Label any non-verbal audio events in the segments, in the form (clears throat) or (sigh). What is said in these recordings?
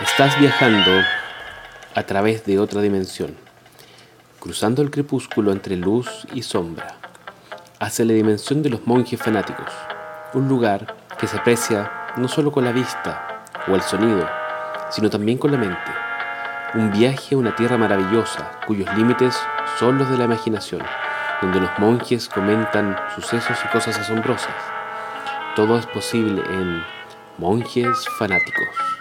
Estás viajando a través de otra dimensión, cruzando el crepúsculo entre luz y sombra, hacia la dimensión de los monjes fanáticos, un lugar que se aprecia no solo con la vista o el sonido, sino también con la mente. Un viaje a una tierra maravillosa cuyos límites son los de la imaginación, donde los monjes comentan sucesos y cosas asombrosas. Todo es posible en Monjes Fanáticos.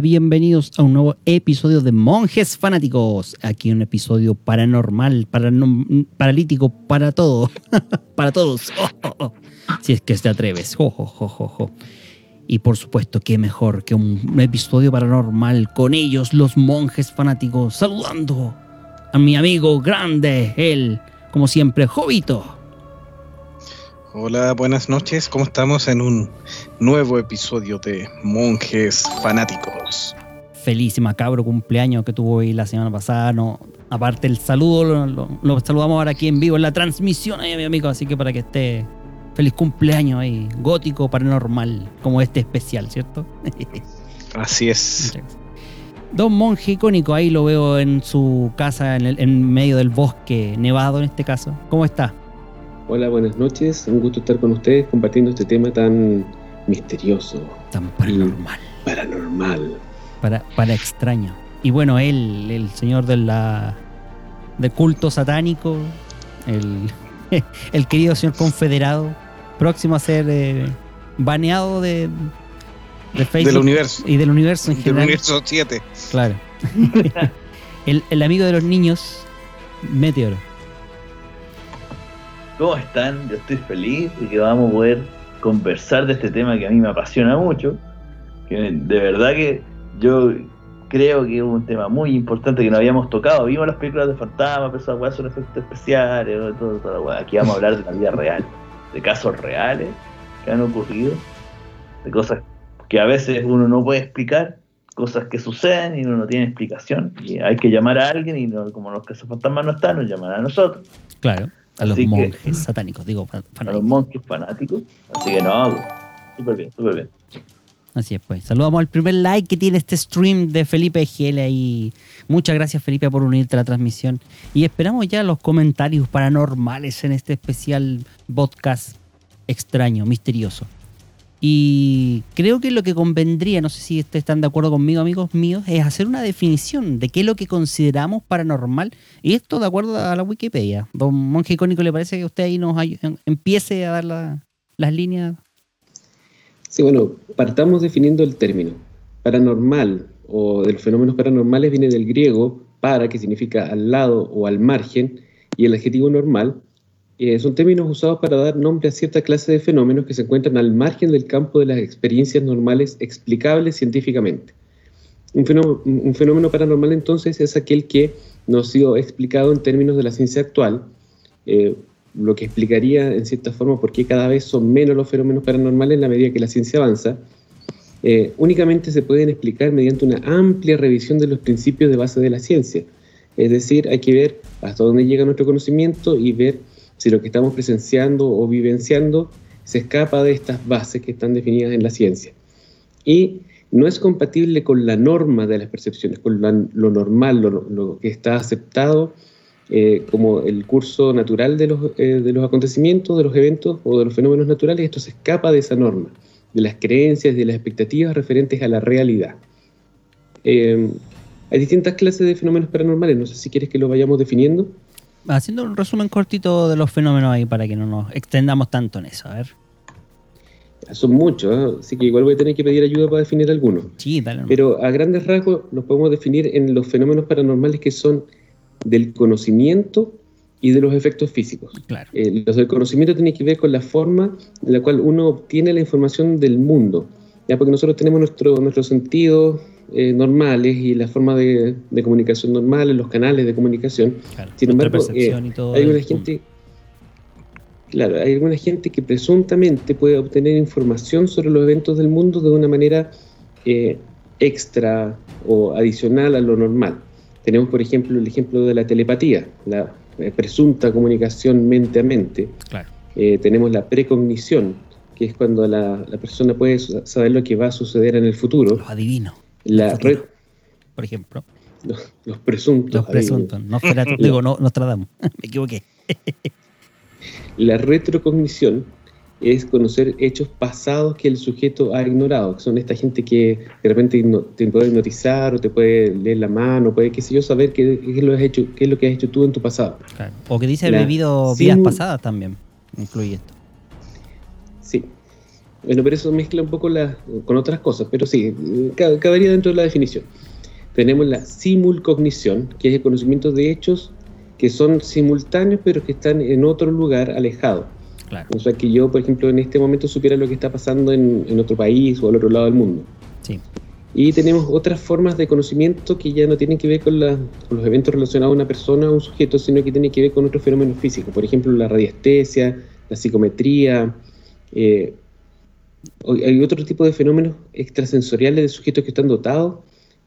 Bienvenidos a un nuevo episodio de Monjes Fanáticos. Aquí un episodio paranormal, paralítico, para todo. (laughs) para todos. (laughs) Si es que te atreves. y por supuesto, qué mejor que un episodio paranormal con ellos, los monjes fanáticos, saludando a mi amigo grande, él, como siempre, Jovito. Hola, buenas noches. ¿Cómo estamos en un nuevo episodio de Monjes Fanáticos? Feliz y macabro cumpleaños que tuvo hoy la semana pasada. No, aparte el saludo, lo, saludamos ahora aquí en vivo en la transmisión ahí, mi amigo. Así que para que esté feliz cumpleaños ahí, gótico, paranormal, como este especial, ¿cierto? (laughs) Así es. Don Monje icónico, ahí lo veo en su casa en, en medio del bosque nevado en este caso. ¿Cómo está? Hola, buenas noches. Un gusto estar con ustedes compartiendo este tema tan misterioso. Tan paranormal. Paranormal. Para, para extraño. Y bueno, él, el señor de la, del culto satánico, el, (laughs) el querido señor confederado, próximo a ser eh, baneado de, de Facebook. Del universo. Y del universo en general. Del universo 7. Claro. (laughs) el, el amigo de los niños, Meteoro. ¿Cómo están? Yo estoy feliz de que vamos a poder conversar de este tema que a mí me apasiona mucho. Que de verdad que yo creo que es un tema muy importante que no habíamos tocado. Vimos las películas de fantasma, pero esas son efectos especiales, todo, todo, Aquí vamos a hablar de la vida real, de casos reales que han ocurrido, de cosas que a veces uno no puede explicar, cosas que suceden y uno no tiene explicación. Y hay que llamar a alguien y como los casos fantasmas no están, nos llaman a nosotros. Claro. A los monjes (laughs) satánicos, digo. A los monjes fanáticos. Así que no, súper bien, súper bien. Así es, pues. Saludamos al primer like que tiene este stream de Felipe GL ahí. Muchas gracias, Felipe, por unirte a la transmisión. Y esperamos ya los comentarios paranormales en este especial podcast extraño, misterioso. Y creo que lo que convendría, no sé si están de acuerdo conmigo, amigos míos, es hacer una definición de qué es lo que consideramos paranormal. Y esto de acuerdo a la Wikipedia. Don Monje Icónico, ¿le parece que usted ahí nos empiece a dar las líneas? Sí, bueno, partamos definiendo el término. Paranormal o de los fenómenos paranormales viene del griego para, que significa al lado o al margen, y el adjetivo normal, eh, son términos usados para dar nombre a cierta clase de fenómenos que se encuentran al margen del campo de las experiencias normales explicables científicamente. Un fenómeno, paranormal entonces es aquel que no ha sido explicado en términos de la ciencia actual, eh, lo que explicaría en cierta forma por qué cada vez son menos los fenómenos paranormales en la medida que la ciencia avanza. Eh, únicamente se pueden explicar mediante una amplia revisión de los principios de base de la ciencia. Es decir, hay que ver hasta dónde llega nuestro conocimiento y ver si lo que estamos presenciando o vivenciando se escapa de estas bases que están definidas en la ciencia. Y no es compatible con la norma de las percepciones, con lo normal, lo, que está aceptado eh, como el curso natural de los, eh, de los acontecimientos, de los eventos o de los fenómenos naturales. Esto se escapa de esa norma, de las creencias, de las expectativas referentes a la realidad. Eh, hay distintas clases de fenómenos paranormales, no sé si quieres que lo vayamos definiendo haciendo un resumen cortito de los fenómenos ahí para que no nos extendamos tanto en eso, a ver. Son muchos, ¿eh? así que igual voy a tener que pedir ayuda para definir algunos. Sí, dale. Pero a grandes rasgos los podemos definir en los fenómenos paranormales que son del conocimiento y de los efectos físicos. Claro. Eh, los del conocimiento tienen que ver con la forma en la cual uno obtiene la información del mundo. ¿ya? Porque nosotros tenemos nuestro, nuestros sentidos eh, normales y la forma de, comunicación normal, los canales de comunicación. Sin embargo, eh, hay una gente, Claro, hay alguna gente que presuntamente puede obtener información sobre los eventos del mundo de una manera eh, extra o adicional a lo normal. Tenemos, por ejemplo, el ejemplo de la telepatía, la eh, presunta comunicación mente a mente. Claro. Tenemos la precognición, que es cuando la, la persona puede sa- saber lo que va a suceder en el futuro. Los adivinos, La futuro. red, por ejemplo. los, los presuntos. Los presuntos. No, Feratu- (laughs) digo, no, Nostradamus. (laughs) Me equivoqué. La retrocognición es conocer hechos pasados que el sujeto ha ignorado, que son esta gente que de repente te puede hipnotizar o te puede leer la mano, puede, qué sé yo, saber qué, qué es lo has hecho, qué es lo que has hecho tú en tu pasado. Claro. O que dice haber La vivido vidas pasadas también. Incluye esto. Bueno, pero eso mezcla un poco la- con otras cosas, pero sí, ca- cabería dentro de la definición. Tenemos la simulcognición, que es el conocimiento de hechos que son simultáneos, pero que están en otro lugar alejado. Claro. O sea, que yo, por ejemplo, en este momento supiera lo que está pasando en, en otro país o al otro lado del mundo. Sí. Y tenemos otras formas de conocimiento que ya no tienen que ver con, la- con los eventos relacionados a una persona o un sujeto, sino que tienen que ver con otros fenómenos físicos. Por ejemplo, la radiestesia, la psicometría. eh, hay otro tipo de fenómenos extrasensoriales de sujetos que están dotados.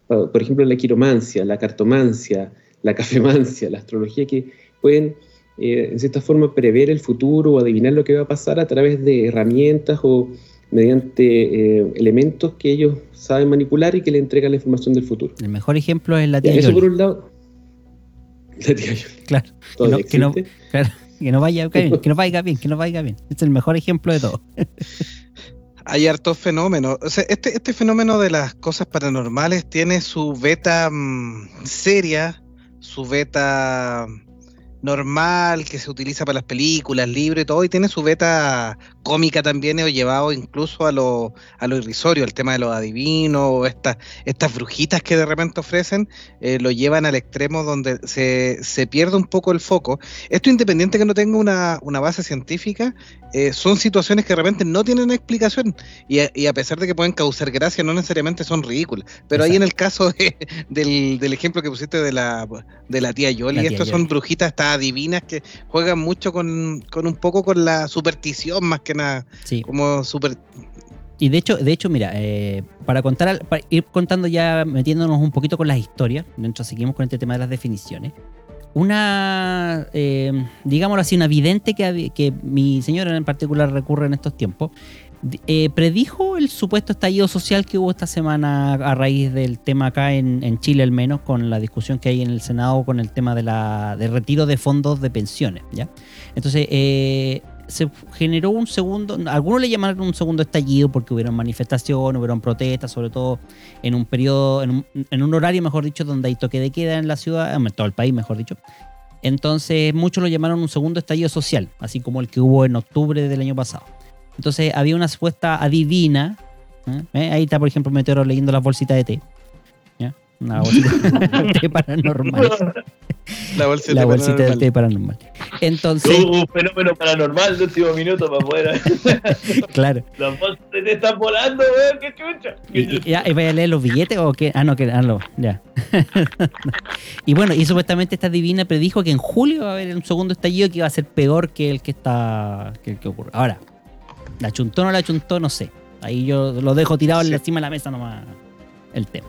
Por ejemplo, la quiromancia, la cartomancia, la (laughs) cafemancia, la astrología, que pueden, eh, en cierta forma, prever el futuro o adivinar lo que va a pasar a través de herramientas o mediante eh, elementos que ellos saben manipular y que le entregan la información del futuro. El mejor ejemplo es la tía eso por un lado. La tía Yoli Claro. Que todavía no, que, no, existe. claro, que no vaya bien, que no vaya bien, que no vaya bien. Este es el mejor ejemplo de todo. (laughs) Hay hartos fenómenos. O sea, este, este fenómeno de las cosas paranormales tiene su beta mm, seria, su beta normal que se utiliza para las películas, libros y todo, y tiene su beta cómica también, o llevado incluso a lo, a lo irrisorio, el tema de los adivinos, estas, estas brujitas que de repente ofrecen, eh, lo llevan al extremo donde se, se pierde un poco el foco. Esto independiente que no tenga una, una base científica, eh, son situaciones que de repente no tienen explicación y a, y a pesar de que pueden causar gracia, no necesariamente son ridículas. Pero ahí en el caso de- del, del ejemplo que pusiste de la, de la tía Yoli, estos son brujitas estas adivinas que juegan mucho con, con un poco con la superstición más que nada, Sí. como super... Y de hecho, de hecho, mira, eh, para contar, para ir contando ya, metiéndonos un poquito con las historias, mientras seguimos con este tema de las definiciones. Una, eh, digámoslo así, una vidente que, que mi señora en particular recurre en estos tiempos, eh, predijo el supuesto estallido social que hubo esta semana a raíz del tema acá en, en Chile al menos, con la discusión que hay en el Senado con el tema de la de retiro de fondos de pensiones, ¿ya? Entonces, eh, se generó un segundo, algunos le llamaron un segundo estallido porque hubieron manifestaciones, hubieron protestas, sobre todo en un periodo, en un, horario, mejor dicho, donde hay toque de queda en la ciudad, en todo el país, mejor dicho. Entonces, muchos lo llamaron un segundo estallido social, así como el que hubo en octubre del año pasado. Entonces, había una supuesta adivina. ¿eh? Ahí está, por ejemplo, Meteoro leyendo las bolsitas de té. Una bolsita (laughs) de té paranormal. (laughs) La bolsita, La bolsita de paranormal. té paranormal. Entonces, Hubo un fenómeno paranormal de último minuto para poder. (laughs) claro. (laughs) Las voces te están volando, weón, qué chucha. ¿Y, y- ya, ¿y vaya a leer los billetes o qué? Ah, no, que, ah, no, ya. (laughs) y bueno, y supuestamente esta divina predijo que en julio va a haber un segundo estallido que iba a ser peor que el que está que el que ocurre. Ahora, la chuntó o no la chuntó, no sé. Ahí yo lo dejo tirado Sí. encima de la mesa nomás el tema.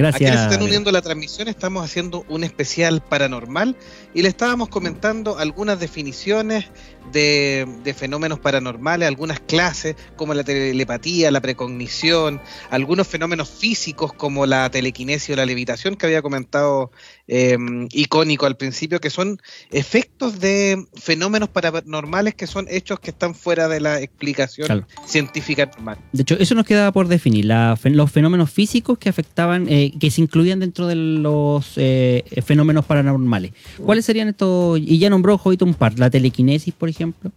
A Gracias. quienes se están uniendo a la transmisión, estamos haciendo un especial paranormal y le estábamos comentando algunas definiciones de, de fenómenos paranormales, algunas clases como la telepatía, la precognición, algunos fenómenos físicos como la telequinesis o la levitación que había comentado eh, icónico al principio, que son efectos de fenómenos paranormales que son hechos que están fuera de la explicación Claro. científica normal. De hecho, eso nos quedaba por definir. la los fenómenos físicos que afectaban, eh, que se incluían dentro de los eh, fenómenos paranormales. ¿Cuáles serían estos? Y ya nombró Jovito un par. La telequinesis, por ejemplo.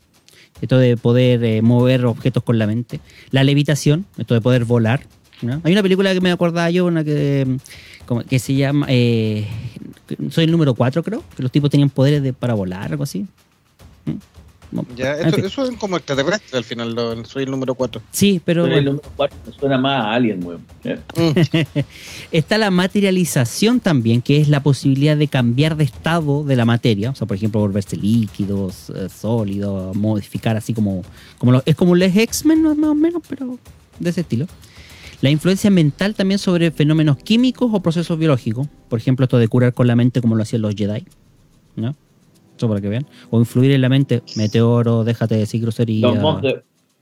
Esto de poder eh, mover objetos con la mente. La levitación, esto de poder volar. Hay una película que me acordaba yo, una que, mm, como- que se llama... eh, soy el número 4, creo. Que los tipos tenían poderes de, para volar, algo así. ¿Mm? Ya, En eso, fin. eso es como extraterrestre al final, lo- soy el número 4. Sí, pero el número 4 me suena más a Alien, weón. Eh, (laughs) Está la materialización también, que es la posibilidad de cambiar de estado de la materia. O sea, por ejemplo, volverse líquidos, eh, sólido, modificar así como. como lo- es como los X-Men, más o menos, pero de ese estilo. La influencia mental también sobre fenómenos químicos o procesos biológicos. Por ejemplo, esto de curar con la mente como lo hacían los Jedi. ¿No? Eso para que vean. O influir en la mente. Meteoro, déjate de decir grosería. Los monjes.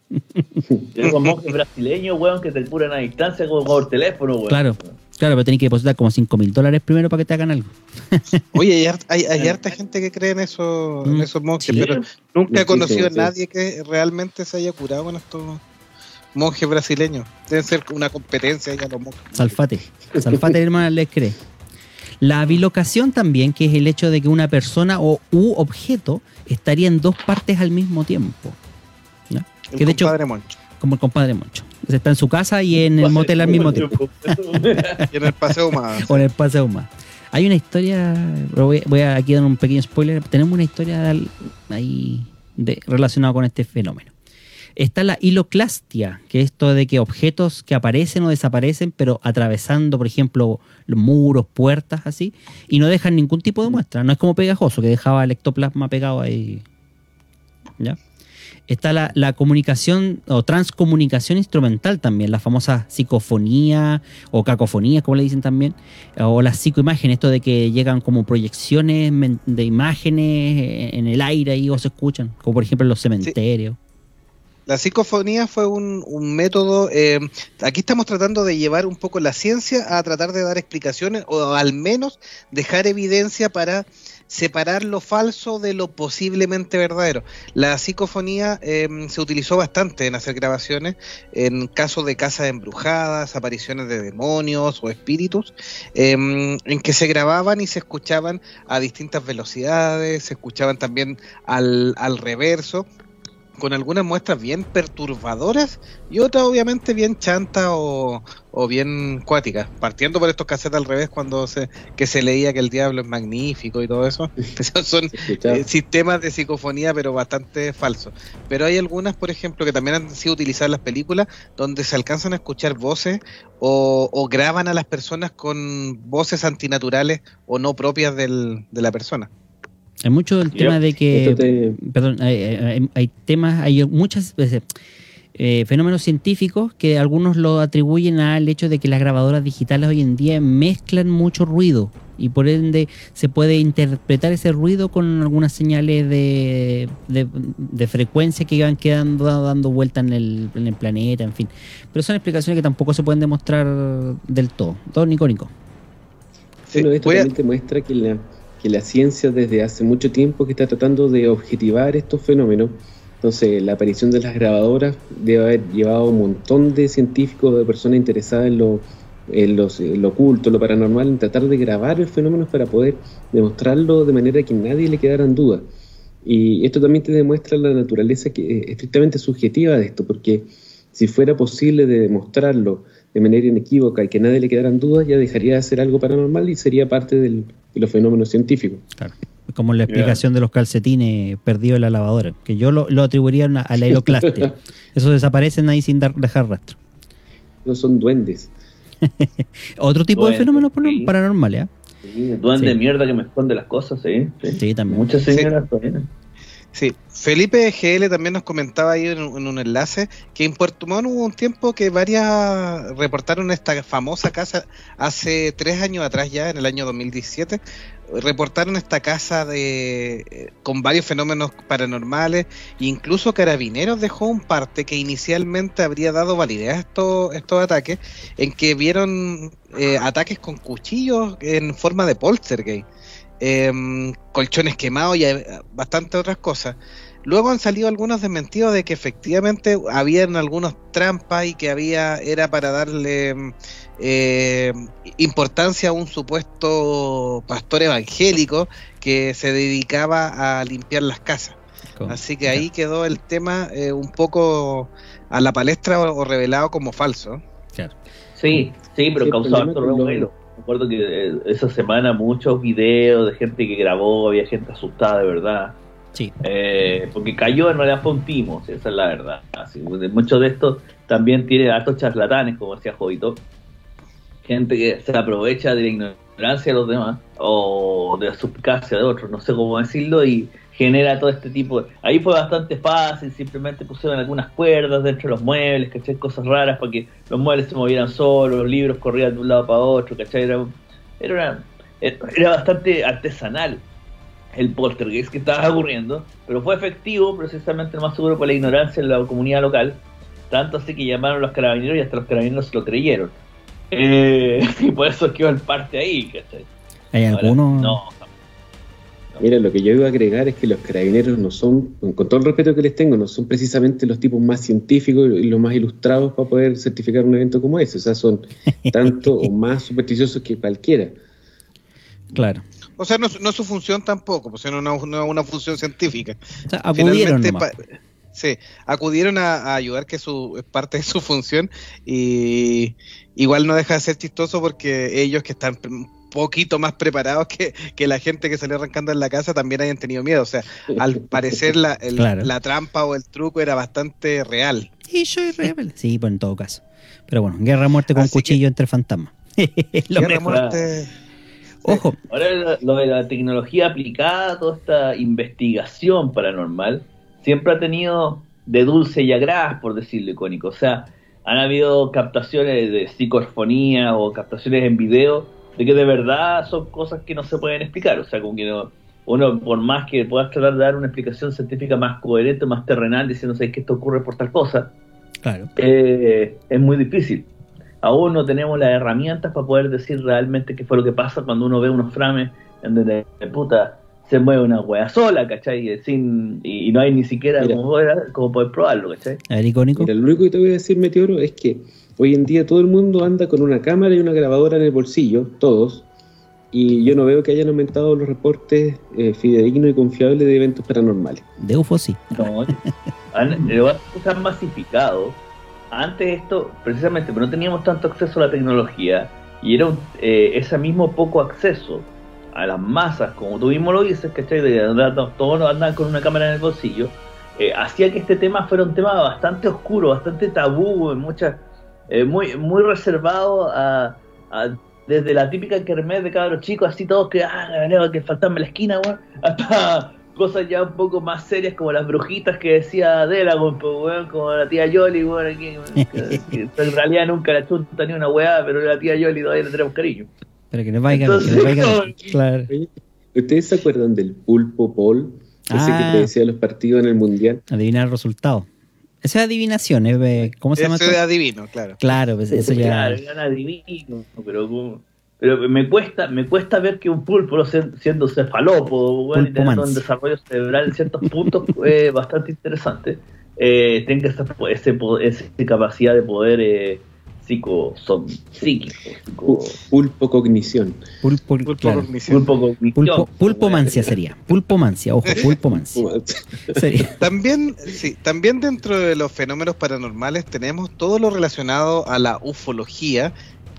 (laughs) Los monjes brasileños, weón, que te curan a distancia como por teléfono, weón. Claro. Claro, pero tenés que depositar como 5 mil dólares primero para que te hagan algo. (laughs) Oye, hay, hay, hay harta gente que cree en, eso, en Mm, esos monjes, sí. pero nunca he conocido a sí. nadie que realmente se haya curado con estos monjes brasileños. Deben ser una competencia ya los monjes. Salfate. Salfate, hermano, les cree. La bilocación también, que es el hecho de que una persona o u objeto estaría en dos partes al mismo tiempo. ¿no? El Que de hecho, compadre Moncho. como el compadre Moncho. Se está en su casa y en el motel al mismo tiempo. (laughs) Y en el paseo humano. O en el paseo más. Hay una historia, voy, voy a aquí dar un pequeño spoiler. Tenemos una historia ahí de, relacionada con este fenómeno. Está la hiloclastia, que es esto de que objetos que aparecen o desaparecen, pero atravesando, por ejemplo, muros, puertas, así, y no dejan ningún tipo de muestra. No es como pegajoso, que dejaba el ectoplasma pegado ahí. ¿Ya? Está la, la comunicación o transcomunicación instrumental también, la famosa psicofonía o cacofonía, como le dicen también, o las psicoimágenes, esto de que llegan como proyecciones de imágenes en el aire y o se escuchan, como por ejemplo en los cementerios. La psicofonía fue un, método, eh, aquí estamos tratando de llevar un poco la ciencia a tratar de dar explicaciones o al menos dejar evidencia para separar lo falso de lo posiblemente verdadero. La psicofonía eh, se utilizó bastante en hacer grabaciones en casos de casas embrujadas, apariciones de demonios o espíritus, eh, en que se grababan y se escuchaban a distintas velocidades, se escuchaban también al, al reverso con algunas muestras bien perturbadoras y otras obviamente bien chantas o, o bien cuáticas, partiendo por estos cassettes al revés cuando se, que se leía que el diablo es magnífico y todo eso. Esos (laughs) (laughs) son eh, sistemas de psicofonía pero bastante falsos. Pero hay algunas, por ejemplo, que también han sido utilizadas en las películas donde se alcanzan a escuchar voces o, o graban a las personas con voces antinaturales o no propias del- de la persona. Hay mucho del Yep. tema de que te- perdón, hay, hay- hay temas, hay muchas veces eh, fenómenos científicos que algunos lo atribuyen al hecho de que las grabadoras digitales hoy en día mezclan mucho ruido y por ende se puede interpretar ese ruido con algunas señales de, de, de frecuencia que van quedando dando vuelta en el, en el planeta, en fin. Pero son explicaciones que tampoco se pueden demostrar del todo. Todo Nico Nico. Sí, Bueno, esto voy a- también te muestra que la, que la ciencia desde hace mucho tiempo que está tratando de objetivar estos fenómenos. Entonces, la aparición de las grabadoras debe haber llevado a un montón de científicos, de personas interesadas en lo, en los- lo oculto, lo paranormal, en tratar de grabar los fenómenos para poder demostrarlo de manera que nadie le quedaran dudas. Y esto también te demuestra la naturaleza que, eh, estrictamente subjetiva de esto, porque si fuera posible de demostrarlo de manera inequívoca y que nadie le quedaran dudas, ya dejaría de ser algo paranormal y sería parte del- de los fenómenos científicos. Claro. Como la explicación de los calcetines perdidos en la lavadora, que yo lo, lo atribuiría a, la hiloclastia. (laughs) Esos desaparecen ahí sin dar, dejar rastro. (laughs) No son duendes. (laughs) Otro tipo de fenómenos sí. paranormales, ¿eh? Sí, duende Sí. mierda que me esconde las cosas, sí. Sí, Sí, también. Muchas señoras también. Sí, Felipe GL también nos comentaba ahí en, un- en un enlace que en Puerto Montt hubo un tiempo que varias reportaron esta famosa casa hace tres años atrás ya, en el año 2017, reportaron esta casa de eh, con varios fenómenos paranormales, incluso Carabineros dejó un parte que inicialmente habría dado validez a estos, estos ataques, en que vieron eh, ataques con cuchillos en forma de poltergeist em, colchones quemados y bastantes otras cosas. Luego han salido algunos desmentidos de que efectivamente habían algunos trampas y que había era para darle eh, importancia a un supuesto pastor evangélico que se dedicaba a limpiar las casas. Así que ahí quedó el tema eh, un poco a la palestra o, o revelado como falso. Claro. Sí, sí, pero Sí, causó harto lo- revuelo. Me acuerdo que eh, esa semana muchos videos de gente que grabó, había gente asustada de verdad. Sí. Eh, porque cayó en realidad fue un timo, esa es la verdad. Así, muchos de estos también tiene altos charlatanes, como decía Jovito. Gente que se aprovecha de la ignorancia de los demás o de la suspicacia de otros, no sé cómo decirlo, y genera todo este tipo. Ahí fue bastante fácil, simplemente pusieron algunas cuerdas dentro de los muebles, ¿cachai? Cosas raras para que los muebles se movieran solos, los libros corrían de un lado para otro, ¿cachai? Era, era, era bastante artesanal el poltergeist que estaba ocurriendo, pero fue efectivo precisamente lo más seguro por la ignorancia en la comunidad local, tanto así que llamaron a los carabineros y hasta los carabineros se lo creyeron. Eh, (laughs) y por eso quedó el parte ahí, ¿cachai? ¿Hay algunos? No, Mira, lo que yo iba a agregar es que los carabineros no son, con todo el respeto que les tengo, no son precisamente los tipos más científicos y los más ilustrados para poder certificar un evento como ese. O sea, son (laughs) tanto o más supersticiosos que cualquiera. Claro. O sea, no, no es su función tampoco, pues no es una, una, función científica. O sea, acudieron Finalmente, Sí, acudieron a, a, ayudar, que su, es parte de su función, y igual no deja de ser chistoso porque ellos que están poquito más preparados que, que, la gente que salió arrancando en la casa también hayan tenido miedo. O sea, al (laughs) parecer la, el, Claro. la trampa o el truco era bastante real. Sí, soy rebelde. Sí, pues en todo caso. Pero bueno, guerra muerte con Así que- cuchillo entre fantasmas. (laughs) Lo Guerra, mejor. muerte, Ojo, Ahora lo- de la tecnología aplicada, toda esta investigación paranormal, siempre ha tenido de dulce y agraz, por decirlo icónico. O sea, han habido captaciones de psicofonía o captaciones en video de que de verdad son cosas que no se pueden explicar. O sea, como que no- uno, por más que puedas tratar de dar una explicación científica más coherente, más terrenal, diciendo "¿Sabes que esto ocurre por tal cosa, claro. eh, es muy difícil. Aún no tenemos las herramientas para poder decir realmente qué fue lo que pasa cuando uno ve unos frames en donde puta se mueve una wea sola, ¿cachai? Sin, y, y no hay ni siquiera Mira. como, poder- como poder probarlo, ¿cachai? A ver, icónico. Mira, lo único que te voy a decir, Meteoro, es que hoy en día todo el mundo anda con una cámara y una grabadora en el bolsillo, todos, y yo no veo que hayan aumentado los reportes eh, fidedignos y confiables de eventos paranormales. De UFO sí. No, (laughs) han, se han masificado. Antes esto, precisamente, pero no teníamos tanto acceso a la tecnología y era un- eh, ese mismo poco acceso a las masas, como tú mismo lo dices, andar, todos andaban con una cámara en el bolsillo, eh, hacía que este tema fuera un tema bastante oscuro, bastante tabú, en muchas, eh, muy, muy reservado a, desde la típica kermés de cabros chicos, así todos que, ah, que en la esquina, weón, hasta (laughs) cosas ya un poco más serias como las brujitas que decía Delagon, pues, weón, como la tía Yoli, weón, que, que en realidad nunca la chunta ni una weá, pero la tía Yoli todavía le tenemos cariño. Pero que les vaya, que Entonces, no. Claro. (laughs) ¿Ustedes se acuerdan del pulpo Paul? Ese Ah. que te decía los partidos en el Mundial. Adivinar el resultado. Esa es adivinación, ¿eh? ¿cómo se llama? Esto? es adivino, claro. Claro, pues eso ya. Claro, eran adivinos, pero como- pero me cuesta, me cuesta ver que un pulpo sien- siendo cefalópodo, weón, y teniendo un desarrollo cerebral en ciertos puntos (laughs) eh, bastante interesante, eh, tenga esa, ese, po- esa capacidad de poder eh, psico, son, psíquico, Pu- psico, Pulpo cognición. Pulpo, Pulpo claro. cognición. pulpo cognición, Pulpo, pulpomancia sería. Pulpomancia, ojo, (laughs) pulpomancia. Sería. También, sí, también dentro de los fenómenos paranormales tenemos todo lo relacionado a la ufología,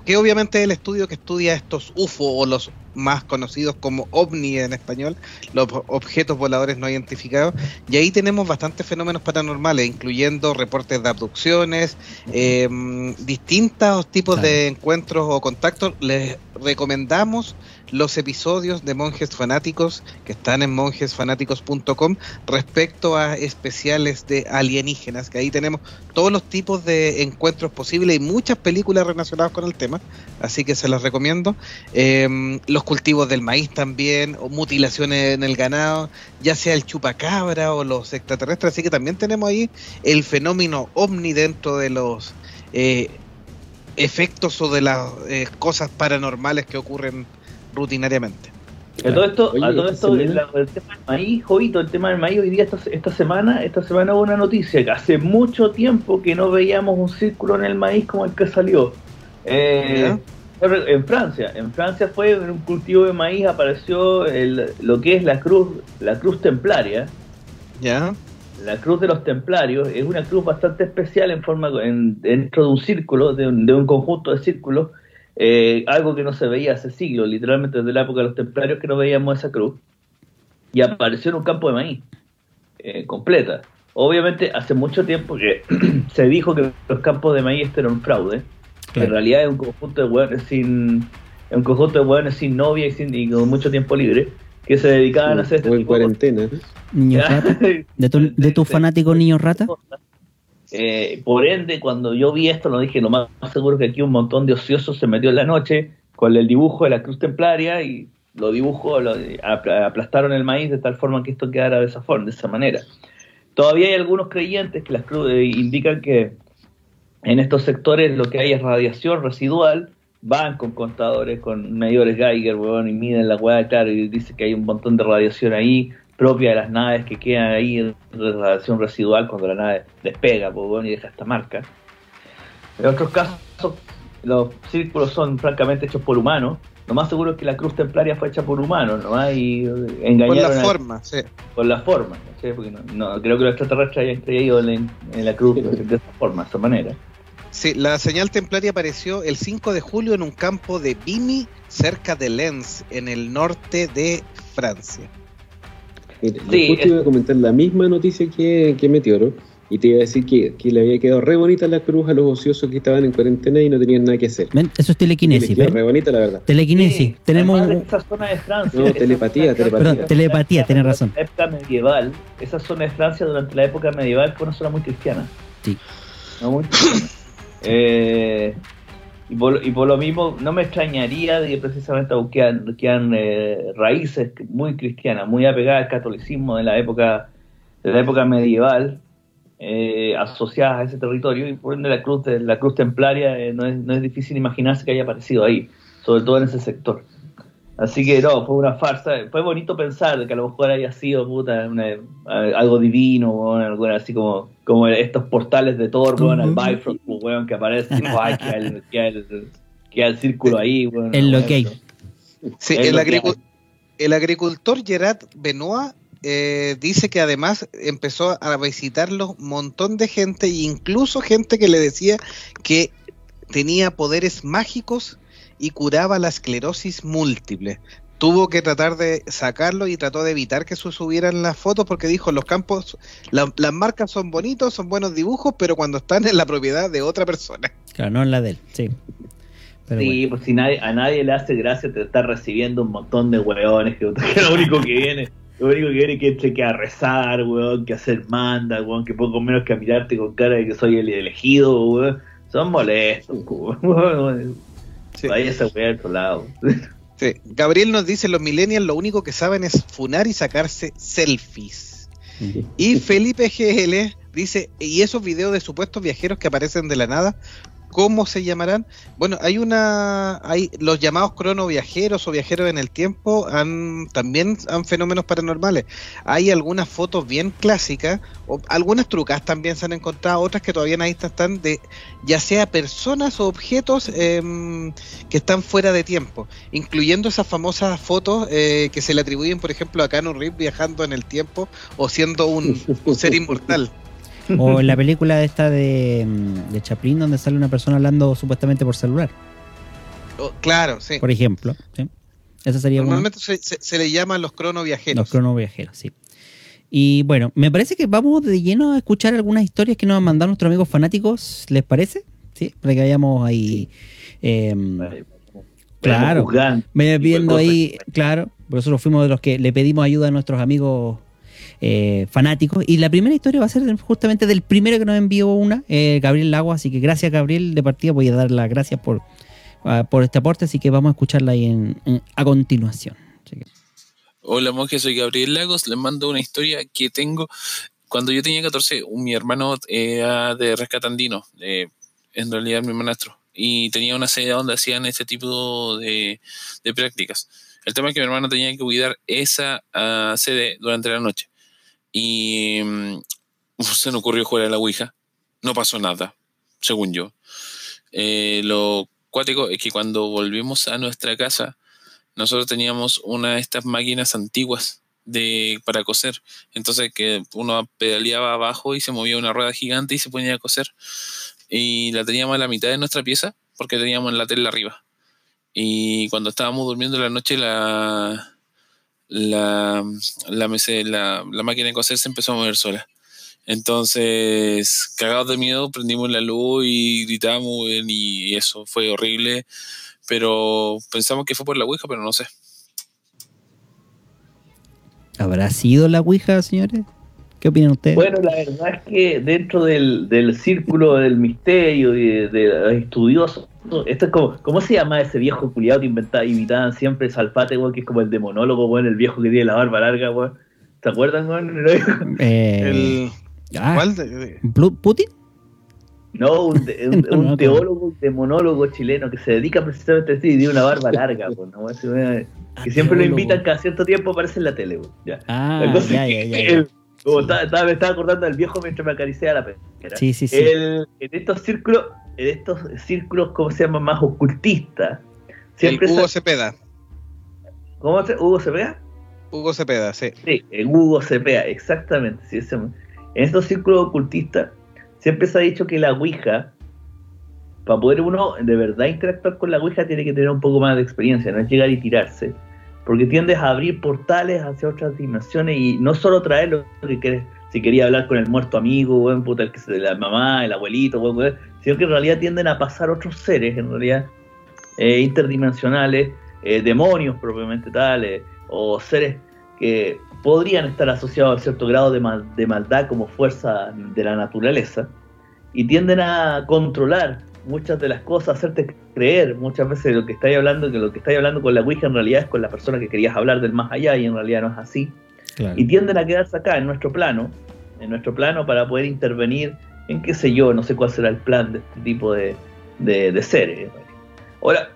que obviamente es el estudio que estudia estos UFO o los más conocidos como ovni en español, los objetos voladores no identificados, y ahí tenemos bastantes fenómenos paranormales, incluyendo reportes de abducciones, eh, distintos tipos Claro. de encuentros o contactos. Les recomendamos los episodios de Monjes Fanáticos que están en monjesfanáticos.com respecto a especiales de alienígenas, que ahí tenemos todos los tipos de encuentros posibles y muchas películas relacionadas con el tema, así que se los recomiendo. Eh, los cultivos del maíz también, o mutilaciones en el ganado, ya sea el chupacabra o los extraterrestres, así que también tenemos ahí el fenómeno ovni dentro de los eh, efectos o de las eh, cosas paranormales que ocurren rutinariamente. A todo esto, Oye, a todo esto el tema del maíz, Jovito, el tema del maíz, hoy día, esta, esta semana, esta semana hubo una noticia que hace mucho tiempo que no veíamos un círculo en el maíz como el que salió. Eh, en Francia, en Francia fue en un cultivo de maíz, apareció el- lo que es la cruz, la cruz templaria, ¿Ya? la cruz de los templarios es una cruz bastante especial en forma en- dentro de un círculo, de un, de un conjunto de círculos, eh, algo que no se veía hace siglos, literalmente desde la época de los templarios que no veíamos esa cruz, y apareció en un campo de maíz. eh, completa. Obviamente, hace mucho tiempo que (clears throat) se dijo que los campos de maíz eran un fraude. Claro. En realidad es un conjunto de hueones sin, es un conjunto de hueones sin novia y, sin, y con mucho tiempo libre que se dedicaban a hacer este o en tipo de cosas. cuarentena. (laughs) ¿De tu, de tu fanático niño rata? Eh, por ende, cuando yo vi esto, lo dije, lo más seguro que aquí un montón de ociosos se metió en la noche con el dibujo de la cruz templaria y lo dibujó, lo, apl- aplastaron el maíz de tal forma que esto quedara de esa forma, de esa manera. Todavía hay algunos creyentes que las eh, indican que en estos sectores lo que hay es radiación residual, van con contadores, con medidores Geiger, weón, y miden la weá, claro, y dice que hay un montón de radiación ahí, propia de las naves que quedan ahí, de radiación residual cuando la nave despega, pues, y deja esta marca. En otros casos, los círculos son francamente hechos por humanos. Lo más seguro es que la cruz templaria fue hecha por humanos, ¿no? Y eh, Por engañaron la a- forma, sí. por la forma, ¿cachai? Porque no, no- creo que los extraterrestres hayan creído en, en la cruz de esa forma, de esa manera. Sí, la señal templaria apareció el 5 de julio en un campo de Vimy, cerca de Lens, en el norte de Francia. Mira, Sí, justo es- iba a comentar la misma noticia que, que Meteoro y te iba a decir que, que le había quedado re bonita la cruz a los ociosos que estaban en cuarentena y no tenían nada que hacer. Ven, Eso es telequinesis, re bonita, la verdad. Telequinesis. Sí, Tenemos esa zona de Francia. No, telepatía, telepatía. Perdón, telepatía, tienes razón. La época medieval, esa zona de Francia durante la época medieval fue una zona muy cristiana. Sí. No, muy cristiana. Eh, y, por, y por lo mismo, no me extrañaría de que precisamente eh, raíces muy cristianas, muy apegadas al catolicismo de la época, de la época medieval, eh, asociadas a ese territorio, y por ende la cruz, la cruz templaria eh, no, es, no es difícil imaginarse que haya aparecido ahí, sobre todo en ese sector. Así que no, fue una farsa. Fue bonito pensar que a lo mejor haya sido puta, una- a- algo divino, weón, algo así como, como estos portales de Thor, weón, al Bifrost, pues, que aparece, tipo, ay, queda el, queda el- queda el círculo ahí, lo que. Sí, el, lo que agricu- el agricultor Gerard Benoit eh, dice que además empezó a visitarlo un montón de gente, incluso gente que le decía que tenía poderes mágicos y curaba la esclerosis múltiple. Tuvo que tratar de sacarlo y trató de evitar que se subieran las fotos porque dijo los campos, la- las marcas son bonitos, son buenos dibujos, pero cuando están en la propiedad de otra persona. Claro, no en la de él, sí. Pero sí, bueno. pues si nadie, a nadie le hace gracia te estar recibiendo un montón de weones que, (laughs) que lo único que viene, lo único que viene es que entre que a rezar, weón, que hacer manda, weón, que poco menos que a mirarte con cara de que soy el elegido, weón. Son molestos, (laughs) weón. Sí. Otro lado. (laughs) Sí. Gabriel nos dice, los millennials lo único que saben es funar y sacarse selfies. Y Felipe GL dice, ¿y esos videos de supuestos viajeros que aparecen de la nada? ¿Cómo se llamarán? Bueno, hay una, hay los llamados cronoviajeros o viajeros en el tiempo han también han fenómenos paranormales. Hay algunas fotos bien clásicas, o algunas trucas también se han encontrado, otras que todavía ahí están de ya sea personas o objetos em, que están fuera de tiempo, incluyendo esas famosas fotos eh, que se le atribuyen, por ejemplo, a Keanu Reeves viajando en el tiempo o siendo un ser inmortal. (laughs) O en la (laughs) película esta de, mm, de Chaplin, donde sale una persona hablando supuestamente por celular, O- claro, sí. por ejemplo. ¿sí? Esa sería una. Normalmente se, se- se le llaman los cronoviajeros. Los cronoviajeros, sí. Y bueno, me parece que vamos de lleno a escuchar algunas historias que nos han mandado nuestros amigos fanáticos, ¿les parece? Sí, para que vayamos ahí. eh, Claro. De viendo ahí, claro, por eso fuimos de los que le pedimos ayuda a nuestros amigos eh, fanáticos. Y la primera historia va a ser justamente del primero que nos envió una, eh, Gabriel Lago. Así que gracias, Gabriel, de partida. Voy a dar las gracias por, ah, por este aporte. Así que vamos a escucharla ahí en- a continuación. Hola monje, soy Gabriel Lagos. Les mando una historia que tengo. Cuando yo tenía 14, un- mi hermano era de rescatandino, eh, en realidad mi hermanastro, y tenía una sede donde hacían este tipo de, de prácticas. El tema es que mi hermano tenía que cuidar esa ah, sede durante la noche. Y mm, se me ocurrió jugar a la Ouija. No pasó nada, según yo. Eh, lo cuático es que cuando volvimos a nuestra casa, nosotros teníamos una de estas máquinas antiguas de, para coser. Entonces que uno pedaleaba abajo y se movía una rueda gigante y se ponía a coser. Y la teníamos a la mitad de nuestra pieza porque teníamos la tela arriba. Y cuando estábamos durmiendo en la noche la, la, la, la, la máquina de coser se empezó a mover sola. Entonces, cagados de miedo, prendimos la luz y gritamos, y eso fue horrible. Pero pensamos que fue por la Ouija, pero no sé. ¿Habrá sido la Ouija, señores? ¿Qué opinan ustedes? Bueno, la verdad es que dentro del, del círculo del misterio y de, de los estudiosos, esto es como, ¿cómo se llama ese viejo culiado que inventaba, imitaban siempre Salpate, weón, que es como el demonólogo, weón, el viejo que tiene la barba larga, weón? ¿Se acuerdan, weón? (laughs) Eh, El, ah, ¿Cuál? de- ¿Putin? No, un, de- un- No, (laughs) no, un no. teólogo y demonólogo chileno que se dedica precisamente a esto y tiene una barba larga, weón, ¿no? Que siempre lo invitan cada cierto tiempo, aparece en la tele, weón. Ya. Ah, ya, ya, ya, ya. el- como estaba, estaba- me estaba acordando del viejo mientras me acariciaba la pera. Sí, sí, sí. El- en estos círculos, en estos círculos, ¿cómo se llama? Más ocultistas. el Siempre Hugo sa- Cepeda. ¿Cómo se Hugo Cepeda? Hugo Cepeda, sí. Sí, en Hugo Cepeda, exactamente. sí, ese- en estos círculos ocultistas siempre se ha dicho que la Ouija, para poder uno de verdad interactuar con la Ouija, tiene que tener un poco más de experiencia, no es llegar y tirarse. Porque tiendes a abrir portales hacia otras dimensiones y no solo traer lo que quieres, si quería hablar con el muerto amigo, weón, puta, el que se, la mamá, el abuelito, sino que en realidad tienden a pasar otros seres, en realidad, eh, interdimensionales, eh, demonios propiamente tales, o seres que podrían estar asociados a cierto grado de, mal- de maldad como fuerza de la naturaleza, y tienden a controlar muchas de las cosas, hacerte creer muchas veces lo que estáis hablando, que lo que estáis hablando con la Ouija en realidad es con la persona que querías hablar del más allá, y en realidad no es así Claro. y tienden a quedarse acá en nuestro plano, en nuestro plano para poder intervenir en qué sé yo, no sé cuál será el plan de este tipo de, de- de seres. Ahora,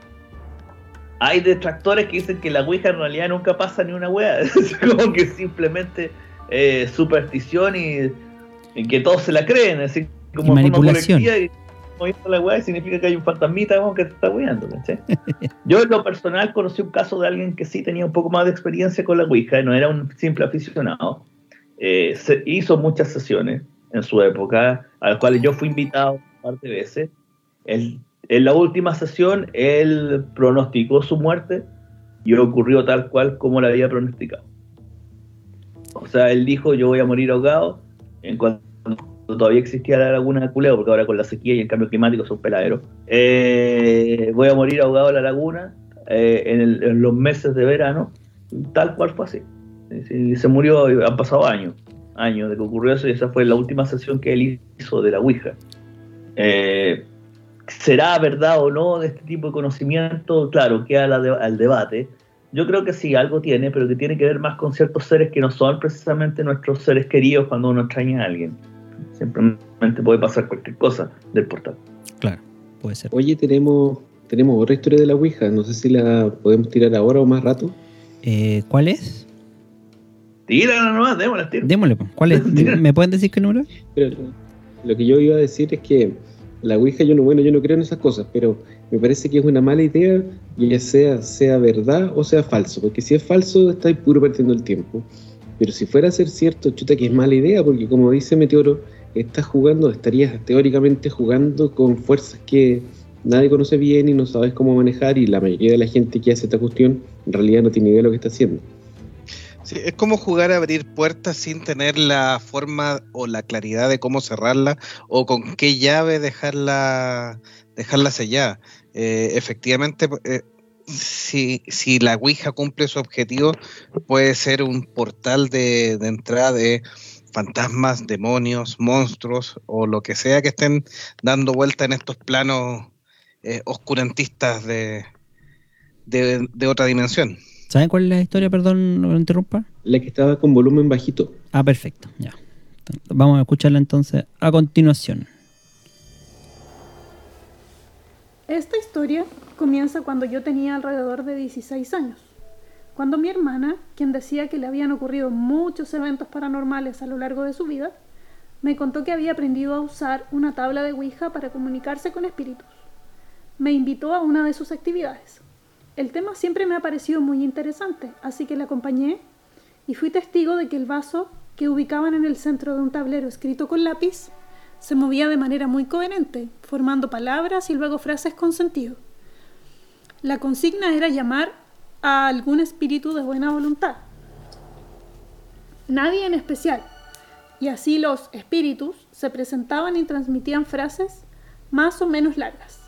hay detractores que dicen que la Ouija en realidad nunca pasa ni una wea, (laughs) es como que simplemente eh, superstición y, y que todos se la creen, es decir, como Y manipulación. Moviendo la weá significa que hay un fantasmita que te está weando, ¿cachai? (laughs) Yo en lo personal conocí un caso de alguien que sí tenía un poco más de experiencia con la Ouija, no era un simple aficionado. Eh, se hizo muchas sesiones en su época, a las cuales yo fui invitado un par de veces. Él- en la última sesión, él pronosticó su muerte y ocurrió tal cual como la había pronosticado. O sea, él dijo, yo voy a morir ahogado en cuanto todavía existía la laguna de Culeo, porque ahora con la sequía y el cambio climático son peladeros. Eh, voy a morir ahogado en la laguna eh, en, los meses de verano, tal cual fue así. Se murió, han pasado años, años de que ocurrió eso, y esa fue la última sesión que él hizo de la Ouija. Eh, ¿Será verdad o no de este tipo de conocimiento? Claro, queda al debate. Yo creo que sí, algo tiene, pero que tiene que ver más con ciertos seres que no son precisamente nuestros seres queridos cuando uno extraña a alguien. Simplemente puede pasar cualquier cosa del portal. Claro, puede ser. Oye, tenemos, tenemos otra historia de la Ouija. No sé si la podemos tirar ahora o más rato. Eh, ¿Cuál es? Tírala nomás, démosla, tira. Démosle. pues. ¿Cuál es? (laughs) ¿Me pueden decir qué número? Pero lo que yo iba a decir es que la Ouija, yo no, bueno, yo no creo en esas cosas, pero me parece que es una mala idea, ya sea, sea verdad o sea falso, porque si es falso, estáis puro perdiendo el tiempo. Pero si fuera a ser cierto, chuta que es mala idea, porque como dice Meteoro, estás jugando, estarías teóricamente jugando con fuerzas que nadie conoce bien y no sabes cómo manejar, y la mayoría de la gente que hace esta cuestión en realidad no tiene idea de lo que está haciendo. Sí, es como jugar a abrir puertas sin tener la forma o la claridad de cómo cerrarla o con qué llave dejarla, dejarla sellada. Eh, efectivamente, eh, si, si la Ouija cumple su objetivo, puede ser un portal de, de entrada de fantasmas, demonios, monstruos o lo que sea que estén dando vuelta en estos planos eh, oscurantistas de, de, de otra dimensión. ¿Saben cuál es la historia? Perdón, no lo interrumpa. La que estaba con volumen bajito. Ah, perfecto, ya. Vamos a escucharla entonces a continuación. Esta historia comienza cuando yo tenía alrededor de 16 años, cuando mi hermana, quien decía que le habían ocurrido muchos eventos paranormales a lo largo de su vida, me contó que había aprendido a usar una tabla de Ouija para comunicarse con espíritus. Me invitó a una de sus actividades. El tema siempre me ha parecido muy interesante, así que la acompañé y fui testigo de que el vaso que ubicaban en el centro de un tablero escrito con lápiz se movía de manera muy coherente, formando palabras y luego frases con sentido. La consigna era llamar a algún espíritu de buena voluntad. nadie en especial. Y así los espíritus se presentaban y transmitían frases más o menos largas.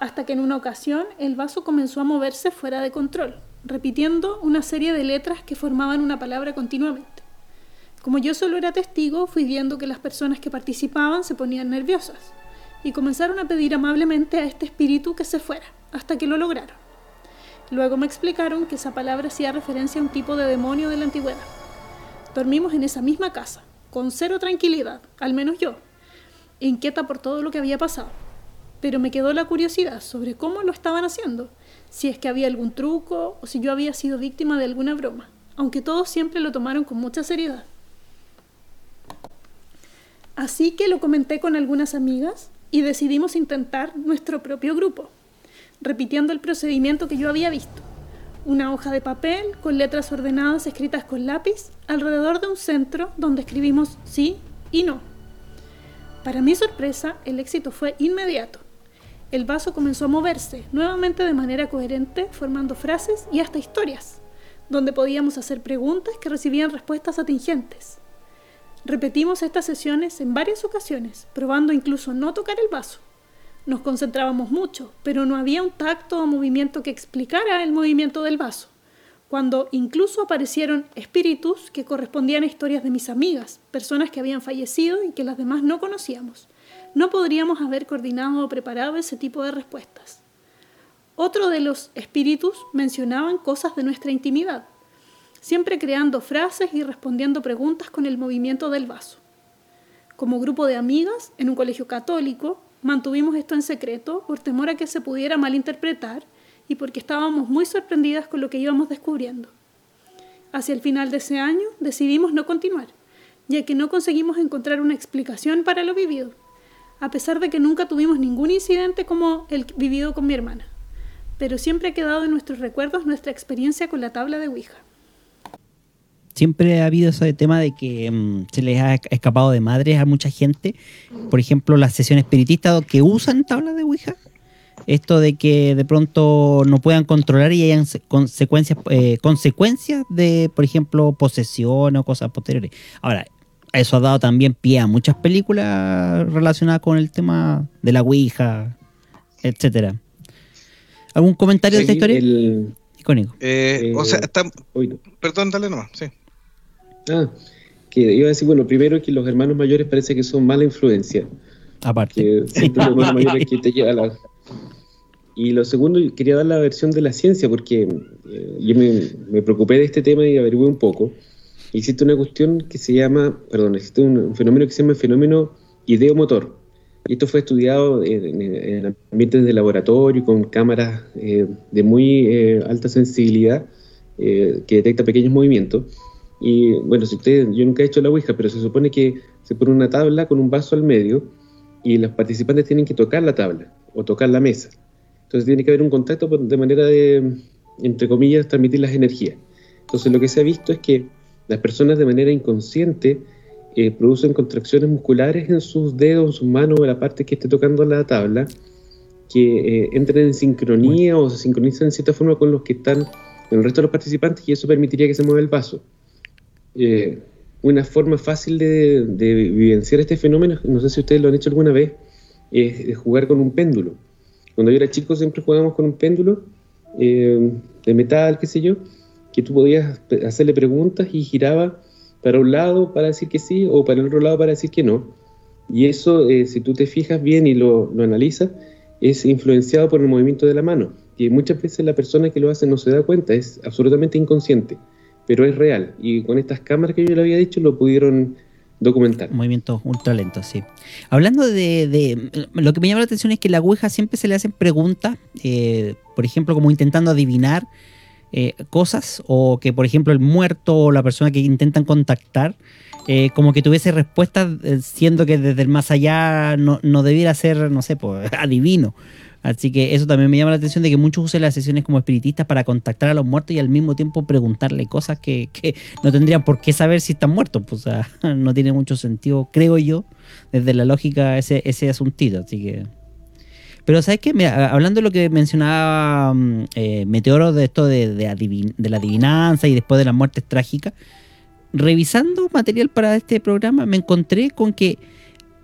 Hasta que en una ocasión el vaso comenzó a moverse fuera de control, repitiendo una serie de letras que formaban una palabra continuamente. Como yo solo era testigo, fui viendo que las personas que participaban se ponían nerviosas y comenzaron a pedir amablemente a este espíritu que se fuera, hasta que lo lograron. Luego me explicaron que esa palabra hacía referencia a un tipo de demonio de la antigüedad. Dormimos en esa misma casa, con cero tranquilidad, al menos yo, inquieta por todo lo que había pasado. Pero me quedó la curiosidad sobre cómo lo estaban haciendo, si es que había algún truco o si yo había sido víctima de alguna broma, aunque todos siempre lo tomaron con mucha seriedad. Así que lo comenté con algunas amigas y decidimos intentar nuestro propio grupo, repitiendo el procedimiento que yo había visto. Una hoja de papel con letras ordenadas escritas con lápiz alrededor de un centro donde escribimos sí y no. Para mi sorpresa, el éxito fue inmediato. El vaso comenzó a moverse, nuevamente de manera coherente, formando frases y hasta historias, donde podíamos hacer preguntas que recibían respuestas atingentes. Repetimos estas sesiones en varias ocasiones, probando incluso no tocar el vaso. Nos concentrábamos mucho, pero no había un tacto o movimiento que explicara el movimiento del vaso, cuando incluso aparecieron espíritus que correspondían a historias de mis amigas, personas que habían fallecido y que las demás no conocíamos. No podríamos haber coordinado o preparado ese tipo de respuestas. Otro de los espíritus mencionaban cosas de nuestra intimidad, siempre creando frases y respondiendo preguntas con el movimiento del vaso. Como grupo de amigas, en un colegio católico, mantuvimos esto en secreto por temor a que se pudiera malinterpretar y porque estábamos muy sorprendidas con lo que íbamos descubriendo. Hacia el final de ese año decidimos no continuar, ya que no conseguimos encontrar una explicación para lo vivido, a pesar de que nunca tuvimos ningún incidente como el vivido con mi hermana. Pero siempre ha quedado en nuestros recuerdos nuestra experiencia con la tabla de Ouija siempre ha habido ese tema de que mm, se les ha escapado de madres a mucha gente. Por ejemplo, las sesiones espiritistas que usan tablas de Ouija. Esto de que de pronto no puedan controlar y hayan consecuencias, eh, consecuencias de, por ejemplo, posesión o cosas posteriores. Ahora, eso ha dado también pie a muchas películas relacionadas con el tema de la Ouija, etcétera. ¿Algún comentario de esta historia? Icónico. Eh, o sea, eh, perdón, dale nomás, sí. Ah, que iba a decir, bueno, primero que los hermanos mayores parece que son mala influencia. Aparte. Que siempre los hermanos mayores que te lleva la... Y lo segundo, quería dar la versión de la ciencia, porque eh, yo me, preocupé de este tema y averigué un poco. Existe una cuestión que se llama, perdón, existe un, fenómeno que se llama el fenómeno ideomotor. Y esto fue estudiado en, ambientes de laboratorio con cámaras eh, de muy eh, alta sensibilidad que detecta pequeños movimientos. Y bueno, si usted, yo nunca he hecho la Ouija, pero se supone que se pone una tabla con un vaso al medio y los participantes tienen que tocar la tabla o tocar la mesa. Entonces tiene que haber un contacto de manera de, entre comillas, transmitir las energías. Entonces lo que se ha visto es que las personas de manera inconsciente eh, producen contracciones musculares en sus dedos, en sus manos o en la parte que esté tocando la tabla, que eh, entren en sincronía o se sincronizan en cierta forma con los que están en el resto de los participantes y eso permitiría que se mueva el vaso. Eh, una forma fácil de, vivenciar este fenómeno, no sé si ustedes lo han hecho alguna vez, es, jugar con un péndulo. Cuando yo era chico siempre jugábamos con un péndulo eh, de metal, qué sé yo, que tú podías hacerle preguntas y giraba para un lado para decir que sí o para el otro lado para decir que no. Y eso, eh, si tú te fijas bien y lo, lo analizas, es influenciado por el movimiento de la mano. Y muchas veces la persona que lo hace no se da cuenta, es absolutamente inconsciente pero es real. Y con estas cámaras que yo le había dicho lo pudieron documentar. Movimientos ultra lentos, sí. Hablando de, Lo que me llama la atención es que la Ouija siempre se le hacen preguntas, eh, por ejemplo, como intentando adivinar eh, cosas, o que, por ejemplo, el muerto o la persona que intentan contactar, eh, como que tuviese respuestas, siendo que desde el más allá no, no debiera ser, no sé, pues, (laughs) adivino. Así que eso también me llama la atención de que muchos usen las sesiones como espiritistas para contactar a los muertos y al mismo tiempo preguntarle cosas que, no tendrían por qué saber si están muertos. Pues, o sea, (laughs) no tiene mucho sentido, creo yo, desde la lógica ese, ese asuntito. Así que. Pero ¿sabes qué? hablando de lo que mencionaba mm, eh, Meteoro, de esto de, de, la adivinanza y después de las muertes trágicas, revisando material para este programa, me encontré con que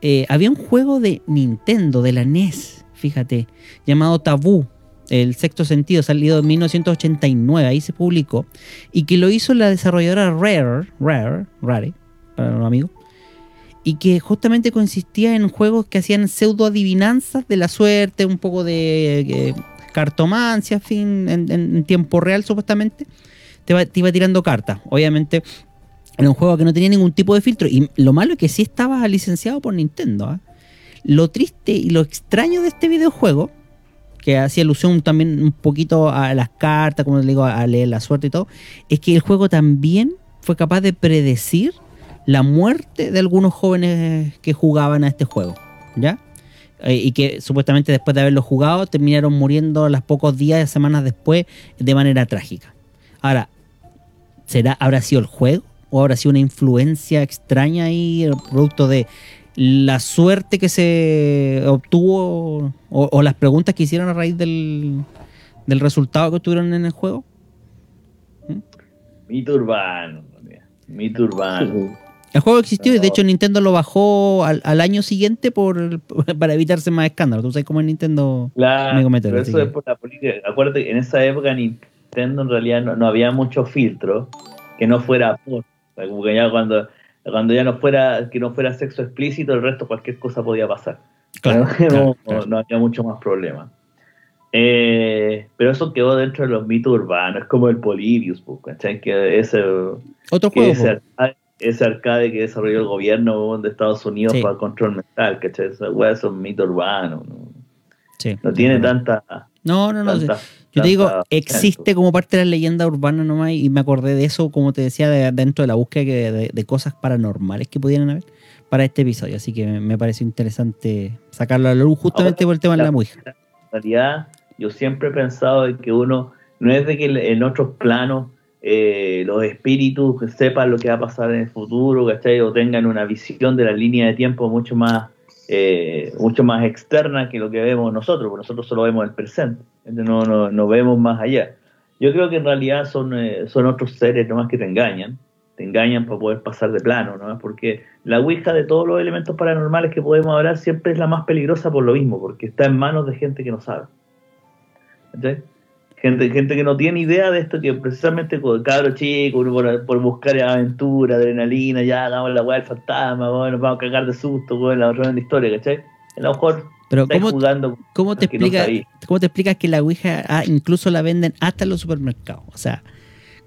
eh, había un juego de Nintendo, de la NES, fíjate, llamado Tabú, el sexto sentido, salido en 1989, ahí se publicó, y que lo hizo la desarrolladora Rare, Rare, Rare, para los amigos, y que justamente consistía en juegos que hacían pseudo adivinanzas de la suerte, un poco de eh, cartomancia, fin, en, tiempo real supuestamente, te, iba tirando cartas. Obviamente era un juego que no tenía ningún tipo de filtro, y lo malo es que sí estaba licenciado por Nintendo. ¿ah? Lo triste y lo extraño de este videojuego, que hacía alusión también un poquito a las cartas, como les digo, a leer la suerte y todo, es que el juego también fue capaz de predecir la muerte de algunos jóvenes que jugaban a este juego, ¿ya? Eh, y que supuestamente después de haberlo jugado terminaron muriendo a los pocos días, semanas después, de manera trágica. Ahora, ¿será, ¿habrá sido el juego? ¿O habrá sido una influencia extraña el producto de la suerte que se obtuvo o, o las preguntas que hicieron a raíz del, del resultado que tuvieron en el juego? Mito urbano. Mito urbano. El juego existió y de hecho Nintendo lo bajó al, al año siguiente por (laughs) para evitarse más escándalos. Tú sabes cómo es Nintendo. Claro, pero eso que- es por la política. Acuérdate que en esa época Nintendo en realidad no, no había mucho filtro que no fuera por. O sea, Como que ya cuando, cuando ya no fuera, que no fuera sexo explícito, el resto cualquier cosa podía pasar. Claro, (laughs) no, claro, no- claro. no había mucho más problema. Eh, pero eso quedó dentro de los mitos urbanos, es como el Polybius, ¿cachai? Que ese, Otro que juego. ese, arcade, ese arcade que desarrolló el gobierno de Estados Unidos Sí. para el control mental, ¿cachai? Esa weá es un mito urbano, no, Sí. no tiene tanta... No, no, no. tanta- Yo te digo, existe como parte de la leyenda urbana nomás y me acordé de eso, como te decía, de- dentro de la búsqueda que- de, de cosas paranormales que pudieran haber para este episodio. Así que me, me pareció interesante sacarlo a la luz justamente por el tema de la Ouija. En realidad, yo siempre he pensado en que uno, no es de que en otros planos eh, los espíritus sepan lo que va a pasar en el futuro, ¿cachai? O tengan una visión de la línea de tiempo mucho más, eh, mucho más externa que lo que vemos nosotros, porque nosotros solo vemos el presente, no, no, no vemos más allá. Yo creo que en realidad son, eh, son otros seres nomás que te engañan, te engañan para poder pasar de plano, ¿no? Porque la Ouija de todos los elementos paranormales que podemos hablar siempre es la más peligrosa por lo mismo, porque está en manos de gente que no sabe. ¿Cachai? Gente, gente que no tiene idea de esto, que precisamente con cabro chico, uno por, por buscar aventura, adrenalina, ya hagamos la weá del fantasma, bueno, nos vamos a cagar de susto, bueno, la otra la historia, ¿cachai? A lo mejor Pero ¿cómo, jugando con cómo te no sabí. cómo te explicas que la Ouija ah, incluso la venden hasta en los supermercados? O sea,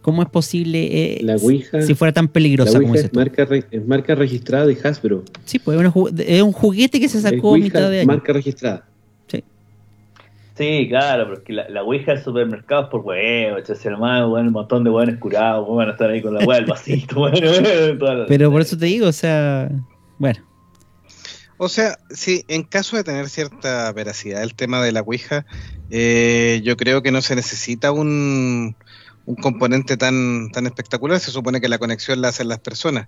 ¿cómo es posible eh, La Ouija- si fuera tan peligrosa como Ouija es marca, es marca registrada de Hasbro. Sí, pues es, una ju- es un juguete que se sacó a mitad de año. marca registrada. Sí. Claro, pero es que la, la Ouija del supermercado es por huevo, se hermano, bueno, un montón de hueones curados, van a estar ahí con la hueá del vasito, (laughs) bueno, toda la- Pero por eso te digo, o sea, bueno, O sea, sí, en caso de tener cierta veracidad el tema de la Ouija, eh, yo creo que no se necesita un, un componente tan, tan espectacular. Se supone que la conexión la hacen las personas.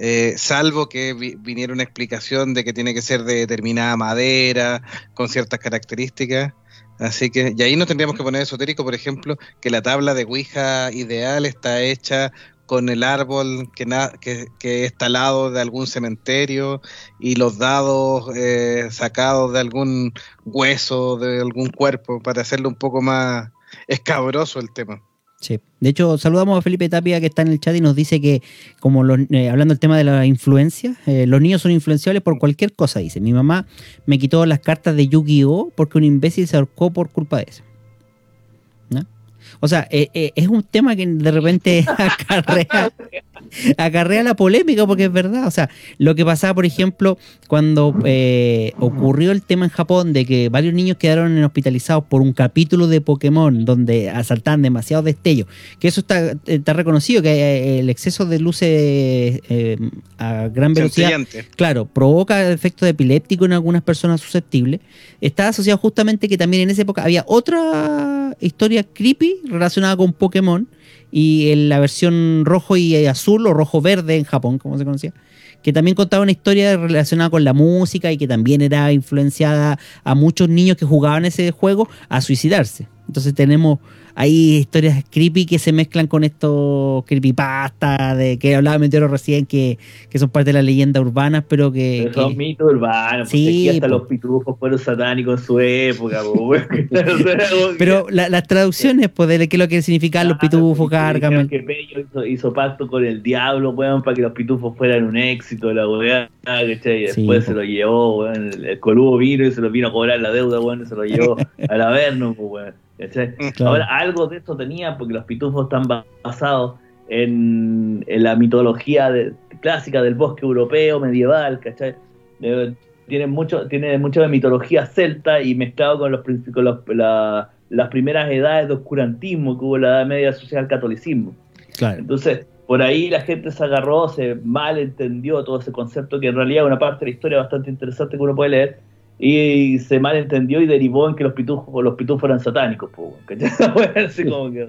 Eh, salvo que vi- viniera una explicación de que tiene que ser de determinada madera, con ciertas características. Así que, y ahí no tendríamos que poner esotérico, por ejemplo, que la tabla de Ouija ideal está hecha con el árbol que, na- que, de algún cementerio y los dados eh, sacados de algún hueso, de algún cuerpo, para hacerlo un poco más escabroso el tema. De hecho, saludamos a Felipe Tapia que está en el chat y nos dice que, como los, eh, hablando del tema de la influencia, eh, los niños son influenciables por cualquier cosa, dice. Mi mamá me quitó las cartas de Yu-Gi-Oh! porque un imbécil se ahorcó por culpa de eso. O sea, eh, es un tema que de repente (laughs) acarrea, acarrea la polémica porque es verdad. O sea, lo que pasaba, por ejemplo, cuando eh, ocurrió el tema en Japón de que varios niños quedaron hospitalizados por un capítulo de Pokémon donde asaltaban demasiados destellos, que eso está, está reconocido, que eh, el exceso de luces eh, a gran velocidad claro, provoca efectos epilépticos en algunas personas susceptibles. Está asociado justamente que también en esa época había otra historia creepy relacionada con Pokémon y en la versión rojo y azul o rojo-verde en Japón, como se conocía, que también contaba una historia relacionada con la música y que también era influenciada a muchos niños que jugaban ese juego a suicidarse. Entonces tenemos ahí historias creepy que se mezclan con estos creepypasta de que hablaba Meteoro recién, que, que son parte de la leyenda urbana, pero que. Pero son que- mitos urbanos. Sí, hasta po. los pitufos fueron satánicos en su época. po, (laughs) (laughs) pero la- las traducciones, pues, de qué es lo que significan los pitufos, que dijeron Gargamel. Que Pello hizo, hizo pacto con el diablo, weón, para que los pitufos fueran un éxito, la weá, ¿cachai? Y Sí, después po. se lo llevó, weón, el, el coludo vino y se lo vino a cobrar la deuda, weón, y se lo llevó (laughs) al Averno, pues, weón. Claro. Ahora, algo de esto tenía, porque los pitufos están ba- basados en, en la mitología de- clásica del bosque europeo, medieval, ¿cachai? Eh, tienen mucho, tiene mucho de mitología celta y mezclado con, los, con los- la- las primeras edades de oscurantismo que hubo en la Edad Media asociada al catolicismo. Claro. Entonces, por ahí la gente se agarró, se malentendió todo ese concepto, que en realidad es una parte de la historia bastante interesante que uno puede leer, y se malentendió y derivó en que los pitufos, los pitufos eran satánicos, po. (laughs) Así como que.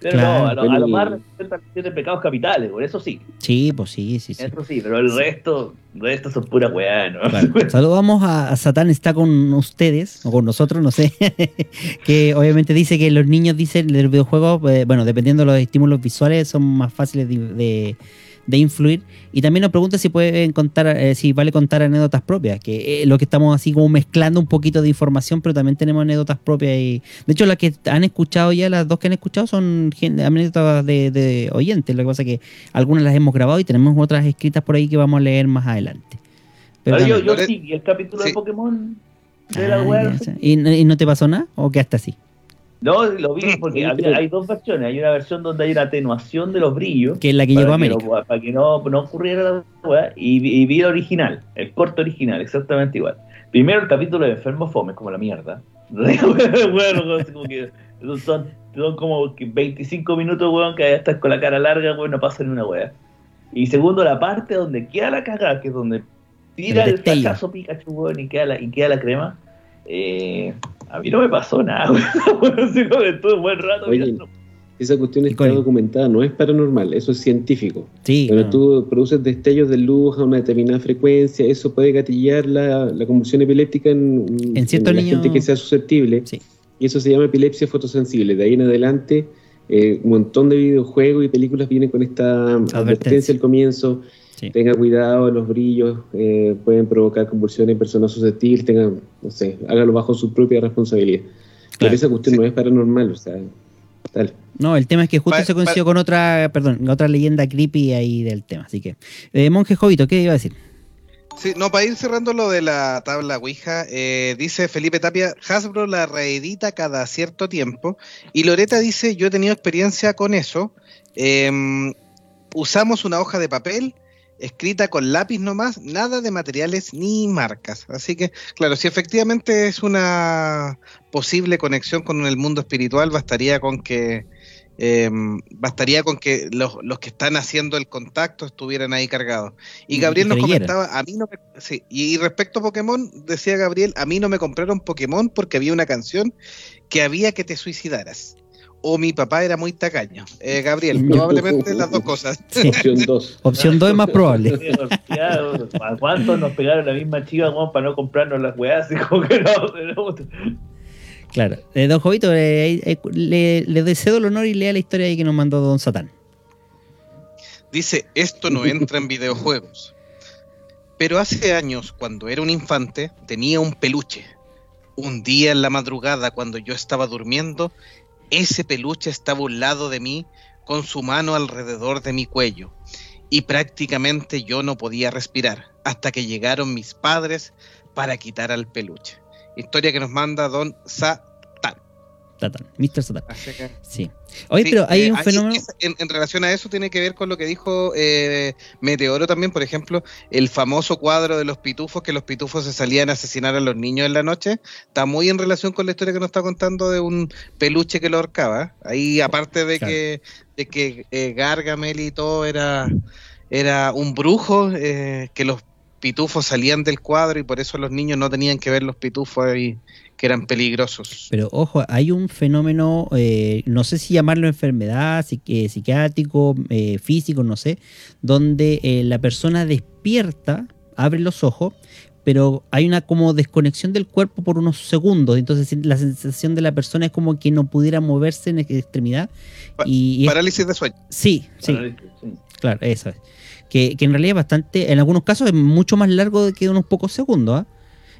Pero Claro. no, a lo, a lo más representa de pecados capitales, por eso sí, Sí, pues sí, sí, sí. eso sí, pero el resto, el resto son pura weá, ¿no? Claro. (laughs) Saludamos a, a Satán, está con ustedes, o con nosotros, no sé, (laughs) que obviamente dice que los niños dicen del videojuego, eh, bueno, dependiendo de los estímulos visuales, son más fáciles de, de- de influir. Y también nos pregunta si pueden contar, eh, si vale contar anécdotas propias, que eh, lo que estamos así como mezclando un poquito de información, pero también tenemos anécdotas propias. Y, de hecho, las que han escuchado ya, las dos que han escuchado son anécdotas de, de oyentes. Lo que pasa es que algunas las hemos grabado y tenemos otras escritas por ahí que vamos a leer más adelante. Pero yo, yo sí, y el capítulo Sí. de Pokémon de la Ah, ya, ya. ¿Y, ¿Y no te pasó nada? ¿O quedaste así? No, lo vi porque (laughs) había- hay dos versiones. Hay una versión donde hay una atenuación de los brillos. Que es la que llegó a para que América. no- para que no, no ocurriera la weá. Y, y vi el original, el corto original, exactamente igual. Primero el capítulo de Enfermo Fome, como la mierda. (laughs) bueno, así como que son, son como que 25 minutos, weón, que estás con la cara larga, weón, no pasa ni una weá. Y segundo, la parte donde queda la cagada, que es donde tira El el, fracaso Pikachu, weón, y queda la, y queda la crema. Eh, a mí no me pasó nada, (laughs) weón. Así como que estuve un buen rato Oye, mirando. Esa cuestión está documentada, no es paranormal, eso es científico. Sí. Cuando no. tú produces destellos de luz a una determinada frecuencia, eso puede gatillar la, la convulsión epiléptica en, la gente que sea susceptible. Sí. Y eso se llama epilepsia fotosensible. De ahí en adelante, eh, un montón de videojuegos y películas vienen con esta Advertencia. advertencia al comienzo. Sí. Tenga cuidado, los brillos eh, pueden provocar convulsiones en personas susceptibles. Tenga, no sé, hágalo bajo su propia responsabilidad. Claro, Pero esa cuestión sí. no es paranormal, o sea, tal. No, el tema es que justo Pa- se coincidió con otra, perdón, otra leyenda creepy ahí del tema. Así que, eh, Monje Jovito, ¿qué iba a decir? Sí, no, para ir cerrando lo de la tabla Ouija, eh, dice Felipe Tapia, Hasbro la reedita cada cierto tiempo. Y Loreta dice, yo he tenido experiencia con eso. Em, usamos una hoja de papel escrita con lápiz nomás, nada de materiales ni marcas. Así que, claro, si efectivamente es una posible conexión con el mundo espiritual, bastaría con que em, bastaría con que los, los que están haciendo el contacto estuvieran ahí cargados. Y Y Gabriel nos comentaba, a mí no me, sí, y respecto a Pokémon, decía Gabriel, a mí no me compraron Pokémon porque había una canción que había que te suicidaras. O mi papá era muy tacaño. Eh, Gabriel, probablemente las dos cosas. Sí. (laughs) Opción 2. Opción 2 es más probable. ¿A cuántos nos pegaron la misma chiva weón, para no comprarnos las weas? (laughs) Y como que no, no. Claro. Eh, don Jovito, eh, eh, le, le deseo el honor y lea la historia ahí que nos mandó Don Satán. Dice, esto no entra en videojuegos. Pero hace años, cuando era un infante, tenía un peluche. Un día en la madrugada, cuando yo estaba durmiendo, ese peluche estaba a un lado de mí, con su mano alrededor de mi cuello. Y prácticamente yo no podía respirar, hasta que llegaron mis padres para quitar al peluche. Historia que nos manda Don Satán. Satán, Mr. Que- Sí. Oye, Sí, pero hay eh, un fenómeno. en, en relación a eso tiene que ver con lo que dijo eh, Meteoro también, por ejemplo, el famoso cuadro de los pitufos, que los pitufos se salían a asesinar a los niños en la noche, está muy en relación con la historia que nos está contando de un peluche que lo ahorcaba. Ahí, aparte de Claro. que, de que eh, Gargamel y todo era, era un brujo, eh, que los pitufos salían del cuadro y por eso los niños no tenían que ver los pitufos ahí, que eran peligrosos. Pero ojo, hay un fenómeno, eh, no sé si llamarlo enfermedad, psiqui- eh, psiquiátrico, eh, físico, no sé, donde eh, la persona despierta, abre los ojos, pero hay una como desconexión del cuerpo por unos segundos. Entonces la sensación de la persona es como que no pudiera moverse en extremidad. y, y es- Parálisis de sueño. sí, sí, claro, eso es. Que, que en realidad es bastante, en algunos casos es mucho más largo de que unos pocos segundos. ¿ah?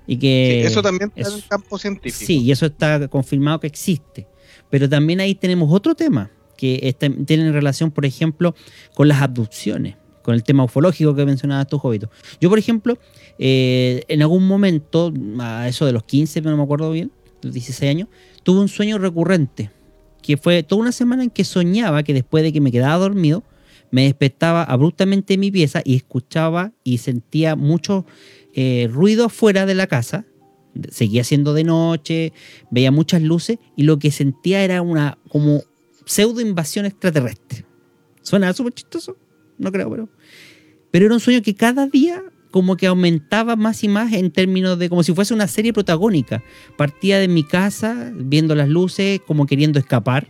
Y que Sí, eso también está en el campo científico. Sí, y eso está confirmado que existe. Pero también ahí tenemos otro tema que está- tiene relación, por ejemplo, con las abducciones, con el tema ufológico que mencionabas tú, Jovito. Yo, por ejemplo, eh, en algún momento, a eso de los 15, no me acuerdo bien, los 16 años, tuve un sueño recurrente, que fue toda una semana en que soñaba que después de que me quedaba dormido, me despertaba abruptamente en mi pieza y escuchaba y sentía mucho eh, ruido afuera de la casa. Seguía siendo de noche, veía muchas luces y lo que sentía era una como pseudo invasión extraterrestre. Suena súper chistoso, no creo, pero. Pero era un sueño que cada día como que aumentaba más y más en términos de como si fuese una serie protagónica. Partía de mi casa viendo las luces, como queriendo escapar.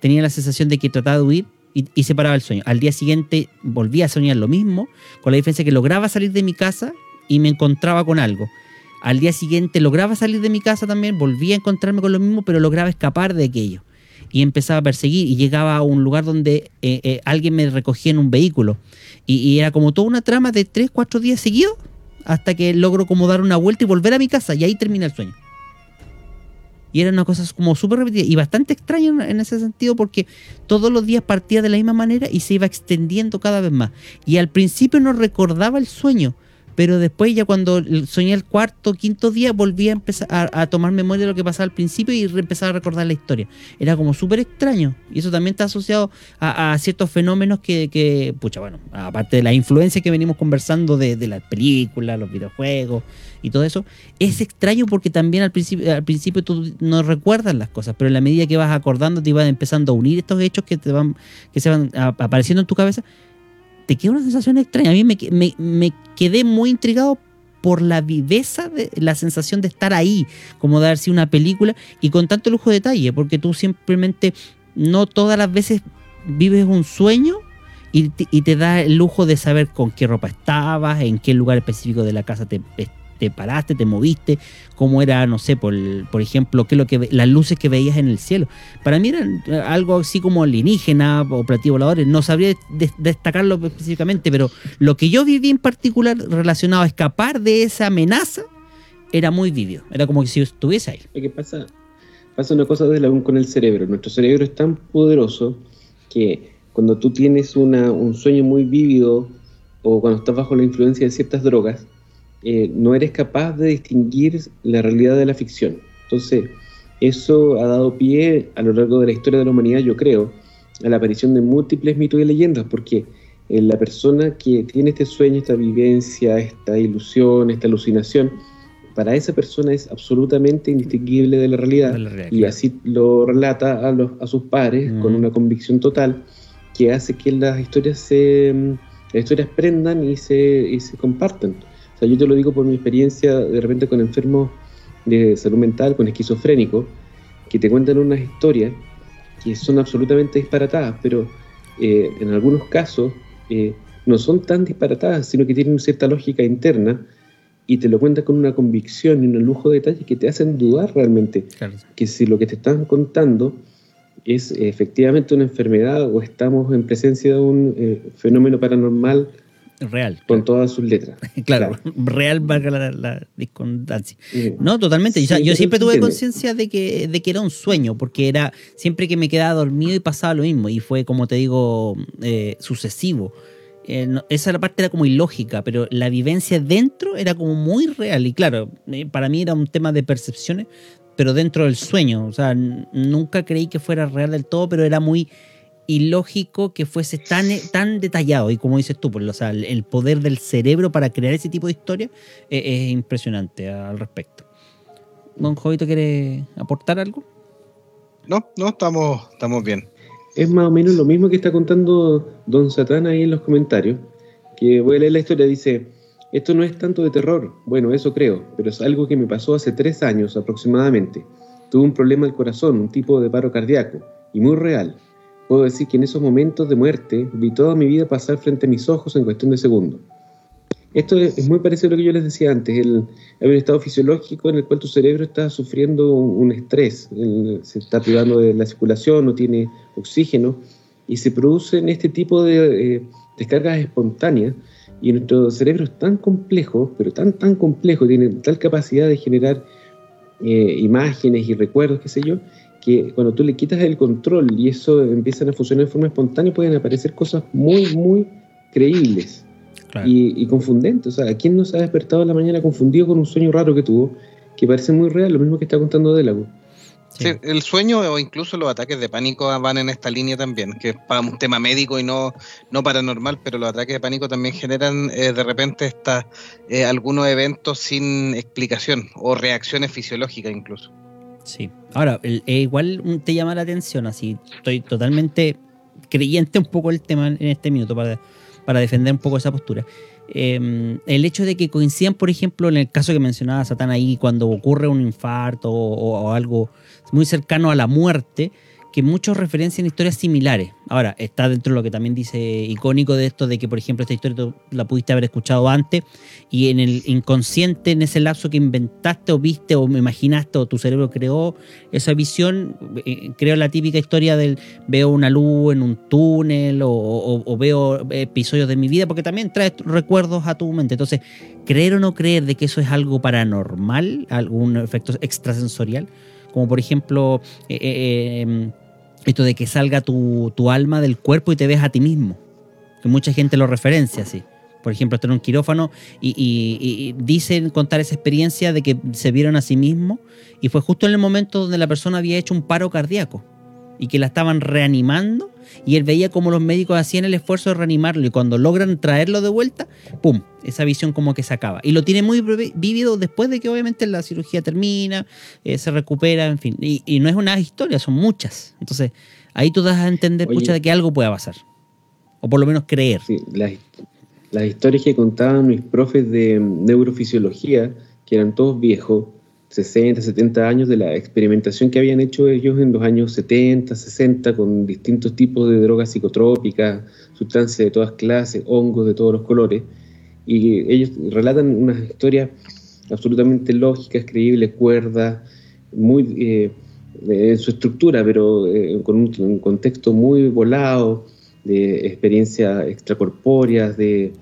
Tenía la sensación de que trataba de huir y, y se paraba el sueño. Al día siguiente volvía a soñar lo mismo, con la diferencia que lograba salir de mi casa y me encontraba con algo. Al día siguiente lograba salir de mi casa también, volvía a encontrarme con lo mismo, pero lograba escapar de aquello. Y empezaba a perseguir y llegaba a un lugar donde eh, eh, alguien me recogía en un vehículo. Y, era como toda una trama de 3, 4 días seguidos hasta que logro como dar una vuelta y volver a mi casa y ahí termina el sueño. Y era una cosa como súper repetida y bastante extraña en ese sentido porque todos los días partía de la misma manera y se iba extendiendo cada vez más. Y al principio no recordaba el sueño, pero después ya cuando soñé el cuarto, quinto día, volví a empezar a, tomar memoria de lo que pasaba al principio y empezaba a recordar la historia. Era como súper extraño. Y eso también está asociado a, ciertos fenómenos que, que, pucha, bueno, aparte de la influencia que venimos conversando de, de las películas, los videojuegos y todo eso, es extraño porque también al principio, al principio tú no recuerdas las cosas, pero en la medida que vas acordando te van empezando a unir estos hechos que te van, que se van apareciendo en tu cabeza, te queda una sensación extraña. A mí me, me- me quedé muy intrigado por la viveza de la sensación de estar ahí, como de haber sido una película y con tanto lujo de detalle, porque tú simplemente no todas las veces vives un sueño y te, y te da el lujo de saber con qué ropa estabas, en qué lugar específico de la casa te, te paraste, te moviste, cómo era, no sé, por, por ejemplo, qué lo que las luces que veías en el cielo. Para mí eran eh, algo así como alienígena o voladores, no sabría de- destacarlo específicamente, pero lo que yo viví en particular relacionado a escapar de esa amenaza era muy vívido, era como si estuviese ahí. Que pasa, pasa una cosa de la, con el cerebro. Nuestro cerebro es tan poderoso que cuando tú tienes una- un sueño muy vívido o cuando estás bajo la influencia de ciertas drogas, eh, no eres capaz de distinguir la realidad de la ficción. Entonces, eso ha dado pie a lo largo de la historia de la humanidad, yo creo, a la aparición de múltiples mitos y leyendas, porque eh, la persona que tiene este sueño, esta vivencia, esta ilusión, esta alucinación, para esa persona es absolutamente indistinguible de la realidad De la realidad, y así lo relata a, los- a sus pares Ujú. con una convicción total que hace que las historias se mm, las historias prendan y se, y se compartan. O sea, yo te lo digo por mi experiencia de repente con enfermos de salud mental, con esquizofrénicos, que te cuentan unas historias que son absolutamente disparatadas, pero eh, en algunos casos eh, no son tan disparatadas, sino que tienen cierta lógica interna y te lo cuentan con una convicción y un lujo de detalles que te hacen dudar realmente Claro. que si lo que te están contando es efectivamente una enfermedad o estamos en presencia de un eh, fenómeno paranormal Real. con todas sus letras. (laughs) Claro, real valga la, la discordancia. No, totalmente. O sea, Sí, yo pero siempre tuve conciencia de que, de que era un sueño, porque era siempre que me quedaba dormido y pasaba lo mismo, y fue, como te digo, eh, sucesivo. Eh, no- esa parte era como ilógica, pero la vivencia dentro era como muy real. Y claro, eh, para mí era un tema de percepciones, pero dentro del sueño. O sea, nunca creí que fuera real del todo, pero era muy ilógico que fuese tan, tan detallado. Y como dices tú, pues, o sea, el- el poder del cerebro para crear ese tipo de historia eh, es impresionante al respecto. Don Jovito, ¿quiere aportar algo? No, no, estamos, estamos bien. Es más o menos lo mismo que está contando Don Satán ahí en los comentarios, que voy a leer la historia, dice, esto no es tanto de terror, bueno, eso creo, pero es algo que me pasó hace tres años aproximadamente. Tuve un problema al corazón, un tipo de paro cardíaco, y muy real. Puedo decir que en esos momentos de muerte vi toda mi vida pasar frente a mis ojos en cuestión de segundos. Esto es, muy parecido a lo que yo les decía antes. El, un estado fisiológico en el cual tu cerebro está sufriendo un, estrés, se está privando de la circulación, no tiene oxígeno, y se producen este tipo de eh, descargas espontáneas. Y nuestro cerebro es tan complejo, pero tan, tan complejo, tiene tal capacidad de generar eh, imágenes y recuerdos, qué sé yo, que cuando tú le quitas el control y eso empiezan a funcionar de forma espontánea, pueden aparecer cosas muy, muy creíbles y, confundentes. O sea, ¿quién no se ha despertado en la mañana confundido con un sueño raro que tuvo, que parece muy real, lo mismo que está contando Delago? Sí. el sueño o incluso los ataques de pánico van en esta línea también, que es para un tema médico y no, no paranormal, pero los ataques de pánico también generan eh, de repente esta, eh, algunos eventos sin explicación o reacciones fisiológicas incluso. Sí. Ahora, eh, igual te llama la atención, así estoy totalmente creyente un poco el tema en este minuto para para defender un poco esa postura. Em, el hecho de que coincidan, por ejemplo, en el caso que mencionaba Satán ahí, cuando ocurre un infarto o algo muy cercano a la muerte, que muchos referencian historias similares. Ahora, está dentro de lo que también dice icónico de esto, de que, por ejemplo, esta historia tú la pudiste haber escuchado antes y en el inconsciente, en ese lapso que inventaste o viste o me imaginaste o tu cerebro creó esa visión, eh, creo la típica historia del veo una luz en un túnel o, veo episodios de mi vida, porque también trae recuerdos a tu mente. Entonces, creer o no creer de que eso es algo paranormal, algún efecto extrasensorial, como por ejemplo... Eh, eh, em, esto de que salga tu, alma del cuerpo y te ves a ti mismo. Que mucha gente lo referencia así. Por ejemplo, estar en un quirófano y, dicen contar esa experiencia de que se vieron a sí mismos y fue justo en el momento donde la persona había hecho un paro cardíaco y que la estaban reanimando y él veía como los médicos hacían el esfuerzo de reanimarlo y cuando logran traerlo de vuelta, ¡pum! Esa visión como que se acaba. Y lo tiene muy vívido después de que obviamente la cirugía termina, eh, se recupera, en fin. Y, no es una historia, son muchas. Entonces ahí tú das a entender, mucha de que algo pueda pasar. O por lo menos creer. Sí, las, las historias que contaban mis profes de neurofisiología, que eran todos viejos, 60, 70 años de la experimentación que habían hecho ellos en los años 70, 60 con distintos tipos de drogas psicotrópicas, sustancias de todas clases, hongos de todos los colores. Y ellos relatan unas historias absolutamente lógicas, creíbles, cuerdas, muy eh, en su estructura, pero eh, con un, contexto muy volado, de experiencias extracorpóreas, de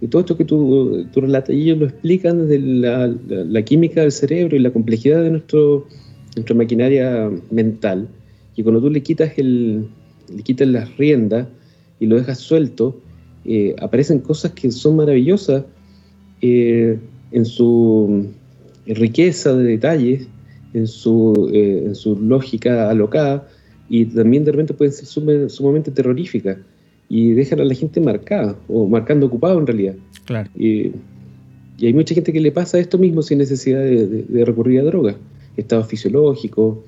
y todo esto que tú, tú relatas, ellos lo explican desde la, química del cerebro y la complejidad de nuestro, nuestra maquinaria mental. Y cuando tú le quitas, el, le quitas las riendas y lo dejas suelto, eh, aparecen cosas que son maravillosas eh, en su riqueza de detalles, en su, eh, en su lógica alocada, y también de repente pueden ser sumamente terroríficas y dejan a la gente marcada o marcando ocupado en realidad. Claro. Y, hay mucha gente que le pasa esto mismo sin necesidad de, recurrir a drogas. Estados fisiológicos,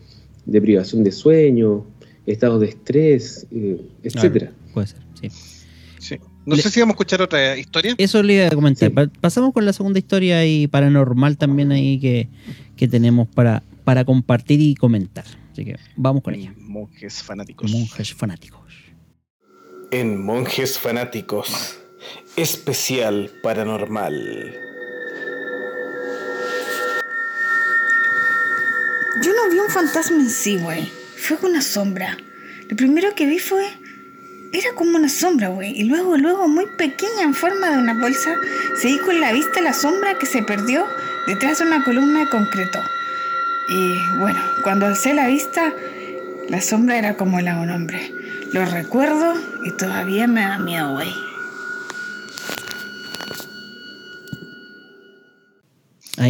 de privación de sueño, estados de estrés, eh, etcétera. puede ser, sí. sí. No sé si vamos a escuchar otra historia. Eso le iba a comentar. Pasamos con la segunda historia y paranormal también ahí que, que tenemos para, para compartir y comentar. Así que vamos con ella. Monjes fanáticos. Monjes fanáticos en Monjes Fanáticos, especial paranormal. Yo no vi un fantasma en sí, güey. Fue una sombra. Lo primero que vi fue... Era como una sombra, güey. Y luego, luego, muy pequeña en forma de una bolsa, seguí con la vista la sombra que se perdió detrás de una columna de concreto. Y bueno, cuando alcé la vista, la sombra era como la de un hombre. Lo recuerdo y todavía me da miedo, güey.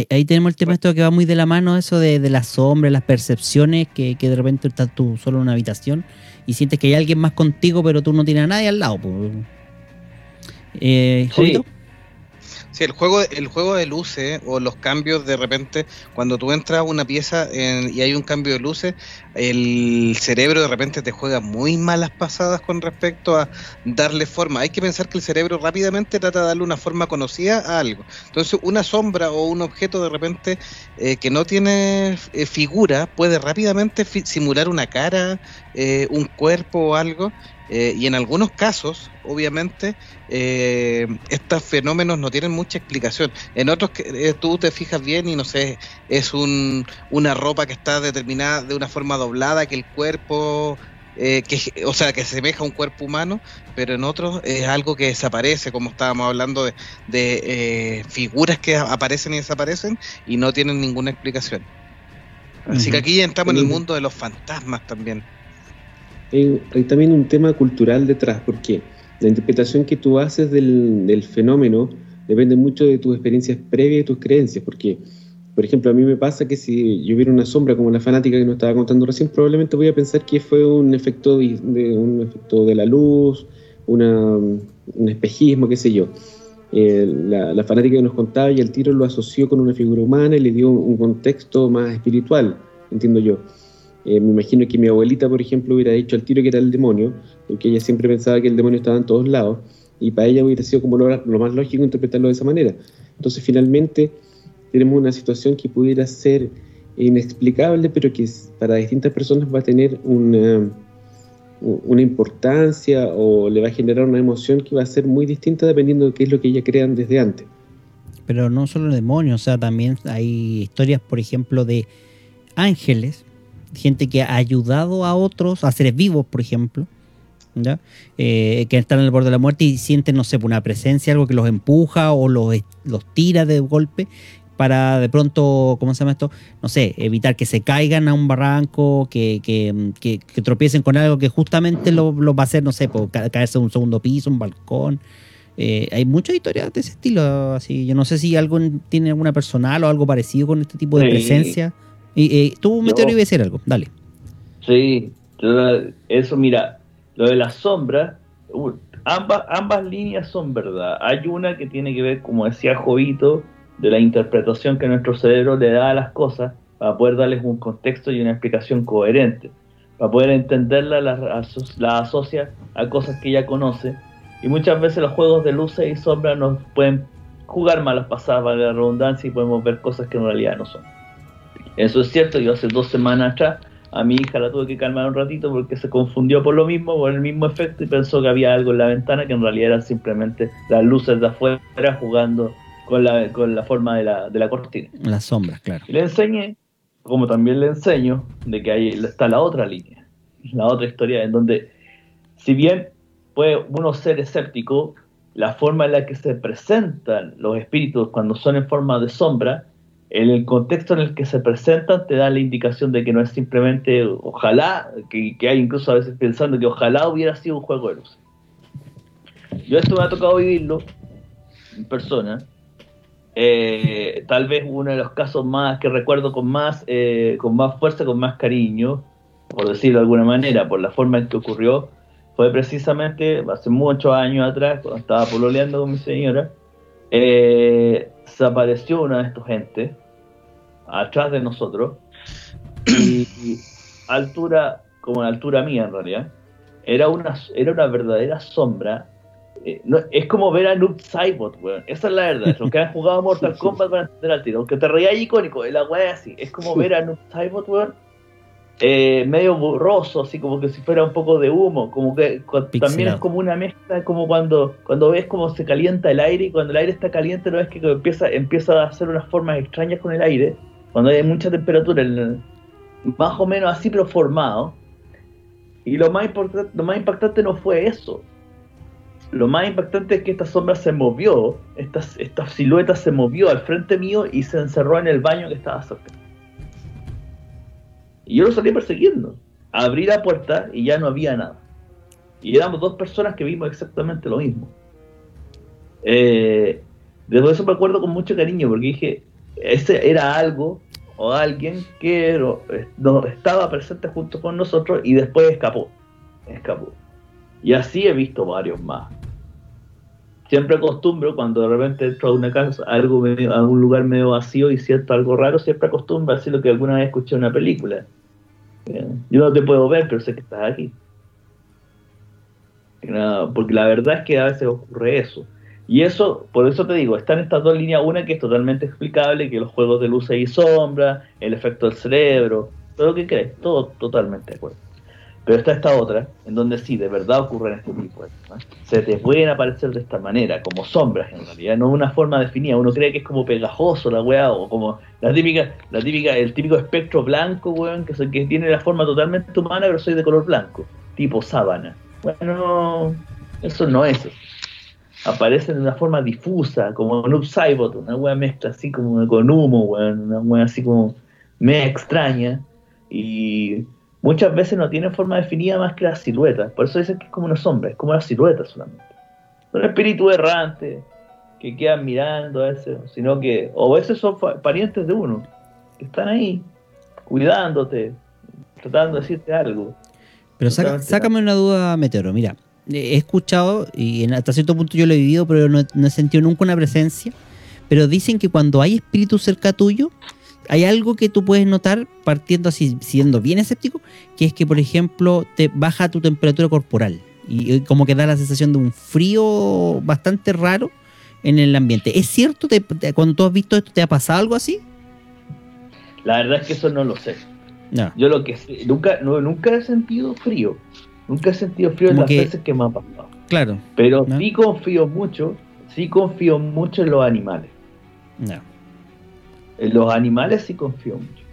Ahí, tenemos el tema esto que va muy de la mano, eso de, de las sombras, las percepciones, que, de repente estás tú solo en una habitación y sientes que hay alguien más contigo, pero tú no tienes a nadie al lado. Eh, Sí, el juego, el juego de luces o los cambios de repente, cuando tú entras a una pieza y hay un cambio de luces, el cerebro de repente te juega muy malas pasadas con respecto a darle forma. Hay que pensar que el cerebro rápidamente trata de darle una forma conocida a algo. Entonces, una sombra o un objeto de repente eh, que no tiene eh, figura puede rápidamente simular una cara, eh, un cuerpo o algo Eh, y en algunos casos, obviamente, eh, estos fenómenos no tienen mucha explicación. En otros, eh, tú te fijas bien y no sé, es un, una ropa que está determinada de una forma doblada, que el cuerpo, que, o sea, que semeja a un cuerpo humano, pero en otros es algo que desaparece, como estábamos hablando de, de figuras que aparecen y desaparecen y no tienen ninguna explicación. Así que aquí ya entramos en el mundo de los fantasmas también hay, también un tema cultural detrás, porque la interpretación que tú haces del, fenómeno depende mucho de tus experiencias previas y tus creencias, porque, por ejemplo, a mí me pasa que si yo viera una sombra como la fanática que nos estaba contando recién, probablemente voy a pensar que fue un efecto de, un efecto de la luz, un espejismo, qué sé yo. Eh, la, la, fanática que nos contaba y el tiro lo asoció con una figura humana y le dio un contexto más espiritual, entiendo yo. Eh, me imagino que mi abuelita, por ejemplo, hubiera dicho al tiro que era el demonio, porque ella siempre pensaba que el demonio estaba en todos lados, y para ella hubiera sido como lo, más lógico interpretarlo de esa manera. Entonces, finalmente, tenemos una situación que pudiera ser inexplicable, pero que para distintas personas va a tener una, importancia o le va a generar una emoción que va a ser muy distinta dependiendo de qué es lo que ella crean desde antes. Pero no solo el demonio, o sea, también hay historias, por ejemplo, de ángeles gente que ha ayudado a otros, a seres vivos, por ejemplo, ¿ya? Eh, que están en el borde de la muerte y sienten, no sé, una presencia, algo que los empuja o los, los tira de golpe para de pronto, ¿cómo se llama esto? No sé, evitar que se caigan a un barranco, que, que, tropiecen con algo que justamente lo, va a hacer, no sé, por caerse de un segundo piso, un balcón. Eh, hay muchas historias de ese estilo, así. Yo no sé si algo tiene alguna personal o algo parecido con este tipo de presencia. Y tú, Meteoro, iba a decir algo, dale. Sí, eso, mira, lo de las sombras, ambas, ambas líneas son verdad. Hay una que tiene que ver, como decía Jovito, de la interpretación que nuestro cerebro le da a las cosas para poder darles un contexto y una explicación coherente. Para poder entenderla, la, la asocia a cosas que ya conoce. Y muchas veces los juegos de luces y sombras nos pueden jugar malas pasadas, para la redundancia, y podemos ver cosas que en realidad no son. Eso es cierto, yo hace dos semanas atrás a mi hija la tuve que calmar un ratito porque se confundió por lo mismo, por el mismo efecto y pensó que había algo en la ventana que en realidad eran simplemente las luces de afuera jugando con la, con la forma de la, de la cortina. Las sombras, claro. Y le enseñé, como también le enseño, de que ahí está la otra línea, la otra historia en donde, si bien puede uno ser escéptico, la forma en la que se presentan los espíritus cuando son en forma de sombra el contexto en el que se presentan te da la indicación de que no es simplemente, ojalá, que, hay incluso a veces pensando que ojalá hubiera sido un juego de luz. Yo esto me ha tocado vivirlo en persona. Eh, tal vez uno de los casos más que recuerdo con más, eh, con más fuerza, con más cariño, por decirlo de alguna manera, por la forma en que ocurrió, fue precisamente hace muchos años atrás, cuando estaba pololeando con mi señora, eh, se apareció una de estos gentes atrás de nosotros, y, altura, como la altura mía en realidad, era una, era una verdadera sombra. Eh, es como ver a Noob Saibot, weón. Esa es la verdad. Los que han jugado (laughs) Mortal Kombat van a entender al tiro. Aunque te reía icónico, la weá así. Es como ver a Noob Saibot, weón. Eh, medio borroso, así como que si fuera un poco de humo, como que también es como una mezcla, como cuando, cuando ves cómo se calienta el aire y cuando el aire está caliente no ves que empieza, empieza a hacer unas formas extrañas con el aire cuando hay mucha temperatura, más o menos así pero formado. Y lo más, lo más impactante no fue eso. Lo más impactante es que esta sombra se movió, esta, esta silueta se movió al frente mío y se encerró en el baño que estaba cerca. Y yo lo salí persiguiendo. Abrí la puerta y ya no había nada. Y éramos dos personas que vimos exactamente lo mismo. Eh, después eso me acuerdo con mucho cariño porque dije, ese era algo o alguien que no, estaba presente junto con nosotros y después escapó. Escapó. Y así he visto varios más. Siempre acostumbro cuando de repente entro a una casa, algo a un lugar medio vacío y siento algo raro, siempre acostumbro a decir lo que alguna vez escuché en una película. Eh, yo no te puedo ver, pero sé que estás aquí. Porque la verdad es que a veces ocurre eso. Y eso, por eso te digo, están estas dos líneas, una que es totalmente explicable, que los juegos de luces y sombra, el efecto del cerebro, todo lo que crees, todo totalmente de acuerdo. Pero está esta otra, en donde sí, de verdad ocurren este tipo de cosas. Se te pueden aparecer de esta manera, como sombras en realidad, no una forma definida. Uno cree que es como pegajoso la weá, o como la típica, la típica, el típico espectro blanco, weón, que, que tiene la forma totalmente humana, pero soy de color blanco, tipo sábana. Bueno, eso no es. Aparecen de una forma difusa, como un upside una weá mezcla así como con humo, weón, una weá así como media extraña. Y muchas veces no tienen forma definida más que la silueta. Por eso dicen que es como una sombra, es como la silueta solamente. Son espíritus errantes que quedan mirando a veces, sino que, o a veces son parientes de uno, que están ahí, cuidándote, tratando de decirte algo. Pero saca- sácame una duda, Meteoro. Mira, he escuchado y en- hasta cierto punto yo lo he vivido, pero no, he- no he sentido nunca una presencia. Pero dicen que cuando hay espíritus cerca tuyo, hay algo que tú puedes notar partiendo así, siendo bien escéptico, que es que, por ejemplo, te baja tu temperatura corporal. Y, y como que da la sensación de un frío bastante raro en el ambiente. ¿Es cierto? ¿Te- te- cuando tú has visto esto, ¿te ha pasado algo así? La verdad es que eso no lo sé. No. Yo lo que sé, nunca, no, nunca he sentido frío. Nunca he sentido frío en las que- veces que me ha pasado. Claro. Pero ¿No? sí confío mucho, sí confío mucho en los animales. No. En los animales sí confío mucho.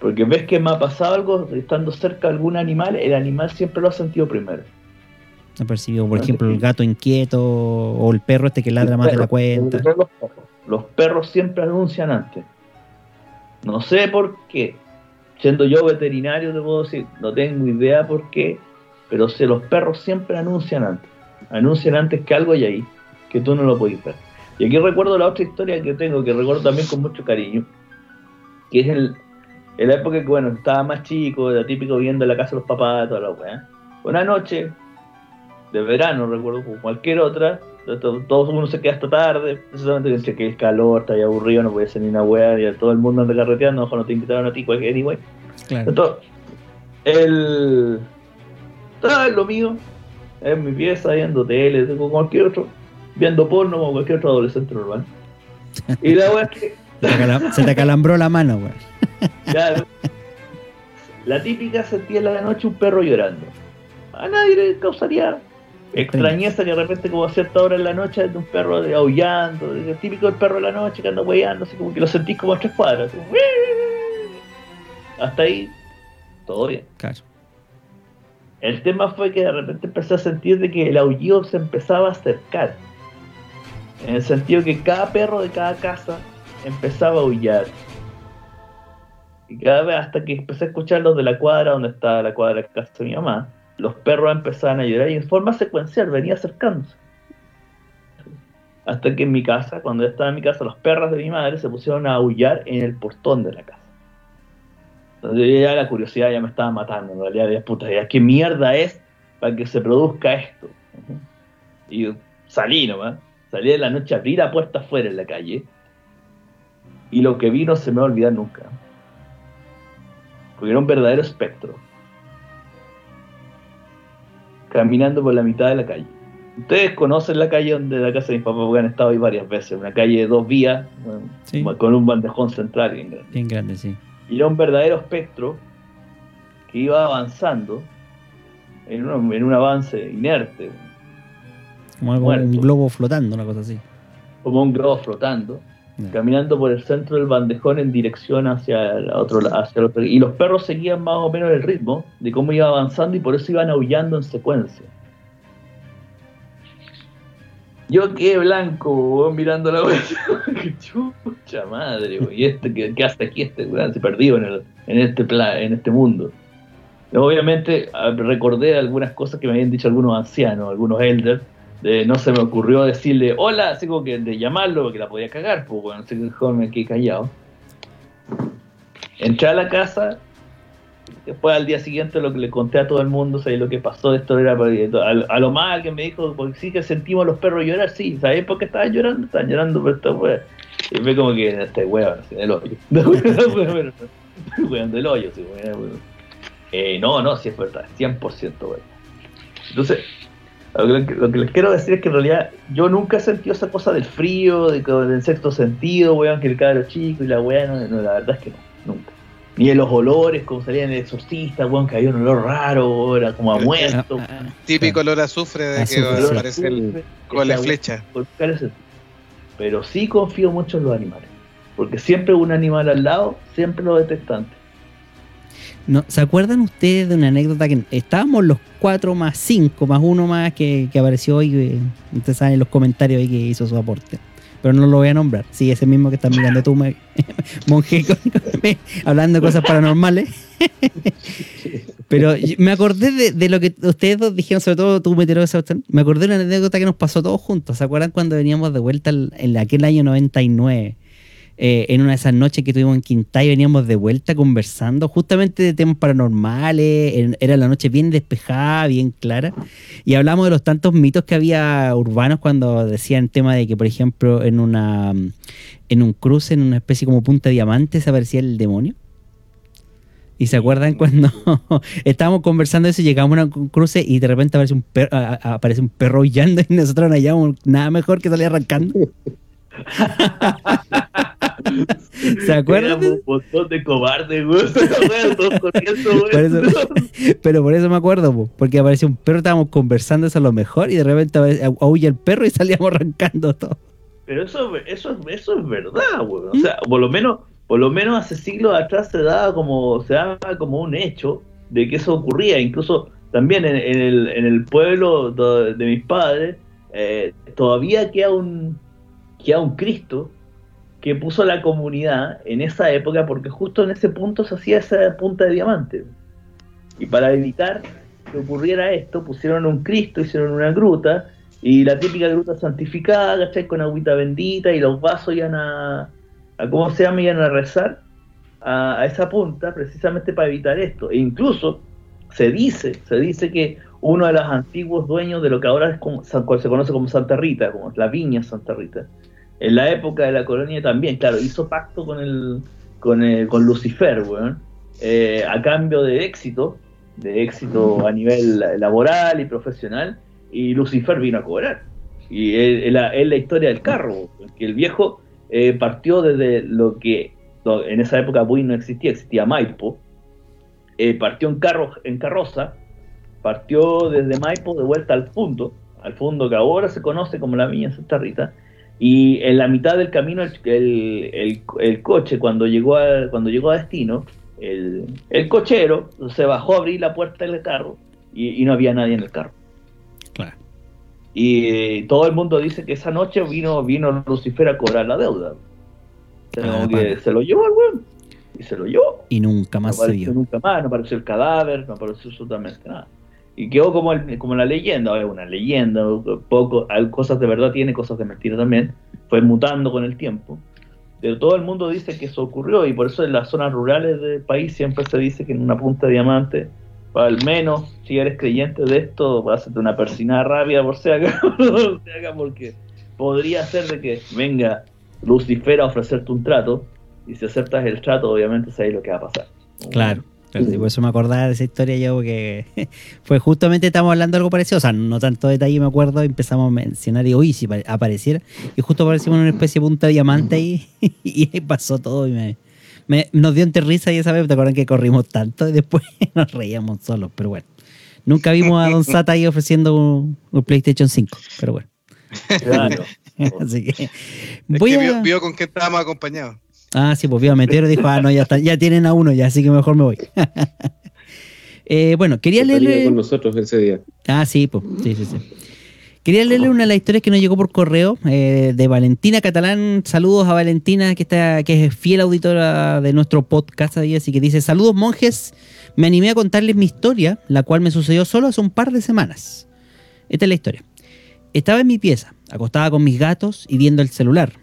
Porque ves que me ha pasado algo estando cerca de algún animal, el animal siempre lo ha sentido primero. No percibido, por No, ejemplo, sí. el gato inquieto o el perro este que ladra más de la cuenta. Los perros. Los perros siempre anuncian antes. No sé por qué. Siendo yo veterinario, te puedo decir, no tengo idea por qué, pero sé, los perros siempre anuncian antes. Anuncian antes que algo hay ahí, que tú no lo puedes ver. Y aquí recuerdo la otra historia que tengo, que recuerdo también con mucho cariño, que es el, en la época que, bueno, estaba más chico, era típico viendo en la casa de los papás, toda la weá. Una noche, de verano, recuerdo, como cualquier otra, to- todo uno se queda hasta tarde, precisamente entre que es calor, está ahí aburrido, no puede ser ni una weá, y todo el mundo anda carreteando, ojo, no te invitaron a ti, cualquier anyway. Claro. Entonces, el. En lo mío, en mi pieza, viendo tele, como cualquier otro, viendo porno como cualquier otro adolescente normal. Y la weá es que Se te, acalambró la mano, (laughs) ya, la típica sentía en la noche un perro llorando. A nadie le causaría extrañeza que de repente como a cierta hora en la noche de un perro de aullando, el típico del perro de la noche que anda hueando, así como que lo sentís como a tres cuadras. como, hasta ahí, todo bien. Claro. El tema fue que de repente empecé a sentir de que el aullido se empezaba a acercar. En el sentido que cada perro de cada casa empezaba a aullar. Y cada vez hasta que empecé a escuchar los de la cuadra, donde estaba la cuadra de casa de mi mamá, los perros empezaban a llorar y en forma secuencial venía acercándose. Hasta que en mi casa, cuando estaba en mi casa, los perros de mi madre se pusieron a aullar en el portón de la casa. Entonces ya la curiosidad ya me estaba matando, en realidad, ya, puta, ya, ¿qué mierda es para que se produzca esto? Y salí nomás, salí de la noche, abrí la puerta afuera en la calle, y lo que vi no se me va a olvidar nunca. Porque era un verdadero espectro. Caminando por la mitad de la calle. Ustedes conocen la calle donde la casa de mis papás porque han estado ahí varias veces, una calle de dos vías, Sí. con un bandejón central bien grande. Bien grande, sí. Y era un verdadero espectro que iba avanzando en un, en un avance inerte, Como un globo flotando, una cosa así. como un globo flotando, caminando por el centro del bandejón en dirección hacia el otro, hacia el otro. Y los perros seguían más o menos el ritmo de cómo iba avanzando y por eso iban aullando en secuencia. Yo quedé blanco, mirando la wea. (laughs) ¡Qué chucha madre! ¿Y este qué, qué hace aquí este weón? Se perdió en, este este mundo. Obviamente recordé algunas cosas que me habían dicho algunos ancianos, algunos elders, de no se me ocurrió decirle hola, así como que de llamarlo porque la podía cagar, pues bueno, así que mejor me quedé callado. Entré a la casa, después al día siguiente lo que le conté a todo el mundo, ¿sabes lo que pasó? Esto era a, a lo más alguien me dijo, porque sí que sentimos los perros llorar, sí, ¿sabes por qué estaban llorando? Estaban llorando por esta wea. Y fue como que este weón, así, del hoyo. (laughs) weón del hoyo, sí, weón, weón. Eh, no, no, sí es verdad, 100% weón. Entonces, lo que, que les quiero decir es que en realidad yo nunca he sentido esa cosa del frío, de, que- del sexto sentido, weón, que el cabro chico y la weá, no, no, la verdad es que no, nunca. Y en los olores, como salían el exorcista, weón, que había un olor raro, era como a muerto. Ah, ah, Típico olor a azufre de que sí. aparece el- con la flecha. Pero sí confío mucho en los animales. Porque siempre un animal al lado, siempre lo detectante. No, ¿Se acuerdan ustedes de una anécdota que estábamos los cuatro más cinco, más uno más que, que apareció hoy? eh, ustedes saben en los comentarios ahí que hizo su aporte. Pero no lo voy a nombrar. Sí, ese mismo que estás mirando tú, (laughs) monje, (laughs) hablando de cosas paranormales. (laughs) Pero me acordé de, de lo que ustedes dos dijeron, sobre todo tú, Meteoro Sebastián. Me acordé de una anécdota que nos pasó todos juntos. ¿Se acuerdan cuando veníamos de vuelta en aquel año 99? Eh, en una de esas noches que tuvimos en Quintay, veníamos de vuelta conversando justamente de temas paranormales, era la noche bien despejada, bien clara, y hablamos de los tantos mitos que había urbanos cuando decían tema de que, por ejemplo, en una en un cruce, en una especie como punta de diamante, se aparecía el demonio. ¿Y se acuerdan cuando (laughs) estábamos conversando eso y llegamos a un cruce y de repente aparece un perro, aparece un perro aullando y (laughs) nosotros no hallamos nada mejor que salir arrancando? (laughs) ¿Se acuerdan? Éramos un montón de cobardes, güey. (laughs) Todos corriendo, güey. Por eso- pero por eso me acuerdo, po, porque apareció un perro, estábamos conversando eso a lo mejor y de repente aúlla el perro y salíamos (laughs) arrancando todo. Pero eso, eso, eso es verdad, güey. O sea, por lo menos, por lo menos hace siglos atrás se daba como, se daba como un hecho de que eso ocurría. Incluso también en, en el, en el pueblo de, de mis padres, eh, todavía queda un, queda un Cristo que puso la comunidad en esa época, porque justo en ese punto se hacía esa punta de diamante. Y para evitar que ocurriera esto, pusieron un Cristo, hicieron una gruta, y la típica gruta santificada, ¿cachai? Con agüita bendita, y los vasos iban a, a ¿cómo se llama? Iban a rezar a, esa punta, precisamente para evitar esto. E incluso se dice, se dice que uno de los antiguos dueños de lo que ahora es como, se conoce como Santa Rita, como la viña Santa Rita, en la época de la colonia también, claro, hizo pacto con el con, el, con Lucifer, weón, eh, a cambio de éxito, de éxito a nivel laboral y profesional, y Lucifer vino a cobrar. Y es, la, historia del carro, que el viejo eh, partió desde lo que en esa época Buin no existía, existía Maipo, eh, partió en, carro, en carroza, partió desde Maipo de vuelta al fondo, al fondo que ahora se conoce como la Viña Santa Rita, y en la mitad del camino el, el- el- el coche cuando llegó a, cuando llegó a destino, el, el cochero se bajó a abrir la puerta del carro y, y no había nadie en el carro. Claro. Y eh, todo el mundo dice que esa noche vino, vino Lucifer a cobrar la deuda. Ah, que se lo llevó el weón. Y se lo llevó. Y nunca No más se apareció vio. nunca más, no apareció el cadáver, no apareció absolutamente nada. Y quedó como, el- como la leyenda, una leyenda, poco, cosas de verdad tiene, cosas de mentira también. Fue mutando con el tiempo. Pero todo el mundo dice que eso ocurrió y por eso en las zonas rurales del país siempre se dice que en una punta de diamante, al menos si eres creyente de esto, vas a hacerte una persinada rápida (laughs) por si acaso, porque podría ser de que venga Lucifer a ofrecerte un trato y si aceptas el trato obviamente sabes lo que va a pasar. Claro. Claro, sí, por eso me acordaba de esa historia yo, porque (laughs) fue justamente estamos hablando de algo parecido, o sea, no tanto detalle me acuerdo, empezamos a mencionar y uy, si pa- apareciera, y justo aparecimos en una especie de punta de diamante ahí, (laughs) y ahí pasó todo y me, me- nos dio entre risa y esa vez, ¿te acuerdan que corrimos tanto y después (laughs) nos reíamos solos? Pero bueno, nunca vimos a Don Sata ahí ofreciendo un, un PlayStation 5, pero bueno. Claro. Así que Es voy que a... vio, vio con qué estábamos acompañados. Ah, sí, pues vio a Meteoro y dijo, ah, no, ya, está, ya tienen a uno ya, así que mejor me voy. (laughs) Eh, bueno, quería leerle... con nosotros ese día. Ah, sí, pues, sí, sí, sí. Quería leerle una de las historias que nos llegó por correo eh, de Valentina Catalán. Saludos a Valentina, que está, que es fiel auditora de nuestro podcast ahí, así que dice, saludos monjes, me animé a contarles mi historia, la cual me sucedió solo hace un par de semanas. Esta es la historia. Estaba en mi pieza, acostada con mis gatos y viendo el celular.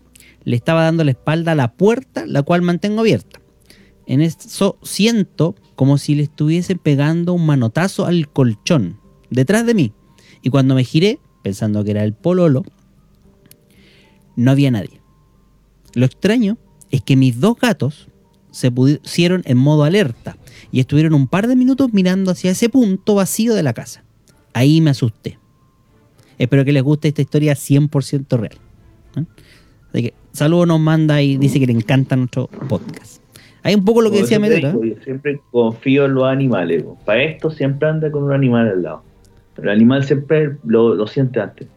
Le estaba dando la espalda a la puerta, la cual mantengo abierta. En eso siento como si le estuviese pegando un manotazo al colchón, detrás de mí. Y cuando me giré, pensando que era el pololo, no había nadie. Lo extraño es que mis dos gatos se pusieron en modo alerta y estuvieron un par de minutos mirando hacia ese punto vacío de la casa. Ahí me asusté. Espero que les guste esta historia 100% real. ¿Eh? Así que saludo nos manda y dice que le encanta nuestro podcast. Hay un poco lo que decía Medero. digo, Yo siempre confío en los animales. po. Para esto siempre anda con un animal al lado. Pero el animal siempre lo, lo siente antes.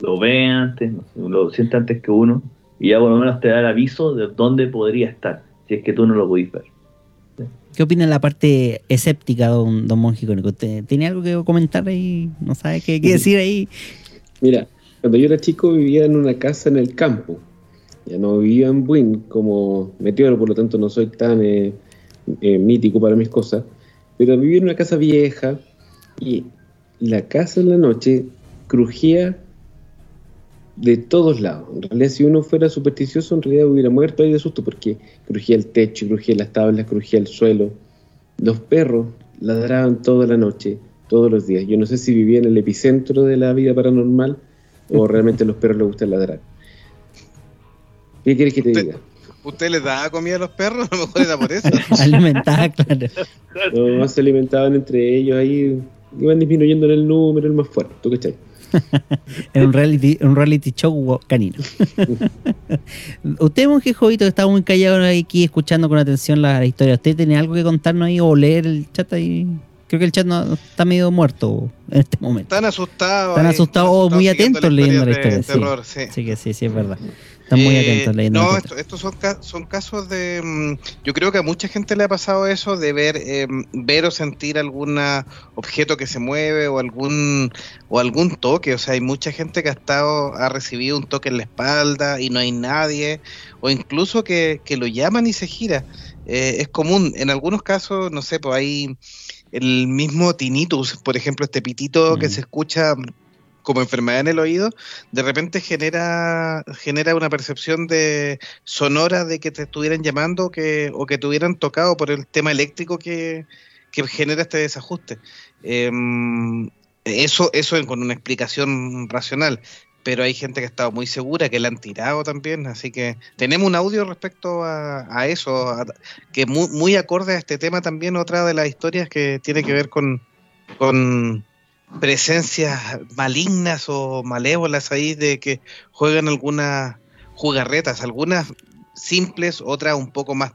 Lo ve antes, no sé, lo siente antes que uno. Y ya por lo menos te da el aviso de dónde podría estar. Si es que tú no lo pudiste ver. ¿Qué opina la parte escéptica, don, don Monje Cónico? ¿Usted ¿Tiene algo que comentar ahí? ¿No sabe qué, qué decir ahí? Mira, cuando yo era chico vivía en una casa en el campo. Ya no vivía en Buin como meteoro, por lo tanto no soy tan eh, eh, mítico para mis cosas. Pero vivía en una casa vieja y la casa en la noche crujía de todos lados. En realidad, si uno fuera supersticioso, en realidad hubiera muerto ahí de susto porque crujía el techo, crujía las tablas, crujía el suelo. Los perros ladraban toda la noche, todos los días. Yo no sé si vivía en el epicentro de la vida paranormal o realmente a los perros les gusta ladrar. ¿Qué quieres que te diga? ¿Usted les daba comida a los perros? (laughs) A lo mejor era por eso. (laughs) Alimentada, claro. (laughs) No, se alimentaban entre ellos ahí, iban disminuyendo en el número, el más fuerte, ¿tú cachai? En un reality, un reality show canino. Usted, monje Jovito, que está muy callado aquí escuchando con atención la historia. ¿Usted tiene algo que contarnos ahí o leer el chat ahí? Creo que el chat no, está medio muerto en este momento. Están asustados. Están asustados o muy siguiendo atentos leyendo la historia. de sí. terror, sí. Sí, que sí, sí, es verdad. Están muy Eh, atentos No, la esto- estos son, son casos de... mm, Yo creo que a mucha gente le ha pasado eso de ver, eh, ver o sentir algún objeto que se mueve o algún o algún toque. O sea, hay mucha gente que ha estado ha recibido un toque en la espalda y no hay nadie. O incluso que, que lo llaman y se gira. Eh, es común. En algunos casos, no sé, pues hay el mismo tinnitus, por ejemplo, este pitito que Mm. se escucha como enfermedad en el oído, de repente genera, genera una percepción de sonora de que te estuvieran llamando que, o que te hubieran tocado por el tema eléctrico que, que genera este desajuste. Em, eso, eso con una explicación racional. Pero hay gente que ha estado muy segura, que la han tirado también, así que tenemos un audio respecto a, eso, que muy, muy acorde a este tema también, otra de las historias que tiene que ver con, con presencias malignas o malévolas ahí de que juegan algunas jugarretas, algunas simples, otras un poco más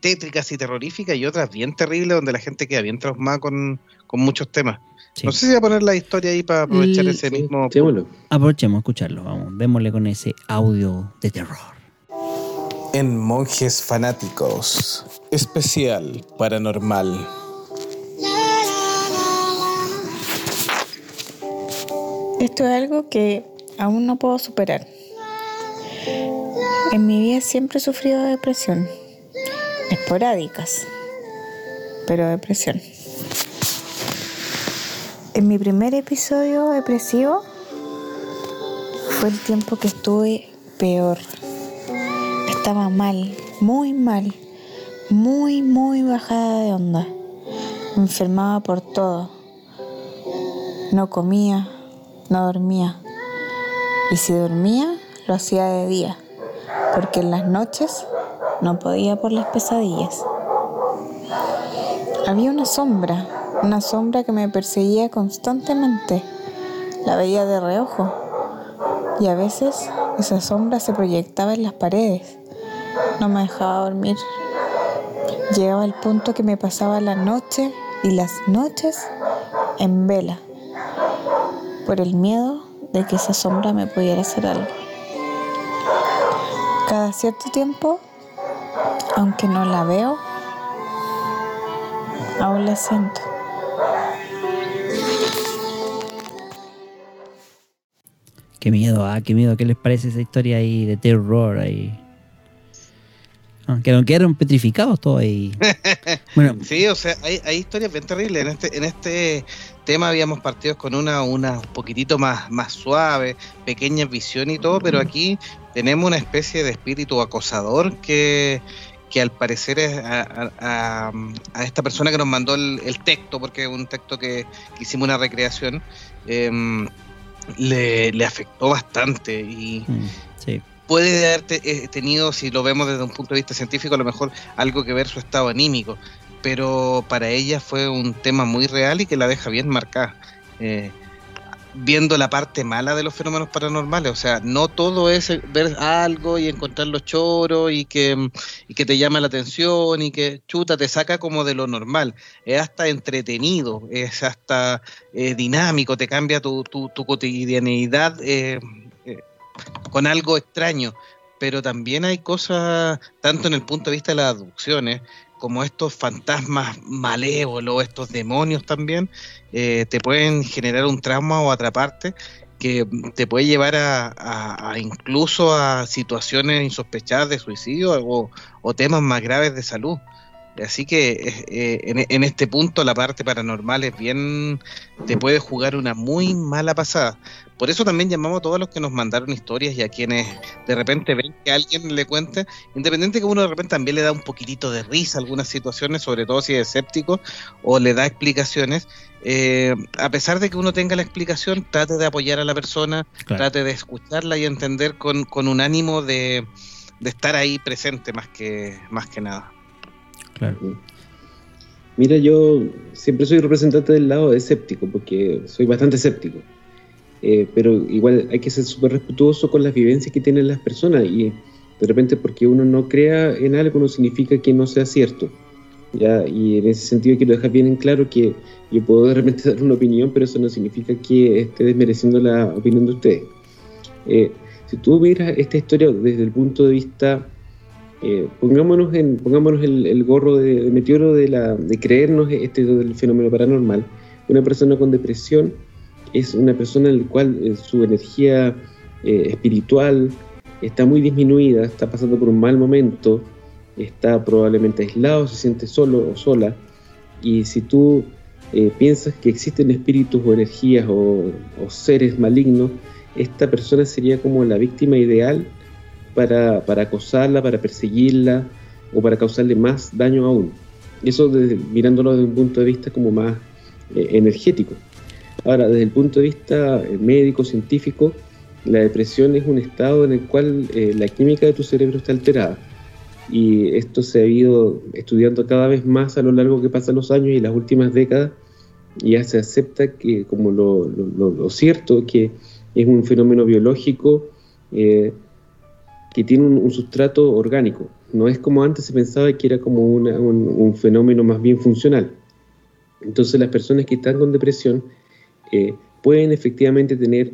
tétricas y terroríficas y otras bien terribles donde la gente queda bien traumada con, con muchos temas. Sí. No sé si voy a poner la historia ahí para aprovechar ese mismo... Echémoslo. Aprovechemos a escucharlo, vamos, démosle con ese audio de terror. En Monjes Fanáticos. Especial paranormal. Esto es algo que aún no puedo superar. En mi vida siempre he sufrido de depresión. Esporádicas, pero depresión. En mi primer episodio depresivo fue el tiempo que estuve peor. Estaba mal, muy mal, muy, muy bajada de onda. Enfermaba por todo. No comía, no dormía. Y si dormía, lo hacía de día, porque en las noches no podía por las pesadillas. Había una sombra, una sombra que me perseguía constantemente. La veía de reojo. Y a veces esa sombra se proyectaba en las paredes. No me dejaba dormir. Llegaba al punto que me pasaba la noche y las noches en vela por el miedo de que esa sombra me pudiera hacer algo. Cada cierto tiempo, aunque no la veo, aún la siento. Qué miedo, ah, qué miedo. ¿Qué les parece esa historia ahí de terror ahí? Ah, quedaron, quedaron petrificados todos ahí. (laughs) Bueno, Sí, o sea, hay, hay historias bien terribles. En este, en este tema habíamos partido con una, una un poquitito más, más suave, pequeña visión y todo, pero aquí tenemos una especie de espíritu acosador que, que al parecer es a, a- a- a esta persona que nos mandó el, el texto, porque es un texto que, que hicimos una recreación, em, le, le afectó bastante y mm. Puede haber te- eh, tenido, si lo vemos desde un punto de vista científico, a lo mejor algo que ver su estado anímico, pero para ella fue un tema muy real y que la deja bien marcada. Eh, viendo la parte mala de los fenómenos paranormales. O sea, no todo es ver algo y encontrar los choros y que, y que te llama la atención y que chuta, te saca como de lo normal. Es hasta entretenido, es hasta eh, dinámico, te cambia tu, tu, tu cotidianidad eh, con algo extraño. Pero también hay cosas, tanto en el punto de vista de las aducciones, como estos fantasmas malévolos, estos demonios también, eh, te pueden generar un trauma o atraparte que te puede llevar a, incluso a situaciones insospechadas de suicidio o, o temas más graves de salud. Así que eh, en, en, este punto la parte paranormal es bien, te puede jugar una muy mala pasada. Por eso también llamamos a todos los que nos mandaron historias y a quienes de repente ven que alguien le cuente, independiente que uno de repente también le da un poquitito de risa a algunas situaciones, sobre todo si es escéptico o le da explicaciones. Eh, a pesar de que uno tenga la explicación, trate de apoyar a la persona, claro. trate de escucharla y entender con, con un ánimo de, de estar ahí presente más que, más que nada. Mira, yo siempre soy representante del lado escéptico, porque soy bastante escéptico. Eh, pero igual hay que ser súper respetuoso con las vivencias que tienen las personas y de repente porque uno no crea en algo no significa que no sea cierto. ¿ya? Y en ese sentido quiero dejar bien en claro que yo puedo de repente (laughs) dar una opinión, pero eso no significa que esté desmereciendo la opinión de ustedes. Eh, si tú miras esta historia desde el punto de vista eh, pongámonos, pongámonos el, gorro de, meteoro de, creernos este del fenómeno paranormal. Una persona con depresión es una persona en la cual eh, su energía eh, espiritual está muy disminuida, está pasando por un mal momento, está probablemente aislado, se siente solo o sola. Y si tú piensas que existen espíritus o energías o seres malignos, esta persona sería como la víctima ideal para, para acosarla, para perseguirla o para causarle más daño aún. Eso desde, mirándolo desde un punto de vista como más eh, energético. Ahora, desde el punto de vista eh, médico, científico, la depresión es un estado en el cual eh, la química de tu cerebro está alterada. Y esto se ha ido estudiando cada vez más a lo largo que pasan los años y las últimas décadas. Ya se acepta que como lo, lo, lo cierto, que es un fenómeno biológico eh, que tiene un, sustrato orgánico. No es como antes se pensaba que era como un, un, fenómeno más bien funcional. Entonces las personas que están con depresión eh, pueden efectivamente tener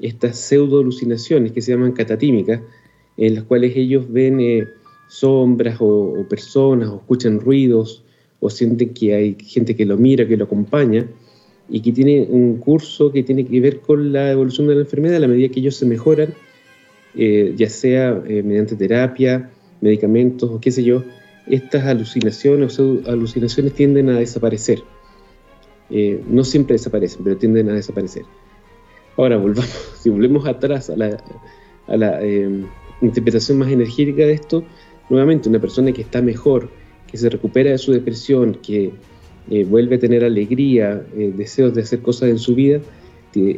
estas pseudo alucinaciones que se llaman catatímicas, en las cuales ellos ven eh, sombras o, o, personas o escuchan ruidos o sienten que hay gente que lo mira, que lo acompaña y que tiene un curso que tiene que ver con la evolución de la enfermedad a la medida que ellos se mejoran eh, ya sea eh, mediante terapia, medicamentos o qué sé yo, estas alucinaciones o alucinaciones tienden a desaparecer. Eh, no siempre desaparecen, pero tienden a desaparecer. Ahora, volvamos, (laughs) si volvemos atrás a la, a la eh, interpretación más energética de esto, nuevamente una persona que está mejor, que se recupera de su depresión, que eh, vuelve a tener alegría, deseos de hacer cosas en su vida,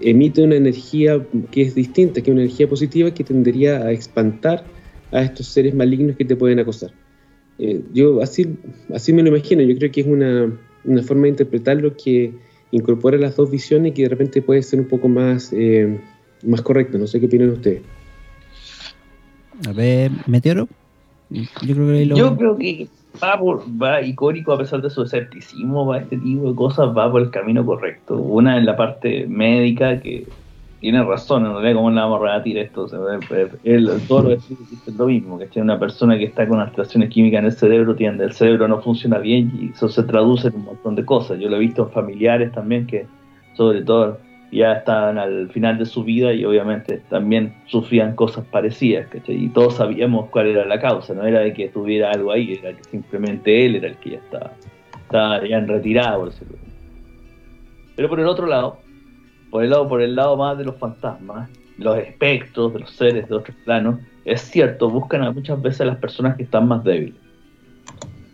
emite una energía que es distinta, que es una energía positiva que tendería a espantar a estos seres malignos que te pueden acosar. Eh, yo así, así me lo imagino, yo creo que es una, una, forma de interpretarlo que incorpora las dos visiones y que de repente puede ser un poco más, eh, más correcto. No sé qué opinan ustedes. A ver, Meteoro. Yo creo que, lo... yo creo que va, por, va icónico a pesar de su escepticismo, va este tipo de cosas, va por el camino correcto. Una en la parte médica que tiene razón, en realidad, ¿cómo le vamos a rebatir esto? O sea, él, todo lo que es lo mismo, que una persona que está con alteraciones químicas en el cerebro, tiende, el cerebro no funciona bien y eso se traduce en un montón de cosas. Yo lo he visto en familiares también que, sobre todo, ya estaban al final de su vida y obviamente también sufrían cosas parecidas, ¿cachai? Y todos sabíamos cuál era la causa, no era de que tuviera algo ahí, era que simplemente él era el que ya estaba, estaba ya en retirada, por decirlo. Pero por el otro lado, por el lado, por el lado más de los fantasmas, los espectros, de los seres de otros planos, es cierto, buscan a muchas veces a las personas que están más débiles.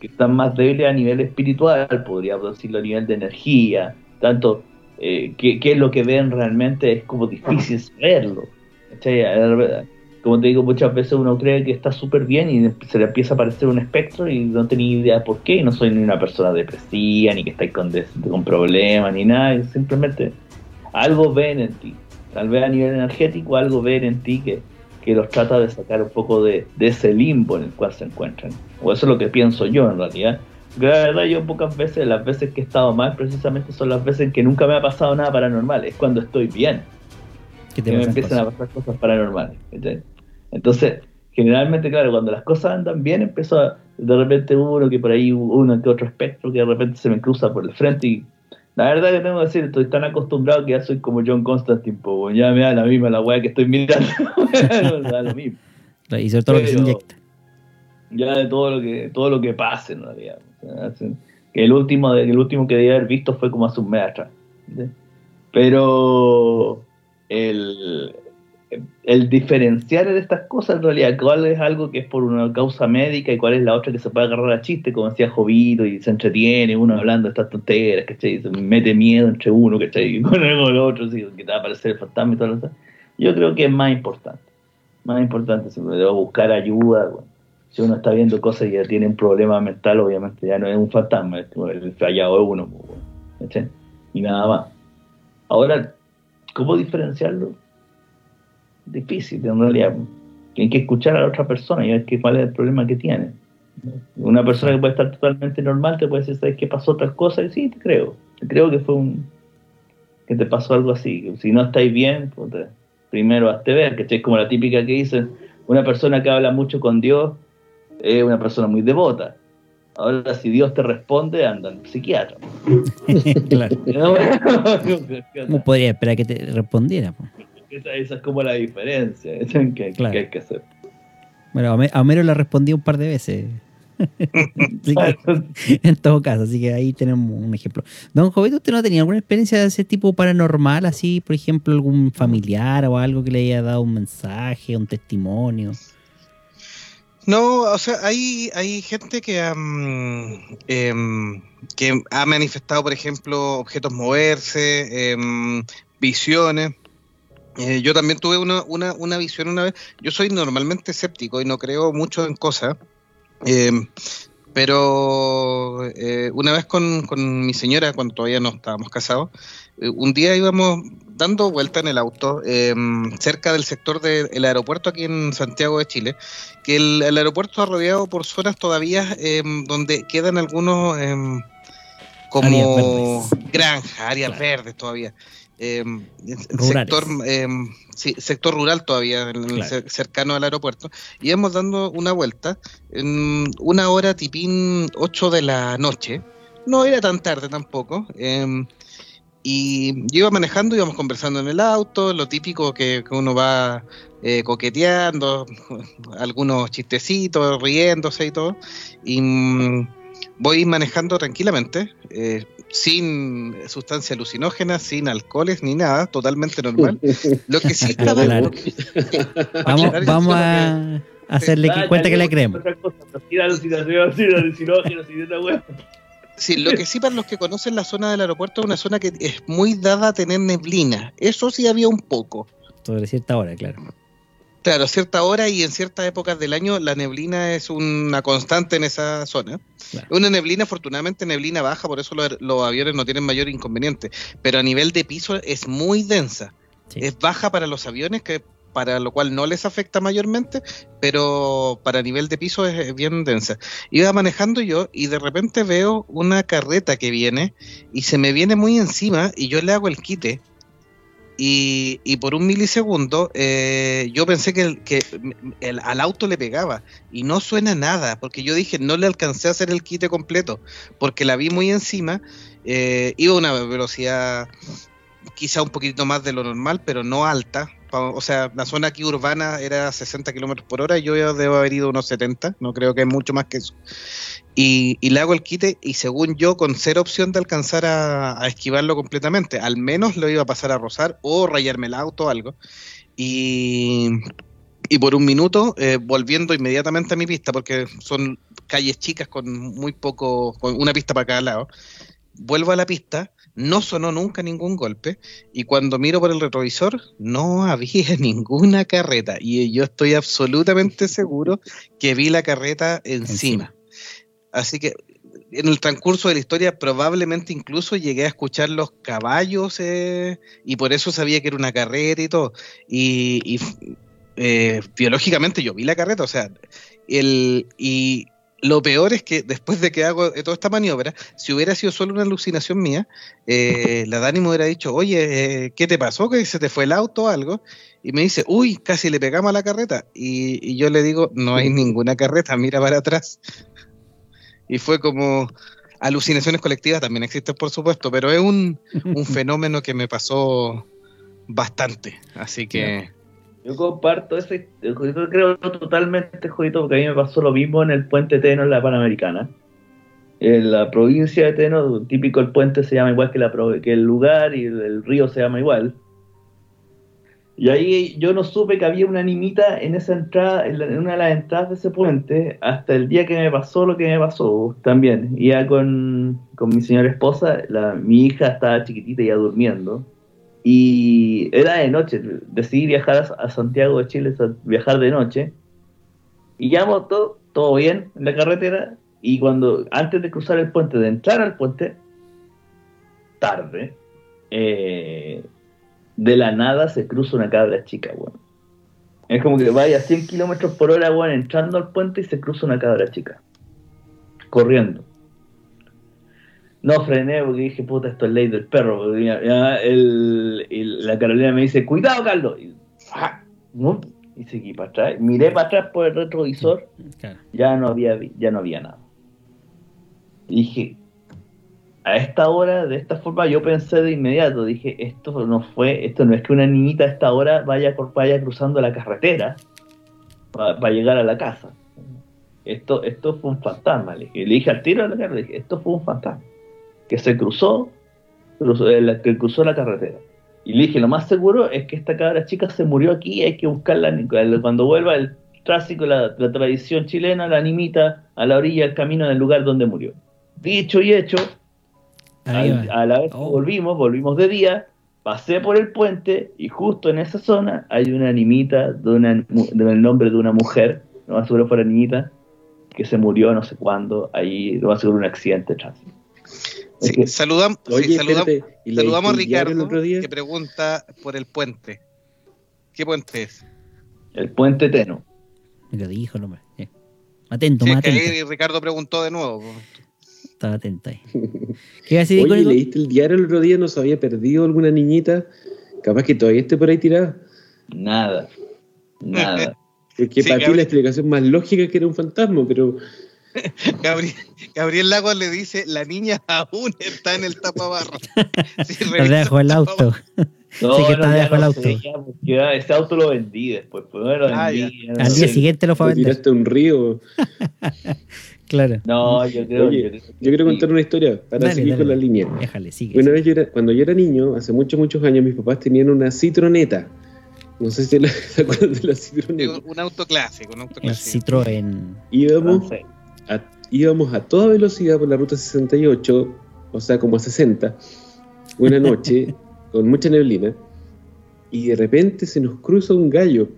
Que están más débiles a nivel espiritual, podríamos decirlo, a nivel de energía, tanto eh, qué, qué, es lo que ven realmente es como difícil saberlo. Como te digo, muchas veces uno cree que está súper bien y se le empieza a aparecer un espectro y no tiene idea por qué. Y no soy ni una persona depresiva, ni que está con, con problemas, ni nada. Simplemente algo ven en ti. Tal vez a nivel energético algo ven en ti que, que los trata de sacar un poco de, de ese limbo en el cual se encuentran. O eso es lo que pienso yo en realidad. Porque la verdad yo pocas veces, las veces que he estado mal precisamente son las veces en que nunca me ha pasado nada paranormal. Es cuando estoy bien. ¿Qué te que me empiezan cosas? a pasar cosas paranormales. ¿cachai? Entonces, generalmente, claro, cuando las cosas andan bien, empezó a, de repente uno que por ahí, uno que otro espectro que de repente se me cruza por el frente y la verdad que tengo que decir, estoy tan acostumbrado que ya soy como John Constantine, po, ya me da la misma la weá que estoy mirando, (laughs) me da lo mismo. (laughs) Y sobre todo lo que se inyecta. Ya de todo lo que, todo lo que pase en realidad. Que el último, el último que debía haber visto fue como hace un mes atrás. ¿sí? Pero el, el diferenciar de estas cosas en realidad, cuál es algo que es por una causa médica y cuál es la otra que se puede agarrar a chiste, como decía Jovito, y se entretiene uno hablando de estas tonteras, ¿cachai? Se mete miedo entre uno, ¿cachai? Y (laughs) con el, otro, ¿sí? que te va a aparecer el fantasma y todo eso. Yo creo que es más importante. Más importante, si me debo buscar ayuda, bueno. Si uno está viendo cosas y ya tiene un problema mental, obviamente ya no es un fantasma, es el fallado es uno, pues, ¿cachai? Y nada más. Ahora, ¿cómo diferenciarlo? Difícil, en realidad. Hay que escuchar a la otra persona y ver cuál es el problema que tiene. Una persona que puede estar totalmente normal te puede decir, ¿sabes qué pasó tal cosa? Y sí, te creo. Te creo que fue un. que te pasó algo así. Si no estáis bien, puta, primero hazte ver, que es como la típica que dicen, una persona que habla mucho con Dios es una persona muy devota. Ahora, si Dios te responde, anda al psiquiatra. (laughs) claro. (laughs) ¿Cómo podría esperar que te respondiera? po? esa, esa es como la diferencia (laughs) que, que- Claro. que hay que hacer. Bueno, a Homer- a Homero le respondí un par de veces. Que, en todo caso, así que ahí tenemos un ejemplo. Don Jovito, ¿usted no tenía alguna experiencia de ese tipo paranormal? Así, por ejemplo, algún familiar o algo que le haya dado un mensaje, un testimonio. No, o sea, hay, hay gente que, em, que ha manifestado, por ejemplo, objetos moverse, em, visiones. Eh, yo también tuve una, una, una visión una vez. Yo soy normalmente escéptico y no creo mucho en cosas. em, pero eh, una vez con, con mi señora, cuando todavía no estábamos casados, eh, un día íbamos dando vuelta en el auto em, cerca del sector del aeropuerto aquí en Santiago de Chile que el, el aeropuerto está rodeado por zonas todavía em, donde quedan algunos em, como granjas, áreas Claro. verdes todavía. Sector, sí, sector rural todavía, Claro. cer- cercano al aeropuerto. Y íbamos dando una vuelta en una hora tipín 8 de la noche. No era tan tarde tampoco. em, y yo iba manejando, íbamos conversando en el auto, lo típico que, que uno va eh, coqueteando, (laughs) algunos chistecitos, riéndose y todo. Y mm, voy manejando tranquilamente, eh, sin sustancias alucinógenas, sin alcoholes ni nada, totalmente normal. (laughs) Lo que sí estaba... Claro. (laughs) Vamos, vamos a hacerle que cuenta que le creemos. Sí, lo que sí para los que conocen la zona del aeropuerto es una zona que es muy dada a tener neblina. Eso sí había un poco. Sobre cierta hora, claro. Claro, a cierta hora y en ciertas épocas del año la neblina es una constante en esa zona. Claro. Una neblina, afortunadamente, neblina baja, por eso los, los aviones no tienen mayor inconveniente. Pero a nivel de piso es muy densa. Sí. Es baja para los aviones, que para lo cual no les afecta mayormente, pero para nivel de piso es, bien densa. Iba manejando yo y de repente veo una carreta que viene y se me viene muy encima y yo le hago el quite. Y, por un milisegundo eh, yo pensé que, al auto le pegaba y no suena nada, porque yo dije no le alcancé a hacer el quite completo, porque la vi muy encima, eh, iba a una velocidad quizá un poquito más de lo normal, pero no alta. O sea, la zona aquí urbana era 60 kilómetros por hora yo debo haber ido unos 70, no creo que es mucho más que eso. Y, y le hago el quite y según yo, con cero opción de alcanzar a, a esquivarlo completamente, al menos lo iba a pasar a rozar o rayarme el auto o algo. Y, y por un minuto, eh, volviendo inmediatamente a mi pista, porque son calles chicas con muy poco, con una pista para cada lado, vuelvo a la pista, no sonó nunca ningún golpe, y cuando miro por el retrovisor, no (laughs) había ninguna carreta, y yo estoy absolutamente seguro que vi la carreta encima. Así que en el transcurso de la historia probablemente incluso llegué a escuchar los caballos eh, y por eso sabía que era una carreta y todo. Y, y, eh, biológicamente yo vi la carreta, o sea, el, y lo peor es que después de que hago toda esta maniobra, si hubiera sido solo una alucinación mía, eh, la Dani me hubiera dicho, oye, eh, ¿qué te pasó? ¿Que se te fue el auto o algo? Y me dice, uy, casi le pegamos a la carreta. Y, y yo le digo, no hay ninguna carreta, mira para atrás. Y fue como, alucinaciones colectivas también existen, por supuesto, pero es un, un (laughs) fenómeno que me pasó bastante. Así que... Yo comparto ese, yo creo totalmente, Jodito, porque a mí me pasó lo mismo en el puente Teno en la Panamericana. En la provincia de Teno, típico el puente se llama igual que, la, que el lugar y el, río se llama igual. Y ahí yo no supe que había una animita en esa entrada, en, la- una de las entradas de ese puente, hasta el día que me pasó lo que me pasó también. Iba con, con mi señora esposa, la, mi hija estaba chiquitita ya durmiendo. Y era de noche, decidí viajar a, Santiago de Chile, viajar de noche. Y llamo todo, todo bien en la carretera. Y cuando, antes de cruzar el puente, de entrar al puente, tarde, eh, de la nada se cruza una cabra chica, weón. Es como que vaya a 100 kilómetros por hora, weón, entrando al puente y se cruza una cabra chica. Corriendo. No frené porque dije, puta, esto es ley del perro. el- y la Carolina me dice, cuidado, Carlos. Y, ¡ah! ¿no? y seguí para atrás. Miré para atrás por el retrovisor, ya no había, ya no había nada. Y dije, a esta hora, de esta forma, yo pensé de inmediato, dije, esto no fue, esto no es que una niñita a esta hora vaya, por- vaya cruzando la carretera para llegar a la casa. Esto, esto fue un fantasma. Le dije, le dije al tiro a la carretera, le dije, esto fue un fantasma. Que se cruzó, cruzó- eh, la- que cruzó la carretera. Y le dije, lo más seguro es que esta cabra chica se murió aquí, hay que buscarla cuando vuelva el tráfico, la, la tradición chilena, la animita a la orilla del camino del lugar donde murió. Dicho y hecho, al- a la vez que Oh. volvimos, volvimos de día, pasé por el puente y justo en esa zona hay una animita de una, del nombre de una mujer, no más seguro fuera niñita, que se murió no sé cuándo, ahí lo más seguro un accidente de tránsito. Sí, Es que- sí, Oye, saludam- espérate, ¿y saludamos a Ricardo que pregunta por el puente. ¿Qué puente es? el puente Teno. Me lo dijo el hombre. Eh. Atento, Sí, más es que atento. Ricardo preguntó de nuevo. Estaba atento ahí. ¿Qué Oye? ¿leíste el diario el otro día? ¿No se había perdido alguna niñita? Capaz que todavía esté por ahí tirada. Nada. Nada. (laughs) Porque Sí, para ti la explicación más lógica es que era un fantasma, pero (laughs) Gabriel, Gabriel Lagos le dice, la niña aún está en el tapabarro. (laughs) Sí, dejo el auto. No, (laughs) Sí, que está no auto. sé, ya, ya ese auto lo vendí después. Pues, no lo Ah, vendí, ya. ya no Al lo día siguiente lo fue a vender. tiraste a un río. Claro. No, yo creo Oye, yo creo- Yo quiero contar una historia para Dale, seguir dale. con la línea. Déjale, sigue. Una vez yo era, cuando yo era niño, hace muchos, muchos años, mis papás tenían una citroneta. No sé si la- se acuerdan de la citroneta. Un auto clásico, un auto el clásico. Citroën. Íbamos. A, íbamos a toda velocidad por la ruta 68, o sea, como a 60, una noche (laughs) con mucha neblina, y de repente se nos cruza un gallo,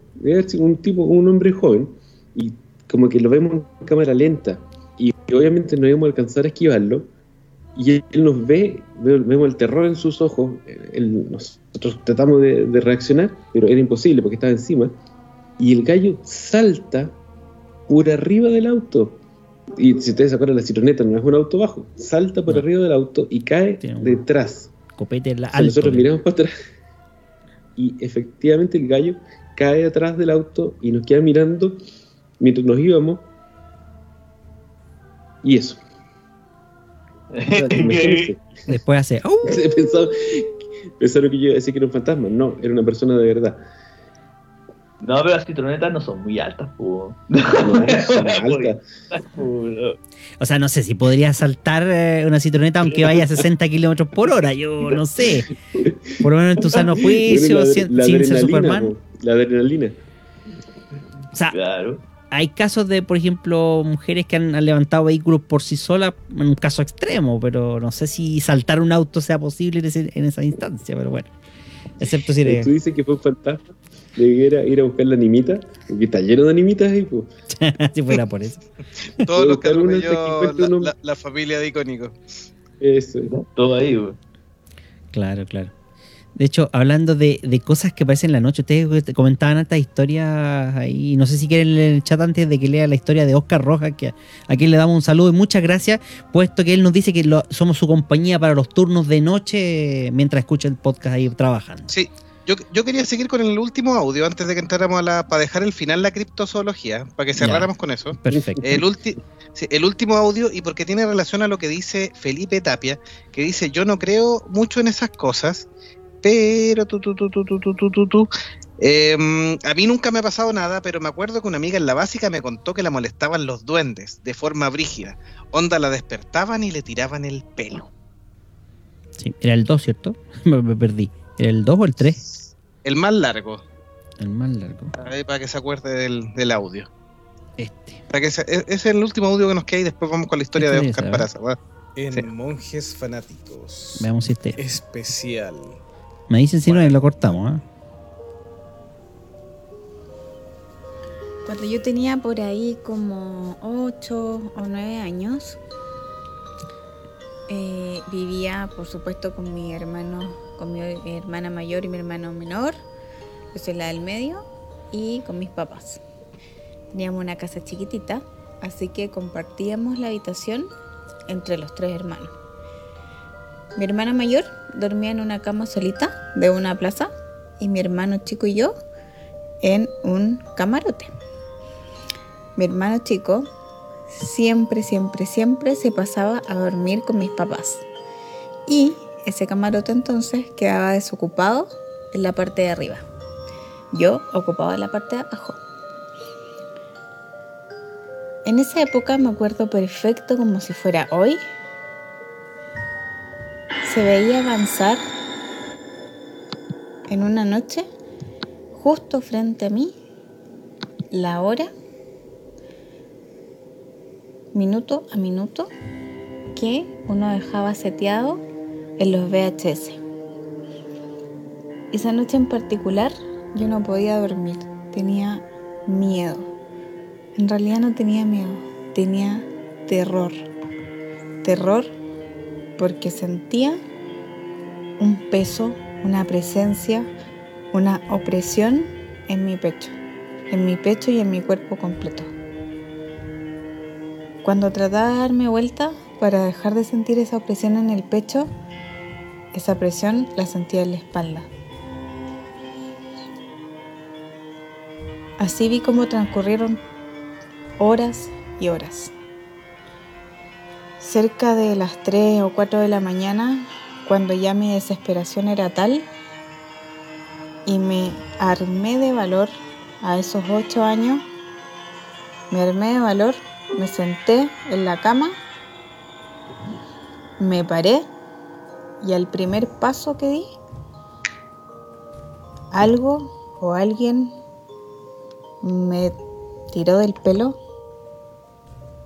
un tipo, un hombre joven, y como que lo vemos en cámara lenta, y obviamente no íbamos a alcanzar a esquivarlo, y él nos ve, ve- vemos el terror en sus ojos, él- nosotros tratamos de, de reaccionar, pero era imposible porque estaba encima, y el gallo salta por arriba del auto. Y si ustedes se acuerdan, la citroneta no es un auto bajo. Salta por No. arriba del auto y cae detrás. Copete en la O sea, alto. nosotros miramos para atrás (laughs) y efectivamente el gallo cae atrás del auto y nos queda mirando mientras nos íbamos. Y eso. (laughs) Después hace. (laughs) ¡au! Pensaron, pensaron que yo iba a decir que era un fantasma. No, era una persona de verdad. No, pero las citronetas no son muy altas. (laughs) No, son (laughs) altas. O sea, no sé si podría saltar eh, una citroneta aunque vaya a 60 (laughs) kilómetros por hora. Yo no sé. Por lo menos en tu sano juicio, Bueno, la- sin, la sin ser adrenalina, Superman. po, La adrenalina. O sea, Claro. hay casos de, por ejemplo, mujeres que han, han levantado vehículos por sí solas, en un caso extremo, pero no sé si saltar un auto sea posible en, ese- en esa instancia, pero bueno. Excepto si eres... Tú dices que fue un fantasma. Debiera ir a buscar la animita, porque está lleno de animitas ahí, pues. (laughs) si fuera por eso. (laughs) Todos los que atropelló la, uno. la- la familia de Icónico. Eso. Todo ahí. Claro, claro. De hecho, hablando de, de cosas que parecen en la noche, ustedes comentaban estas historias ahí. No sé si quieren leer el chat antes de que lea la historia de Oscar Rojas, que a quien le damos un saludo y muchas gracias, puesto que él nos dice que lo- somos su compañía para los turnos de noche mientras escucha el podcast ahí trabajando. Sí, yo, yo, quería seguir con el último audio antes de que entráramos a la. para dejar el final la criptozoología, para que cerráramos con eso. Perfecto. El, el último audio, y porque tiene relación a lo que dice Felipe Tapia, que dice: Yo no creo mucho en esas cosas, pero tú, tú, tú, a mí nunca me ha pasado nada, pero me acuerdo que una amiga en la básica me contó que la molestaban los duendes de forma brígida. Onda la despertaban y le tiraban el pelo. Sí, era el 2, ¿cierto? (laughs) me perdí. ¿Era el 2 o el 3? El más largo, El más largo. ahí para que se acuerde del, del audio. Este. Para que se- e- ese es el último audio que nos queda y después vamos con la historia de Este Oscar es, Paraza. En Sí. Monjes Fanáticos. Veamos si este. Especial. Me dicen si no y lo cortamos, ¿ah? Cuando yo tenía por ahí como 8 o 9 años, eh, vivía por supuesto con mi hermano, con mi hermana mayor y mi hermano menor, yo soy la del medio, y con mis papás. Teníamos una casa chiquitita, así que compartíamos la habitación entre los tres hermanos. Mi hermana mayor dormía en una cama solita de una plaza y mi hermano chico y yo en un camarote. Mi hermano chico siempre, siempre, siempre se pasaba a dormir con mis papás. Y ese camarote entonces quedaba desocupado en la parte de arriba. Yo ocupaba la parte de abajo. En esa época me acuerdo perfecto como si fuera hoy. Se veía avanzar en una noche justo frente a mí la hora minuto a minuto que uno dejaba seteado en los VHS. Esa noche en particular yo no podía dormir, tenía miedo. En realidad no tenía miedo, tenía terror. Terror porque sentía un peso, una presencia, una opresión en mi pecho, en mi pecho y en mi cuerpo completo. Cuando trataba de darme vuelta para dejar de sentir esa opresión en el pecho, esa presión la sentía en la espalda. Así vi cómo transcurrieron horas y horas. Cerca de las 3 o 4 de la mañana, cuando ya mi desesperación era tal, y me armé de valor a esos 8 años, me armé de valor, me senté en la cama, me paré y al primer paso que di, algo o alguien me tiró del pelo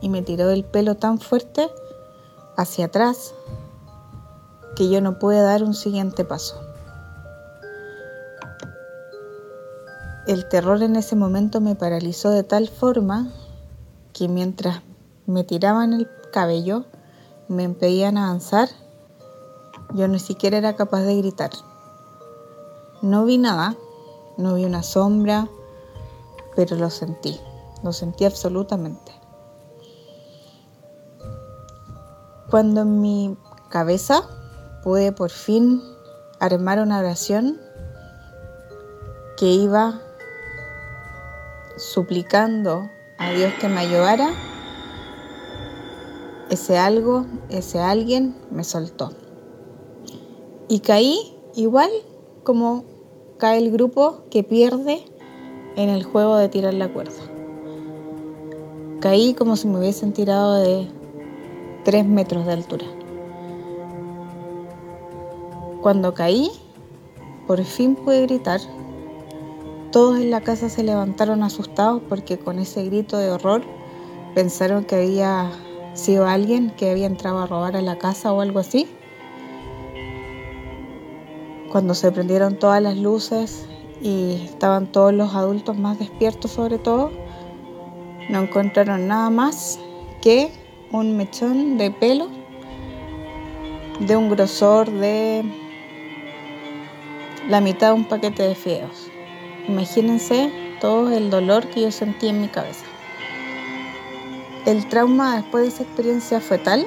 y me tiró del pelo tan fuerte hacia atrás que yo no pude dar un siguiente paso. El terror en ese momento me paralizó de tal forma que mientras me tiraban el cabello, me impedían avanzar, yo ni siquiera era capaz de gritar. No vi nada, no vi una sombra, pero lo sentí, lo sentí absolutamente. Cuando en mi cabeza pude por fin armar una oración que iba suplicando a Dios que me ayudara, ese algo, ese alguien me soltó. Y caí igual como cae el grupo que pierde en el juego de tirar la cuerda. Caí como si me hubiesen tirado de 3 metros de altura. Cuando caí, por fin pude gritar. Todos en la casa se levantaron asustados porque con ese grito de horror pensaron que había sido alguien que había entrado a robar a la casa o algo así. Cuando se prendieron todas las luces y estaban todos los adultos más despiertos sobre todo, no encontraron nada más que un mechón de pelo de un grosor de la mitad de un paquete de fideos. Imagínense todo el dolor que yo sentí en mi cabeza. El trauma después de esa experiencia fue tal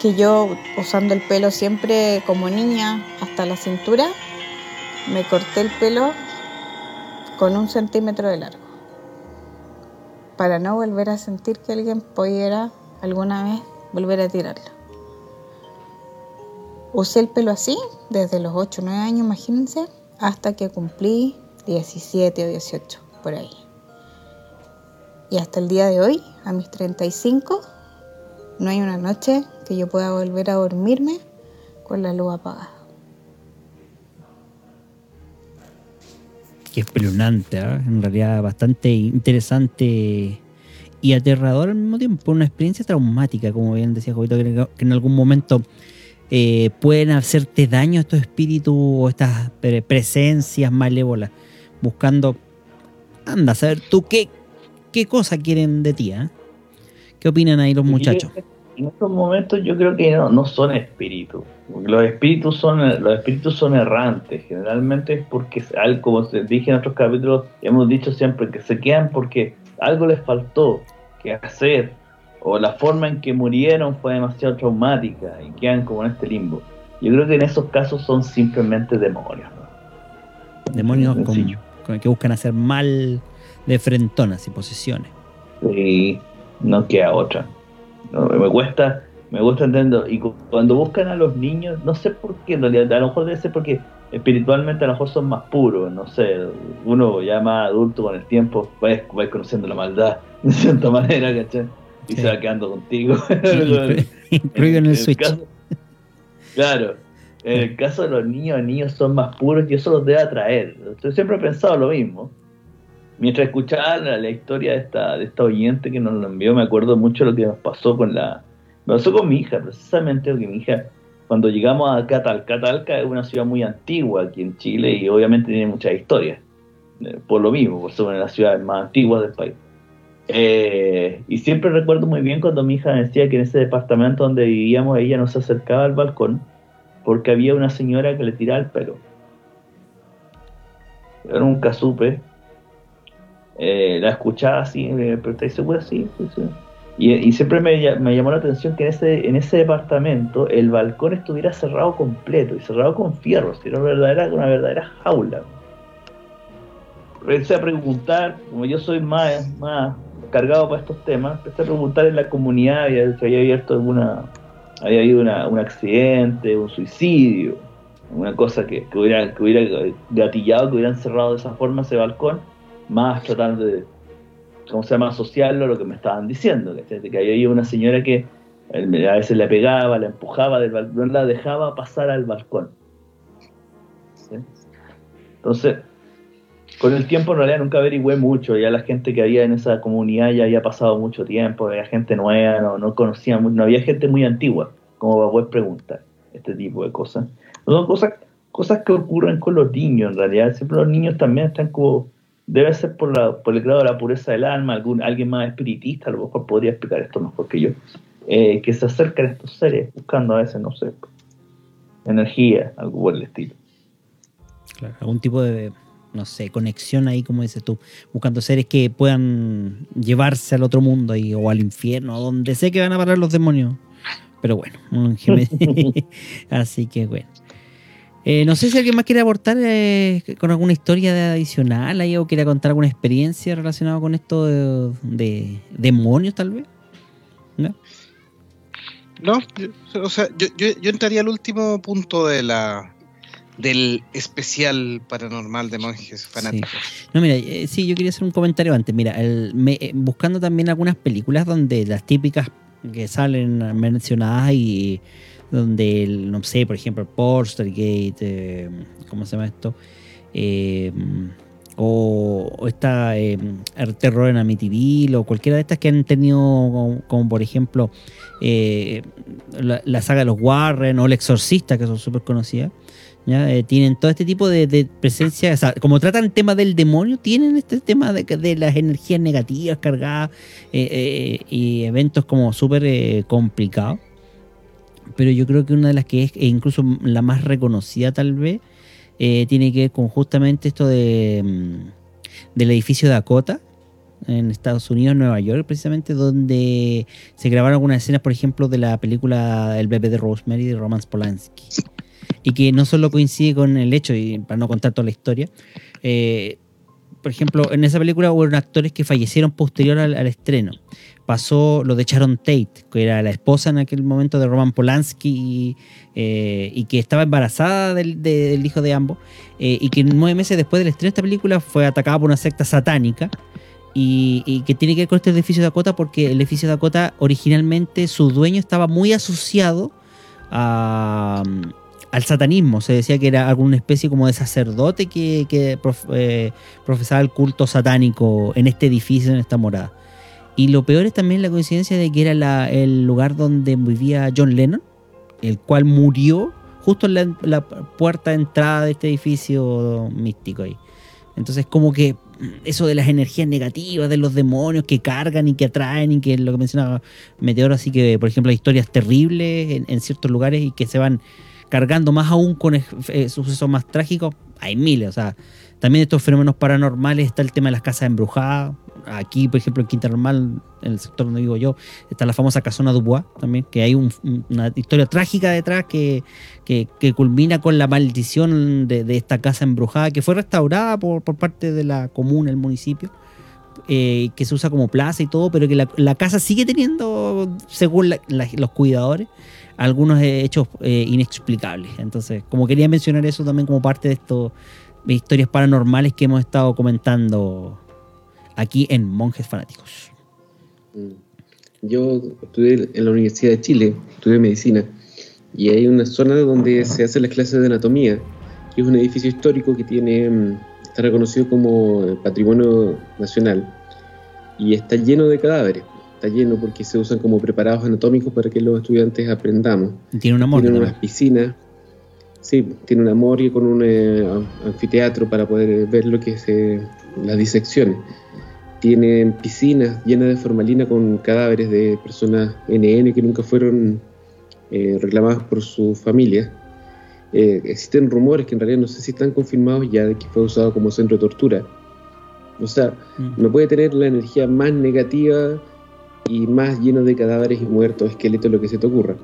que yo usando el pelo siempre como niña hasta la cintura, me corté el pelo con un centímetro de largo para no volver a sentir que alguien pudiera alguna vez volver a tirarlo. Usé el pelo así desde los 8 o 9 años, imagínense, hasta que cumplí 17 o 18, por ahí. Y hasta el día de hoy, a mis 35, no hay una noche que yo pueda volver a dormirme con la luz apagada. que espeluznante, ¿ah? en realidad bastante interesante y aterrador al mismo tiempo, una experiencia traumática, como bien decía Jovito, que, en algún momento eh, pueden hacerte daño estos espíritus o estas pre- presencias malévolas, buscando, anda a saber tú qué, qué cosa quieren de ti, ¿ah? ¿Qué opinan ahí los muchachos? En estos momentos yo creo que no, no son espíritus. Los espíritus son los espíritus son errantes. Generalmente es porque como dije en otros capítulos, hemos dicho siempre que se quedan porque algo les faltó que hacer o la forma en que murieron fue demasiado traumática y quedan como en este limbo. Yo creo que en esos casos son simplemente demonios. ¿no? Demonios con- con- que buscan hacer mal de frentonas y posesiones. y no queda otra. No, me cuesta, me gusta entender. Y cu- cuando buscan a los niños, no sé por qué, en realidad, a lo mejor debe ser porque espiritualmente a lo mejor son más puros, no sé, uno ya más adulto con el tiempo va, va conociendo la maldad (laughs) de cierta manera, ¿cachai? Y Sí. se va quedando contigo. (laughs) Incluido (laughs) en el Switch. caso- claro, en el caso de los niños, los niños son más puros y eso los debe atraer. Yo siempre he pensado lo mismo. Mientras escuchaba la, historia de esta, de esta oyente que nos lo envió, me acuerdo mucho lo que nos pasó con la. Me pasó con mi hija, precisamente porque mi hija, cuando llegamos a Catalca, Talca es una ciudad muy antigua aquí en Chile y obviamente tiene muchas historias. eh, Por lo mismo, por ser una de las ciudades más antiguas del país. Eh, y siempre recuerdo muy bien cuando mi hija decía que en ese departamento donde vivíamos ella no se acercaba al balcón porque había una señora que le tiraba el pelo. Yo nunca supe. Eh, la escuchaba así, pero ¿estáis segura? Sí, sí. Y, y siempre me, me llamó la atención que en ese, en ese departamento el balcón estuviera cerrado completo y cerrado con fierros. Era una verdadera, una verdadera jaula. Empecé a preguntar, como yo soy más, más cargado para estos temas, empecé a preguntar en la comunidad si había abierto alguna, había habido una- un accidente, un suicidio, una cosa que, que hubiera, que hubiera gatillado, que hubieran cerrado de esa forma ese balcón, más tratando de, ¿cómo se llama?, asociarlo a lo que me estaban diciendo, ¿cachai? Que había una señora que eh, a veces la pegaba, la empujaba del balcón, no la dejaba pasar al balcón. ¿sí? Entonces, con el tiempo en realidad nunca averigüé mucho, ya la gente que había en esa comunidad ya había pasado mucho tiempo, había gente nueva, no, no conocía, no había gente muy antigua, como para poder preguntar este tipo de cosas. Son cosas, cosas que ocurren con los niños en realidad, siempre los niños también están como, debe ser por, la, por el grado de la pureza del alma, algún, alguien más espiritista a lo mejor podría explicar esto mejor que yo, eh, que se acercan a estos seres buscando a veces, no sé, energía, algo por el estilo. Claro, algún tipo de, no sé, conexión ahí, como dices tú, buscando seres que puedan llevarse al otro mundo ahí, o al infierno, o donde sé que van a parar los demonios. Pero bueno, un (laughs) (laughs) así que bueno. Eh, no sé si alguien más quiere aportar eh, con alguna historia adicional ahí, o quiere contar alguna experiencia relacionada con esto de, de demonios, tal vez. ¿No? No, yo- o sea, yo, yo, yo entraría al último punto de la del especial paranormal de monjes fanáticos. No, mira, eh, sí, yo quería hacer un comentario antes. Mira, el- me- eh, buscando también algunas películas donde las típicas que salen mencionadas y donde, el, no sé, por ejemplo, Poltergeist, eh, ¿cómo se llama esto? Eh, o, o esta el terror en Amityville o cualquiera de estas que han tenido como, por ejemplo eh, la, saga de los Warren o el Exorcista que son súper conocidas. Eh, tienen todo este tipo de, presencia, o sea, como tratan el tema del demonio, tienen este tema de, de las energías negativas cargadas eh, y eventos como súper complicados. Pero yo creo que una de las que es e incluso la más reconocida tal vez, eh, tiene que ver con justamente esto de, mm, del edificio Dakota en Estados Unidos, Nueva York, precisamente, donde se grabaron algunas escenas, por ejemplo, de la película El bebé de Rosemary de Roman Polanski. Y que no solo coincide con el hecho, y para no contar toda la historia, eh, por ejemplo, en esa película hubo actores que fallecieron posterior al, estreno. Pasó lo de Sharon Tate, que era la esposa en aquel momento de Roman Polanski y, eh, que estaba embarazada del, de- del hijo de ambos, eh, y que nueve meses después del estreno de esta película fue atacada por una secta satánica. Y, y que tiene que ver con este edificio Dakota porque el edificio Dakota originalmente su dueño estaba muy asociado a, al satanismo. Se decía que era alguna especie como de sacerdote que, prof- eh, profesaba el culto satánico en este edificio, en esta morada. Y lo peor es también la coincidencia de que era el lugar donde vivía John Lennon, el cual murió justo en la, puerta de entrada de este edificio místico ahí. Entonces como que eso de las energías negativas, de los demonios que cargan y que atraen y que lo que mencionaba Meteoro, así que por ejemplo hay historias terribles en ciertos lugares y que se van cargando más aún con eh, sucesos más trágicos, hay miles, o sea, también estos fenómenos paranormales está el tema de las casas embrujadas. Aquí, por ejemplo, en Quinta Normal, en el sector donde vivo yo, está la famosa casona Dubois también, que hay un- una historia trágica detrás que, culmina con la maldición de, esta casa embrujada que fue restaurada por, parte de la comuna, el municipio, eh, que se usa como plaza y todo, pero que la, casa sigue teniendo, según los cuidadores, algunos hechos eh, inexplicables. Entonces, como quería mencionar eso también como parte de estos historias paranormales que hemos estado comentando aquí en Monjes Fanáticos. Mm. Yo estudié en la Universidad de Chile, estudié medicina, y hay una zona donde se hacen las clases de anatomía, que es un edificio histórico que tiene, mm, está reconocido como patrimonio nacional, y está lleno de cadáveres. Está lleno porque se usan como preparados anatómicos para que los estudiantes aprendamos. Tiene una morgue Tienen unas también. piscinas, sí, tiene una morgue con un eh, anfiteatro para poder eh, ver lo que es eh, las disecciones. Tienen piscinas llenas de formalina con cadáveres de personas NN que nunca fueron eh, reclamadas por su familia. Existen rumores que en realidad no sé si están confirmados ya de que fue usado como centro de tortura. O sea, Mm. no puede tener la energía más negativa y más lleno de cadáveres y muertos, esqueletos, lo que se te ocurra.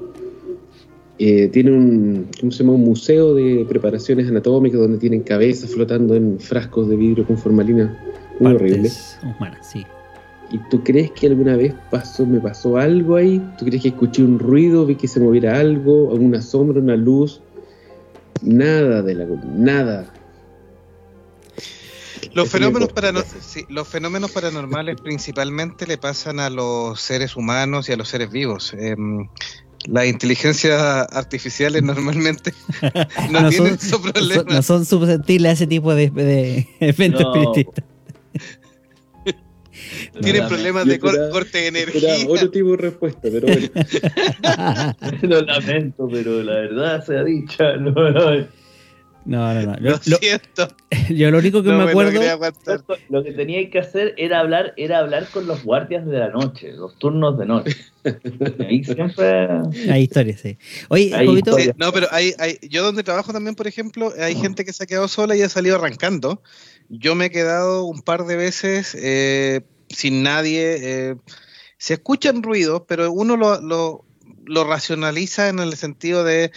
Eh, tiene un, ¿cómo se llama? un museo de preparaciones anatómicas donde tienen cabezas flotando en frascos de vidrio con formalina. Muy horrible. Partes humanas, sí. ¿Y tú crees que alguna vez pasó, me pasó algo ahí? ¿Tú crees que escuché un ruido, vi que se moviera algo, alguna sombra, una luz? Nada de la nada. Los fenómenos, parano- sí, los fenómenos paranormales principalmente le pasan a los seres humanos y a los seres vivos. Em, las inteligencias artificiales (laughs) normalmente (laughs) no, No tienen son- esos problemas. No son susceptibles a ese tipo de, de eventos No. espiritistas. (laughs) tienen No, problemas yo de cor- esperaba- corte de energía. otro tipo de respuesta, pero bueno. Lo lamento, pero la verdad sea dicha. No, no. No, no, no. Lo Lo- lo- siento. (laughs) yo lo único que no me acuerdo. Lo que tenía que hacer era hablar, era hablar con los guardias de la noche, los turnos de noche. Ahí siempre Hay historias, sí. Oye, Hay. Sí, no, pero hay, hay, yo donde trabajo también, por ejemplo, hay gente que se ha quedado sola y ha salido arrancando. Yo me he quedado un par de veces eh, sin nadie. eh, se escuchan ruidos, pero uno lo, lo, lo racionaliza en el sentido de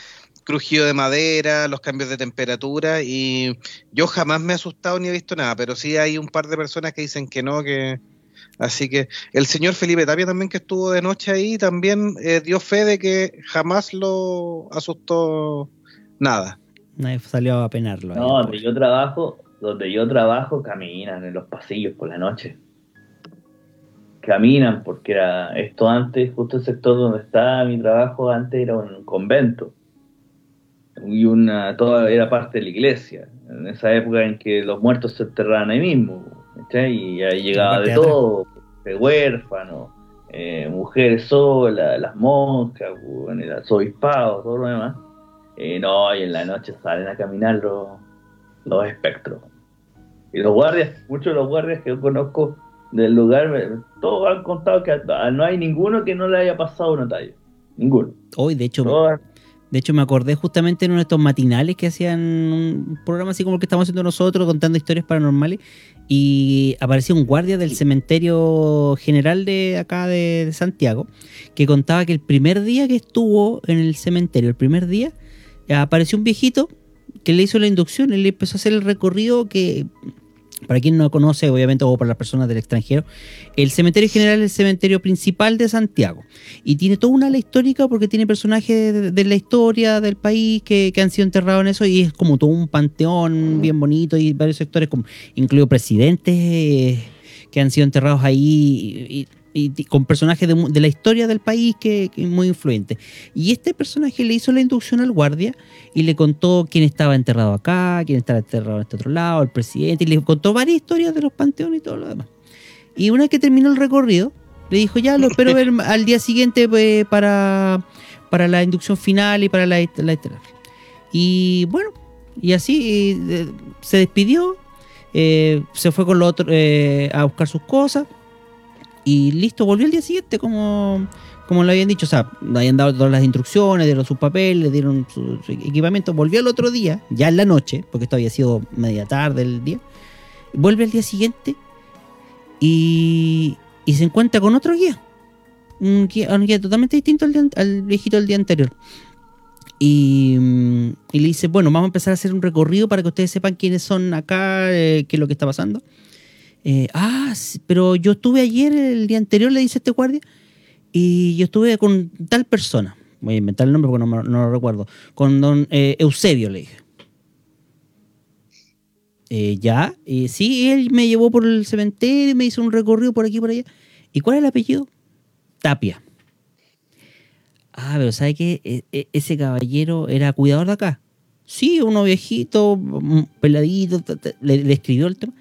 crujido de madera, los cambios de temperatura y yo jamás me he asustado ni he visto nada, pero sí hay un par de personas que dicen que no, que así que el señor Felipe Tapia también que estuvo de noche ahí también eh, dio fe de que jamás lo asustó nada. nadie salió a penarlo. No, pobre. donde yo trabajo, donde yo trabajo caminan en los pasillos por la noche. Caminan porque era esto antes, justo el sector donde estaba mi trabajo antes era un convento. Y una toda era parte de la iglesia. En esa época en que los muertos se enterraban ahí mismo. ¿cachai? Y ahí llegaba de todo, de huérfanos, eh, mujeres solas, las monjas, el arzobispado, todo lo demás. Y no, y en la noche salen a caminar los, los espectros. Y los guardias, muchos de los guardias que yo conozco del lugar, todos han contado que no hay ninguno que no le haya pasado una talla. Ninguno. Hoy, de hecho, Todos- De hecho, me acordé justamente en uno de estos matinales que hacían un programa así como el que estamos haciendo nosotros, contando historias paranormales, y apareció un guardia del cementerio general de acá de, de Santiago, que contaba que el primer día que estuvo en el cementerio, el primer día, apareció un viejito que le hizo la inducción, él le empezó a hacer el recorrido que, para quien no conoce, obviamente, o para las personas del extranjero, el cementerio general es el cementerio principal de Santiago. Y tiene toda una ala histórica porque tiene personajes de, la historia del país que, han sido enterrados en eso y es como todo un panteón bien bonito y varios sectores, incluido presidentes eh, que han sido enterrados ahí y con personajes de, la historia del país que, que muy influyentes. Y este personaje le hizo la inducción al guardia y le contó quién estaba enterrado acá, quién estaba enterrado en este otro lado, el presidente, y le contó varias historias de los panteones y todo lo demás. Y una vez que terminó el recorrido, le dijo, ya lo espero ver (laughs) al día siguiente pues, para, para la inducción final y para la, la. Y bueno, y así eh, se despidió, eh, se fue con lo otro eh, a buscar sus cosas y listo, volvió al día siguiente como, como le habían dicho. O sea, le habían dado todas las instrucciones, dieron sus papeles, le dieron su, equipamiento. Volvió al otro día, ya en la noche, porque esto había sido media tarde el día. Vuelve al día siguiente y, y se encuentra con otro guía. Un guía, un guía totalmente distinto al viejito del día anterior. Y, mm, y le dice, bueno, vamos a empezar a hacer un recorrido para que ustedes sepan quiénes son acá, eh, qué es lo que está pasando. Eh, ah, pero yo estuve ayer, el día anterior, le dice este guardia, y yo estuve con tal persona. Voy a inventar el nombre porque no, no lo recuerdo. Con don eh, Eusebio, le dije. Eh, ya, sí, él me llevó por el cementerio, me hizo un recorrido por aquí y por allá. ¿Y cuál es el apellido? Tapia. Ah, pero ¿sabe qué? E- e- ese caballero era cuidador de acá. Sí, uno viejito, mm, peladito, le, le escribió el tema.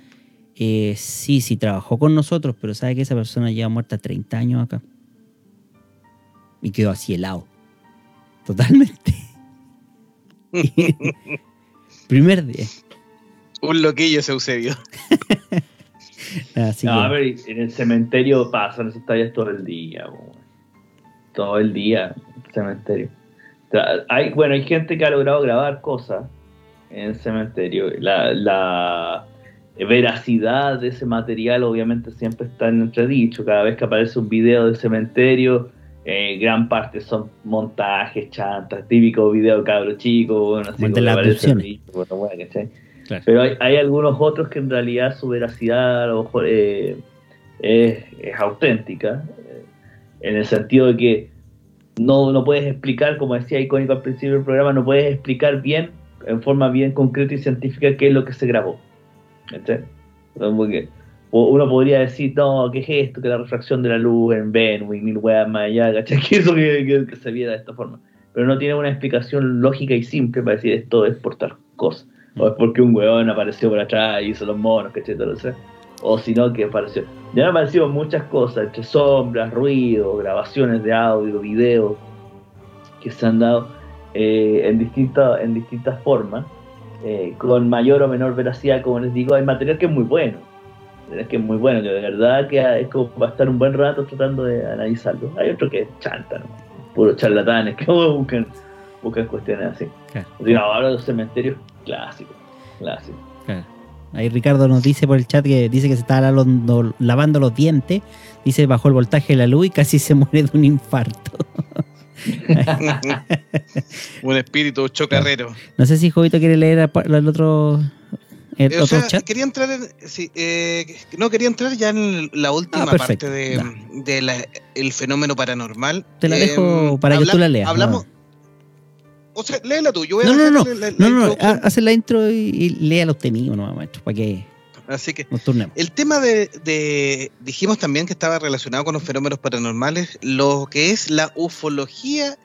Eh, sí, sí, trabajó con nosotros, pero sabe que esa persona lleva muerta 30 años acá. Y quedó así helado. Totalmente. (laughs) Primer día. Un loquillo ese Eusebio. (laughs) Así no, que- pero en el cementerio pasan esas tallas todo el día, todo el día el cementerio. Hay, bueno, hay gente que ha logrado grabar cosas en el cementerio. La, la veracidad de ese material obviamente siempre está en entredicho. Cada vez que aparece un video del cementerio, eh, gran parte son montajes, chantas, típico video de cabro chico, bueno, así Como aparece bueno, bueno, ¿cachai? Claro. Pero hay, hay algunos otros que en realidad su veracidad a lo mejor eh, es, es auténtica, eh, en el sentido de que no, no puedes explicar, como decía Icónico al principio del programa, no puedes explicar bien, en forma bien concreta y científica, qué es lo que se grabó. ¿Cachai? Como que o- uno podría decir, no, ¿qué es esto? Que la refracción de la luz en y mil weas más allá, ¿cachai? (laughs) Que eso que, que- que se viera de esta forma. Pero no tiene una explicación lógica y simple para decir esto es por tal cosa. O es porque un weón apareció por atrás y hizo los monos, ¿cachai? O sino que apareció. Ya han aparecido muchas cosas, entre sombras, ruido, grabaciones de audio, videos, que se han dado eh, en, distintas en distintas formas, eh, con mayor o menor veracidad, como les digo, hay material que es muy bueno. Es que es muy bueno, que de verdad que es como va a estar un buen rato tratando de analizarlo. Hay otro que es chanta, ¿no? Puro charlatanes (laughs) que buscan, buscan cuestiones así. Claro. Así que ahora los cementerios clásicos, clásicos. Claro. Ahí Ricardo nos dice por el chat que dice que se está lavando, lavando los dientes. Dice bajó el voltaje de la luz y casi se (laughs) muere de un infarto. (laughs) Un espíritu chocarrero. No sé si Jovito quiere leer el otro, el Eh, o otro sea, chat. quería entrar en, sí, eh, no quería entrar ya en la última Ah, parte de, ya. de la- el fenómeno paranormal. Te la Eh, dejo para que tú la leas. Hablamos, o sea, léela tú. Yo voy a No, no, no, dejar la- la- no, la no, intro y, y léala usted mismo, no, maestro, para que Así que nos el tema de, de- dijimos también que estaba relacionado con los fenómenos paranormales, lo que es la ufología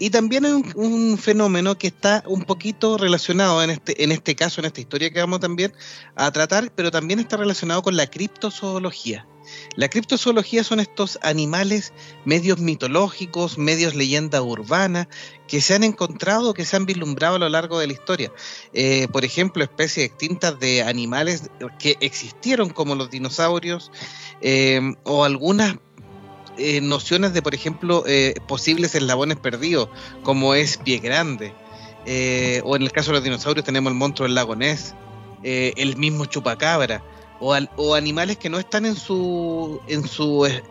Y también hay un, un fenómeno que está un poquito relacionado en este, en este caso, en esta historia que vamos también a tratar, pero también está relacionado con la criptozoología. La criptozoología son estos animales medios mitológicos, medios leyenda urbana, que se han encontrado, que se han vislumbrado a lo largo de la historia. Eh, por ejemplo, especies extintas de animales que existieron como los dinosaurios, eh, o algunas eh, nociones de, por ejemplo, posibles eslabones perdidos, como es Pie Grande. O en el caso de los dinosaurios tenemos el monstruo del lago Ness, el mismo chupacabra, o, al- o animales que no están en su, en su eh,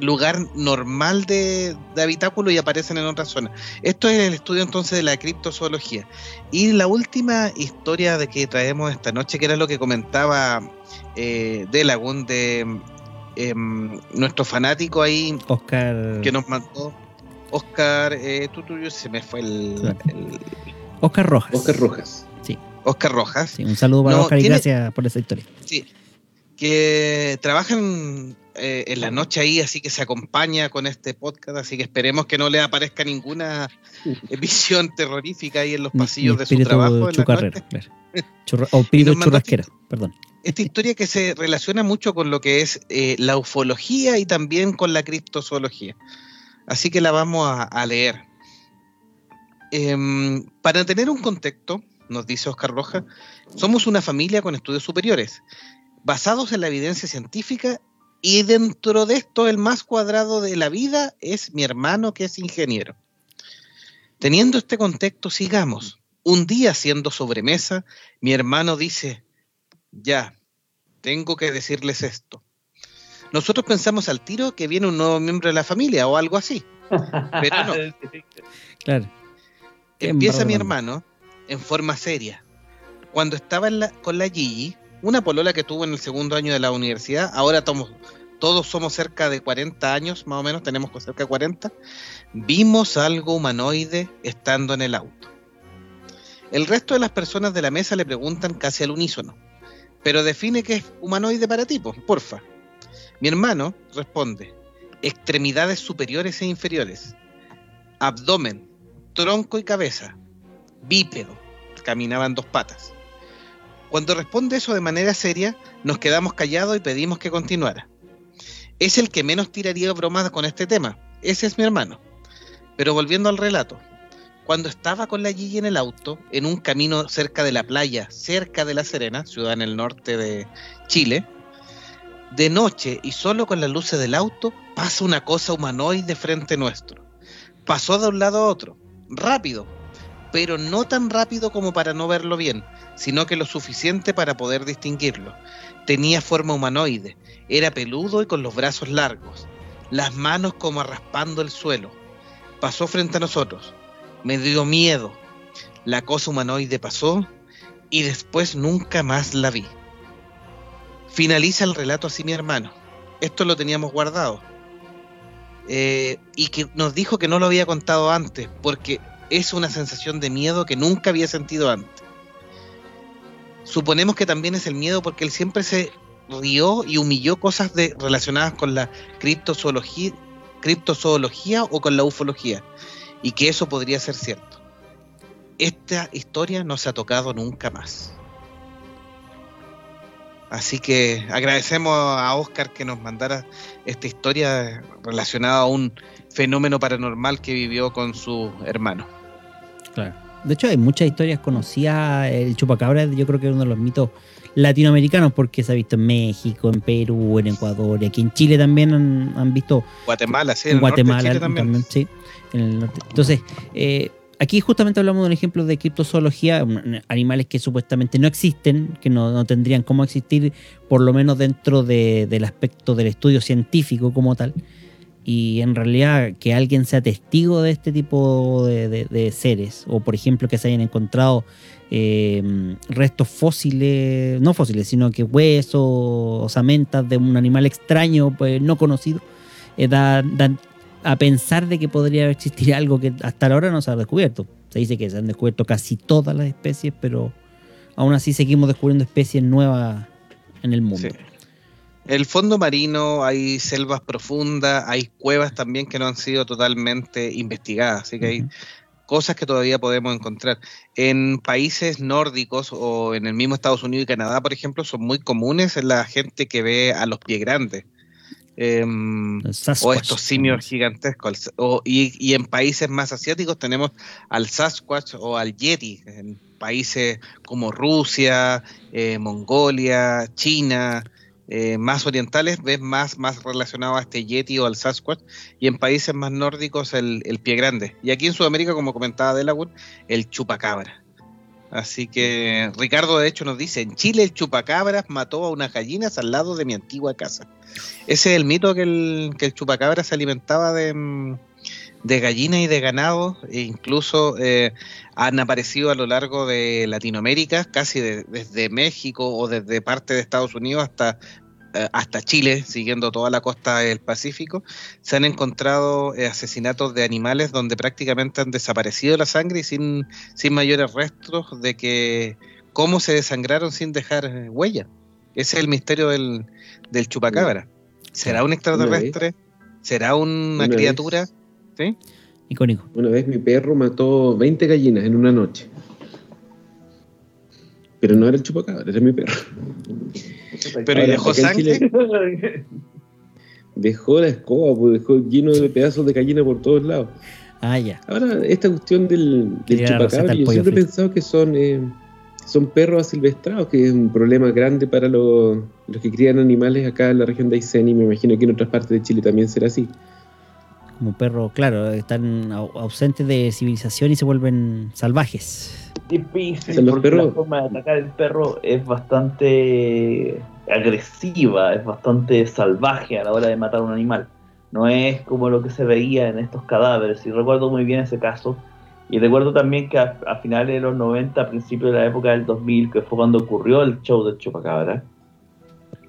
lugar normal de, de habitáculo y aparecen en otra zona. Esto es el estudio entonces de la criptozoología. Y la última historia de que traemos esta noche, que era lo que comentaba eh, de Lagún, de em, nuestro fanático ahí Oscar. que nos mandó Oscar, eh, tú, tú, yo- se me fue el, Oscar Rojas. Oscar Rojas. Sí, Oscar Rojas, sí, un saludo para No, Oscar y tiene- gracias por esa historia. sí, que trabajan eh, en la noche ahí, así que se acompaña con este podcast, así que esperemos que no le aparezca ninguna (laughs) visión terrorífica ahí en los pasillos de su trabajo. chucarrero, claro. Churra- o mandó churrasquero, perdón. Esta historia que se relaciona mucho con lo que es eh, la ufología y también con la criptozoología. Así que la vamos a, a leer. Em, para tener un contexto, nos dice Oscar Rojas, somos una familia con estudios superiores, basados en la evidencia científica y dentro de esto el más cuadrado de la vida es mi hermano que es ingeniero. Teniendo este contexto, sigamos. Un día haciendo sobremesa, mi hermano dice, ya, tengo que decirles esto. Nosotros pensamos al tiro que viene un nuevo miembro de la familia o algo así. Pero no. (laughs) Claro. Empieza mi hermano en forma seria. Cuando estaba en la- con la Gigi, una polola que tuvo en el segundo año de la universidad, ahora tomo- todos somos cerca de 40 años, más o menos, tenemos cerca de 40, vimos algo humanoide estando en el auto. El resto de las personas de la mesa le preguntan casi al unísono, pero define qué es humanoide para ti, po, porfa. Mi hermano responde, extremidades superiores e inferiores, abdomen, tronco y cabeza, bípedo, caminaba en dos patas. Cuando responde eso de manera seria, nos quedamos callados y pedimos que continuara. Es el que menos tiraría bromas con este tema. Ese es mi hermano. Pero volviendo al relato, cuando estaba con la Gigi en el auto, en un camino cerca de la playa, cerca de La Serena, ciudad en el norte de Chile, de noche y solo con las luces del auto, pasa una cosa humanoide frente nuestro. Pasó de un lado a otro, rápido, pero no tan rápido como para no verlo bien, sino que lo suficiente para poder distinguirlo. Tenía forma humanoide, era peludo y con los brazos largos, las manos como raspando el suelo. Pasó frente a nosotros, me dio miedo. La cosa humanoide pasó y después nunca más la vi. Finaliza el relato así mi hermano. Esto lo teníamos guardado. Eh, y que nos dijo que no lo había contado antes, porque es una sensación de miedo que nunca había sentido antes. Suponemos que también es el miedo porque él siempre se rió y humilló cosas de, relacionadas con la criptozoología, criptozoología o con la ufología, y que eso podría ser cierto. Esta historia no se ha tocado nunca más. Así que agradecemos a Oscar que nos mandara esta historia relacionada a un fenómeno paranormal que vivió con su hermano. Claro. De hecho, hay muchas historias conocidas. El chupacabra, yo creo que es uno de los mitos latinoamericanos, porque se ha visto en México, en Perú, en Ecuador, y aquí en Chile también han, han visto Guatemala, sí, en el norte de Guatemala Chile también. también, sí, en el norte. Entonces, eh, aquí justamente hablamos de un ejemplo de criptozoología, animales que supuestamente no existen, que no, no tendrían cómo existir, por lo menos dentro de- del aspecto del estudio científico como tal. Y en realidad que alguien sea testigo de este tipo de, seres, o por ejemplo que se hayan encontrado eh, restos fósiles, no fósiles, sino que huesos, osamentas de un animal extraño, pues no conocido, eh, da a pensar de que podría existir algo que hasta ahora no se ha descubierto. Se dice que se han descubierto casi todas las especies, pero aún así seguimos descubriendo especies nuevas en el mundo. Sí. El fondo marino, hay selvas profundas, hay cuevas también que no han sido totalmente investigadas, así que hay cosas que todavía podemos encontrar. En países nórdicos o en el mismo Estados Unidos y Canadá, por ejemplo, son muy comunes la gente que ve a los pies grandes. Em, o estos simios gigantescos. o- y, y en países más asiáticos tenemos al Sasquatch o al Yeti. En países como Rusia, eh, Mongolia, China, eh, más orientales, ves más, más relacionado a este Yeti o al Sasquatch. Y en países más nórdicos el, el pie grande. Y aquí en Sudamérica, como comentaba Delaware, el chupacabra. Así que Ricardo de hecho nos dice, en Chile el chupacabras mató a unas gallinas al lado de mi antigua casa. Ese es el mito que el, que el chupacabra se alimentaba de, mm, de gallinas y de ganado, e incluso eh, han aparecido a lo largo de Latinoamérica, casi de- desde México o desde parte de Estados Unidos hasta, eh, hasta Chile, siguiendo toda la costa del Pacífico. Se han encontrado eh, asesinatos de animales donde prácticamente han desaparecido la sangre y sin, sin mayores restos de que cómo se desangraron sin dejar huella. Ese es el misterio del, del chupacabra. ¿Será un extraterrestre? ¿Será una criatura? ¿Sí? Icónico. Una vez mi perro mató 20 gallinas en una noche. Pero no era el chupacabra, era mi perro. Pero ¿y Ahora, dejó sangre? Chile (laughs) Dejó la escoba, pues, dejó lleno de pedazos de gallina por todos lados. Ah, ya. Ahora, esta cuestión del, chupacabra, yo siempre he pensado que son, eh, son perros asilvestrados, que es un problema grande para los, los que crían animales acá en la región de Aysén y me imagino que en otras partes de Chile también será así. Como perro, claro, están au- ausentes de civilización y se vuelven salvajes. difícil los porque la perros. forma de atacar el perro es bastante agresiva, es bastante salvaje a la hora de matar a un animal. No es como lo que se veía en estos cadáveres. Y recuerdo muy bien ese caso. Y recuerdo también que a, a finales de los 90, a principios de la época del 2000, que fue cuando ocurrió el show del chupacabra,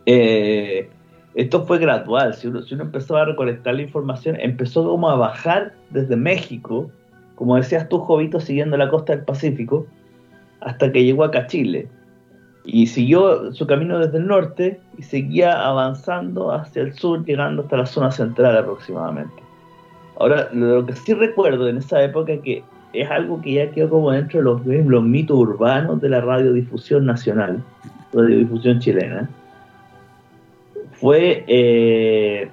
eh, esto fue gradual. Si uno, si empezó a recolectar la información, empezó como a bajar desde México, como decías tú, Jovito, siguiendo la costa del Pacífico, hasta que llegó acá a Chile. Y siguió su camino desde el norte y seguía avanzando hacia el sur, llegando hasta la zona central aproximadamente. Ahora, lo que sí recuerdo en esa época que es algo que ya quedó como dentro de los, los mitos urbanos de la radiodifusión nacional, radiodifusión chilena, fue eh,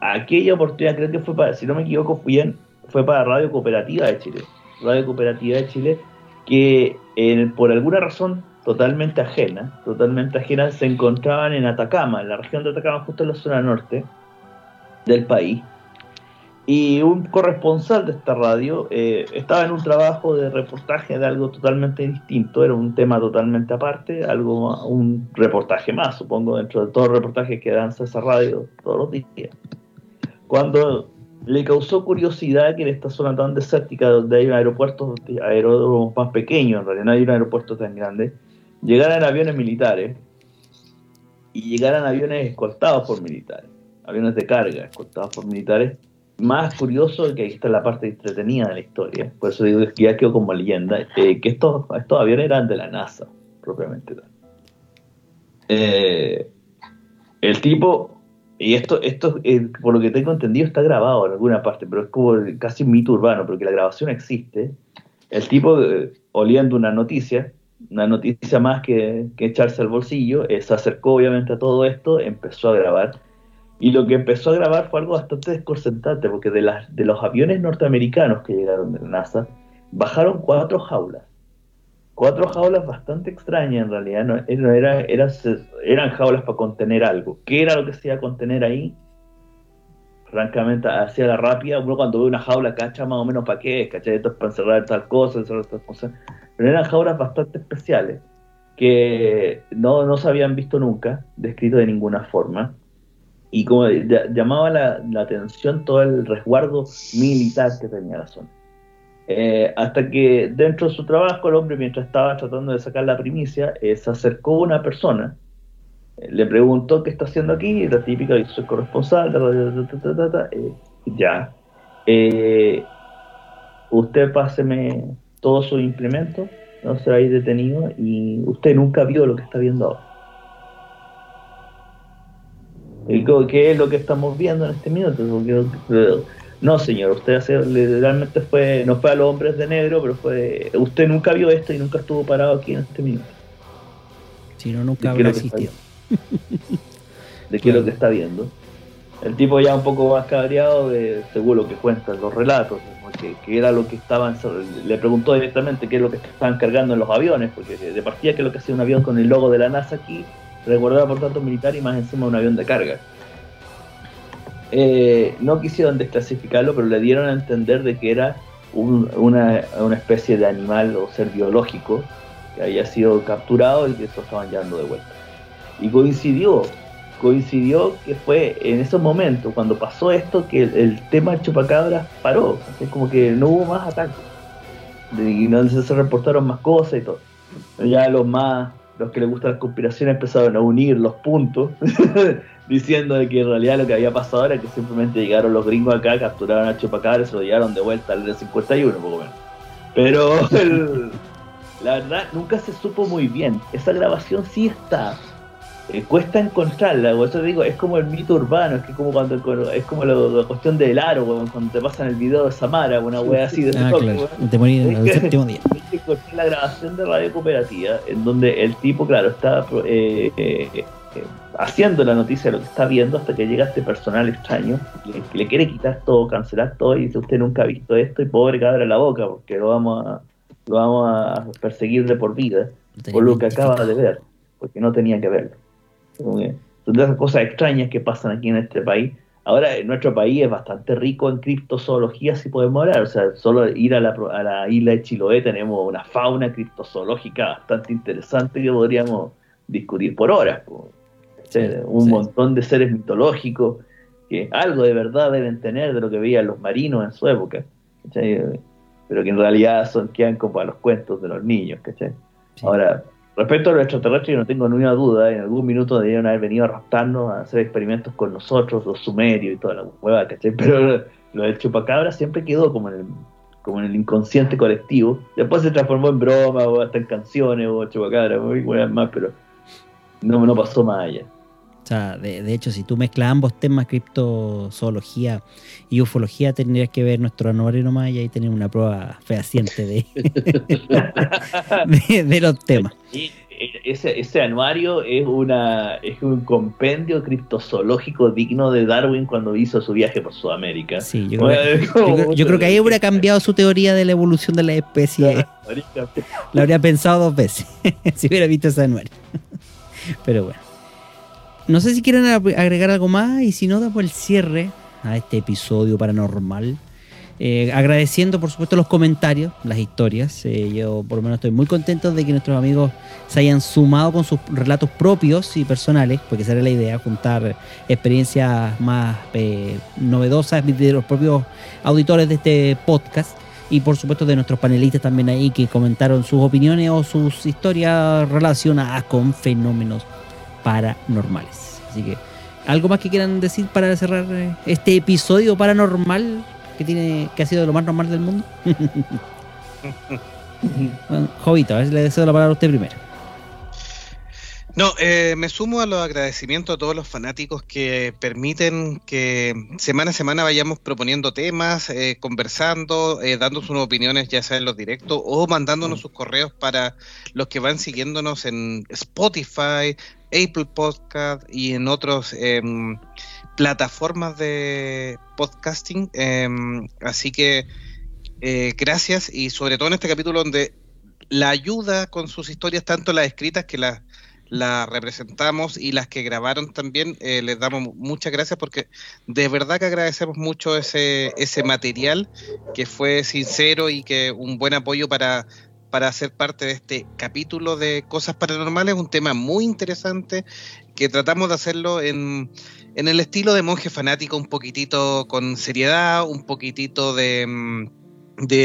aquella oportunidad, creo que fue para, si no me equivoco, fue, en- fue para Radio Cooperativa de Chile. Radio Cooperativa de Chile, que por alguna razón totalmente ajena, totalmente ajena, se encontraban en Atacama, en la región de Atacama, justo en la zona norte del país. Y un corresponsal de esta radio eh, estaba en un trabajo de reportaje de algo totalmente distinto, era un tema totalmente aparte, algo un reportaje más, supongo, dentro de todos los reportajes que danza esa radio todos los días. Cuando le causó curiosidad que en esta zona tan desértica, donde hay un aeropuerto, aeródromos más pequeños, en realidad no hay un aeropuerto tan grande, llegaran aviones militares y llegaran aviones escoltados por militares, aviones de carga escoltados por militares. Más curioso, que ahí está la parte entretenida de la historia, por eso digo que ya quedó como leyenda, eh, que estos, estos aviones eran de la NASA, propiamente tal. Eh, el tipo, y esto, esto eh, por lo que tengo entendido, está grabado en alguna parte, pero es como casi un mito urbano, porque la grabación existe. El tipo, eh, oliendo una noticia, una noticia más que, echarse al bolsillo, se acercó obviamente a todo esto, empezó a grabar. Y lo que empezó a grabar fue algo bastante desconcertante, porque de, las, de los aviones norteamericanos que llegaron de la NASA, bajaron cuatro jaulas. Cuatro jaulas bastante extrañas en realidad, era, eran jaulas para contener algo. ¿Qué era lo que se iba a contener ahí? Francamente, hacia la rápida, uno cuando ve una jaula cacha más o menos para qué, ¿cachai? Esto es para encerrar tal cosa, encerrar tal cosa. Pero eran jaulas bastante especiales que no, no se habían visto nunca, descrito de ninguna forma. Y como llamaba la, atención todo el resguardo militar que tenía la zona. Eh, hasta que dentro de su trabajo el hombre, mientras estaba tratando de sacar la primicia, eh, se acercó una persona, eh, le preguntó qué está haciendo aquí, la típica, soy corresponsal, ya, usted páseme todos sus implementos, no será ahí detenido y usted nunca vio lo que está viendo ahora. ¿Qué es lo que estamos viendo en este minuto? Porque, No, señor, usted hace, literalmente fue, no fue a los hombres de negro, pero fue. Usted nunca vio esto y nunca estuvo parado aquí en este minuto. Si no, nunca ¿De qué habrá existido. de qué es lo que está viendo. El tipo ya un poco más cabreado de, según lo que cuentan los relatos, porque que era lo que estaban, le preguntó directamente qué es lo que estaban cargando en los aviones, porque de partida que es lo que hacía un avión con el logo de la NASA aquí, recordaba por tanto militar y más encima un avión de carga. Eh, no quisieron desclasificarlo, pero le dieron a entender de que era un- una, una especie de animal o ser biológico que había sido capturado y que se lo estaban llevando de vuelta. Y coincidió, coincidió que fue en esos momentos, cuando pasó esto, que el, el tema chupacabras paró. Es como que no hubo más ataques. Y no se reportaron más cosas y todo. Ya los más, los que les gustan las conspiraciones empezaron a unir los puntos, (laughs) diciendo de que en realidad lo que había pasado era que simplemente llegaron los gringos acá, capturaron a chupacabras y se lo llevaron de vuelta al 51, poco menos. Pero (laughs) la verdad nunca se supo muy bien. Esa grabación sí está. Eh, cuesta encontrarla, por eso digo, es como el mito urbano, es que como cuando es como la cuestión del aro, weón, cuando te pasan el video de Samara, una wea así de Ah, toque, claro. weón. Te morí el que- séptimo (laughs) día. que la grabación de Radio Cooperativa, en donde el tipo, claro, está eh, eh, haciendo la noticia de lo que está viendo hasta que llega este personal extraño, le, le quiere quitar todo, cancelar todo y dice usted nunca ha visto esto y pobre cabra la boca porque lo vamos a, lo vamos a perseguir de por vida por lo que acaba de ver, porque no tenía que verlo. Son de esas cosas extrañas que pasan aquí en este país. Ahora, en nuestro país es bastante rico en criptozoología, si podemos hablar. O sea, solo ir a la, a la isla de Chiloé tenemos una fauna criptozoológica bastante interesante que podríamos discutir por horas. Sí, Un sí. montón de seres mitológicos que algo de verdad deben tener de lo que veían los marinos en su época. ¿cachai? Pero que en realidad son, quedan como para los cuentos de los niños. ¿cachai? Sí. Ahora, respecto a los extraterrestres, yo no tengo ninguna duda, en algún minuto debieron haber venido a raptarnos, a hacer experimentos con nosotros, los sumerios y toda la hueva, ¿cachai? (laughs) Pero lo del chupacabra siempre quedó como en el, como en el inconsciente colectivo. Después se transformó en broma, o hasta en canciones, o chupacabra, muy buenas más, pero no, no pasó más allá. O sea, de, de hecho, si tú mezclas ambos temas, criptozoología y ufología, tendrías que ver nuestro anuario nomás y ahí tener una prueba fehaciente de, (laughs) de, de los temas. Y ese, ese anuario es una es un compendio criptozoológico digno de Darwin cuando hizo su viaje por Sudamérica. Sí, yo creo, que, (laughs) es como yo creo- yo creo que ahí hubiera cambiado su teoría de la evolución de la especie. Marica, Lo habría pensado dos veces (laughs) si hubiera visto ese anuario. Pero bueno. No sé si quieren ag- agregar algo más y si no, damos el cierre a este episodio paranormal. Eh, agradeciendo, por supuesto, los comentarios, las historias. Eh, yo, por lo menos, estoy muy contento de que nuestros amigos se hayan sumado con sus relatos propios y personales, porque esa era la idea, juntar experiencias más eh, novedosas de los propios auditores de este podcast y por supuesto de nuestros panelistas también ahí que comentaron sus opiniones o sus historias relacionadas con fenómenos paranormales. Así que, ¿algo más que quieran decir para cerrar eh, este episodio paranormal que tiene que ha sido lo más normal del mundo? (laughs) bueno, Jovito, a ver si le deseo la palabra a usted primero. No, eh, me sumo a los agradecimientos a todos los fanáticos que permiten que semana a semana vayamos proponiendo temas, eh, conversando, eh, dando sus opiniones, ya sea en los directos o mandándonos sus correos para los que van siguiéndonos en Spotify, Apple Podcast y en otras plataformas de podcasting. em, así que eh, gracias y sobre todo en este capítulo donde la ayuda con sus historias, tanto las escritas que las las representamos y las que grabaron también, eh, les damos mu- muchas gracias porque de verdad que agradecemos mucho ese, ese material que fue sincero y que un buen apoyo para, para ser parte de este capítulo de Cosas Paranormales, un tema muy interesante que tratamos de hacerlo en, en el estilo de monje fanático, un poquitito con seriedad, un poquitito de... mm,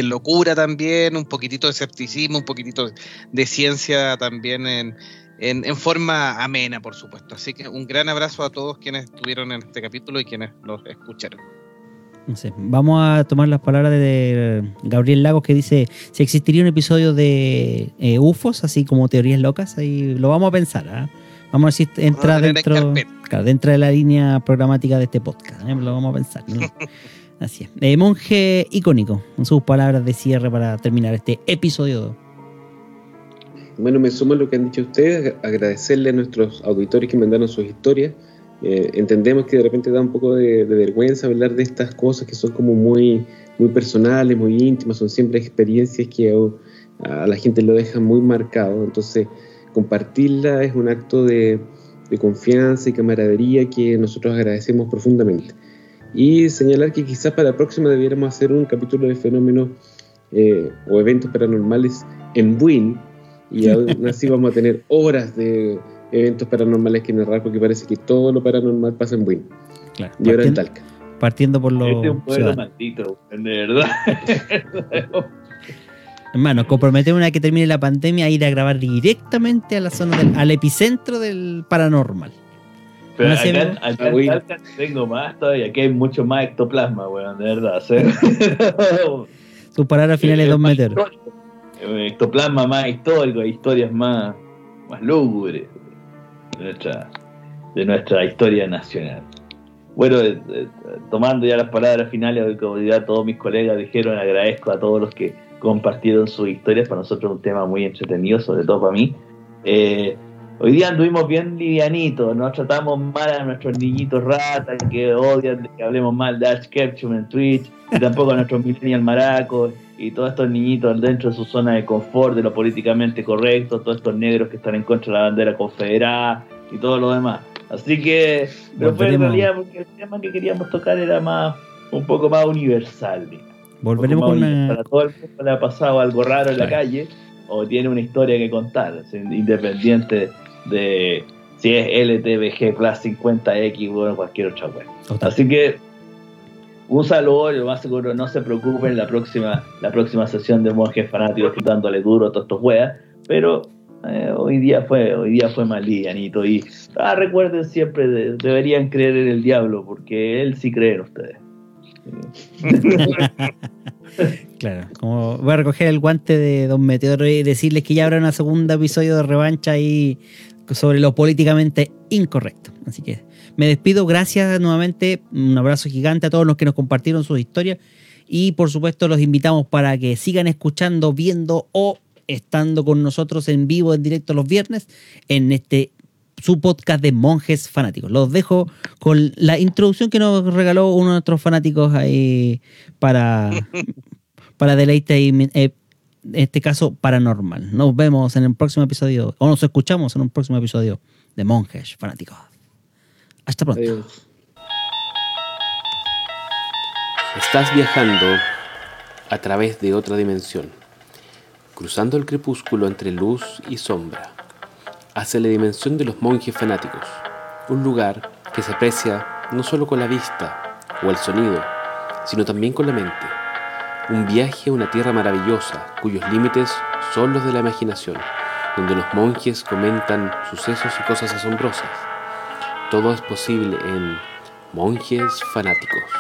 locura también, un poquitito de escepticismo, un poquitito de ciencia también en, en, en forma amena, por supuesto. Así que un gran abrazo a todos quienes estuvieron en este capítulo y quienes los escucharon. No sé, vamos a tomar las palabras de Gabriel Lagos que dice si existiría un episodio de eh, UFOs, así como teorías locas, ahí lo vamos a pensar, ¿ah? Vamos a ver si entra dentro, claro, dentro de la línea programática de este podcast. ¿eh? Lo vamos a pensar. ¿no? (laughs) Así es. Eh, monje icónico, con sus palabras de cierre para terminar este episodio 2. Bueno, me sumo a lo que han dicho ustedes, agradecerle a nuestros auditores que mandaron sus historias. Eh, entendemos que de repente da un poco de, de vergüenza hablar de estas cosas que son como muy, muy personales, muy íntimas, son siempre experiencias que a, a la gente lo dejan muy marcado. Entonces, compartirla es un acto de, de confianza y camaradería que nosotros agradecemos profundamente. Y señalar que quizás para la próxima debiéramos hacer un capítulo de fenómenos eh, o eventos paranormales en Buin, y (laughs) aún así vamos a tener horas de eventos paranormales que narrar porque parece que todo lo paranormal pasa en Buin Claro. y ahora en Partiendo, Talca. partiendo por los Este es un pueblo maldito, de verdad. (laughs) Hermano, comprometemos una vez que termine la pandemia a ir a grabar directamente a la zona del, al epicentro del paranormal. Pero acá, acá Ah, en uy. Talca tengo más todavía, aquí hay mucho más ectoplasma, weón, de verdad. (laughs) ¿sí? Sus palabras finales Es dos histórico. Eh, Ectoplasma más histórico, historias más, más lúgubres nuestra, de nuestra historia nacional. Bueno, eh, eh, tomando ya las palabras finales, como ya todos mis colegas dijeron, agradezco a todos los que compartieron sus historias. Para nosotros es un tema muy entretenido, sobre todo para mí. Eh, hoy día anduvimos bien livianitos, no tratamos mal a nuestros niñitos ratas que odian que hablemos mal de Arch Ketchum en Twitch, y tampoco a nuestros millennial maracos y todos estos niñitos dentro de su zona de confort, de lo políticamente correcto, todos estos negros que están en contra de la bandera confederada y todo lo demás. Así que, pero fue en realidad porque el tema que queríamos tocar era más, un poco más universal. digamos. Volveremos Un con una, universal. A todo el mundo le ha pasado algo raro en la calle o tiene una historia que contar, independiente de si es LTVG Plus 50X o cualquier otra web. Total. Así que un saludo, lo más seguro, no se preocupen, la próxima, la próxima sesión de monjes fanáticos quitándole duro a todos estos weas, pero eh, hoy día fue, hoy día fue más livianito y ah, recuerden siempre, de- deberían creer en el diablo, porque él sí cree en ustedes. (laughs) Claro, como voy a recoger el guante de Don Meteoro y decirles que ya habrá un segundo episodio de revancha ahí sobre lo políticamente incorrecto. Así que me despido, gracias nuevamente, un abrazo gigante a todos los que nos compartieron sus historias y por supuesto los invitamos para que sigan escuchando, viendo o estando con nosotros en vivo, en directo los viernes en este su podcast de monjes fanáticos. Los dejo con la introducción que nos regaló uno de nuestros fanáticos ahí para (laughs) para deleite y eh, en este caso paranormal. Nos vemos en el próximo episodio, o nos escuchamos en un próximo episodio de Monjes Fanáticos. Hasta pronto. Estás viajando a través de otra dimensión, cruzando el crepúsculo entre luz y sombra, hacia la dimensión de los monjes fanáticos, un lugar que se aprecia no solo con la vista o el sonido, sino también con la mente. Un viaje a una tierra maravillosa cuyos límites son los de la imaginación, donde los monjes comentan sucesos y cosas asombrosas. Todo es posible en Monjes Fanáticos.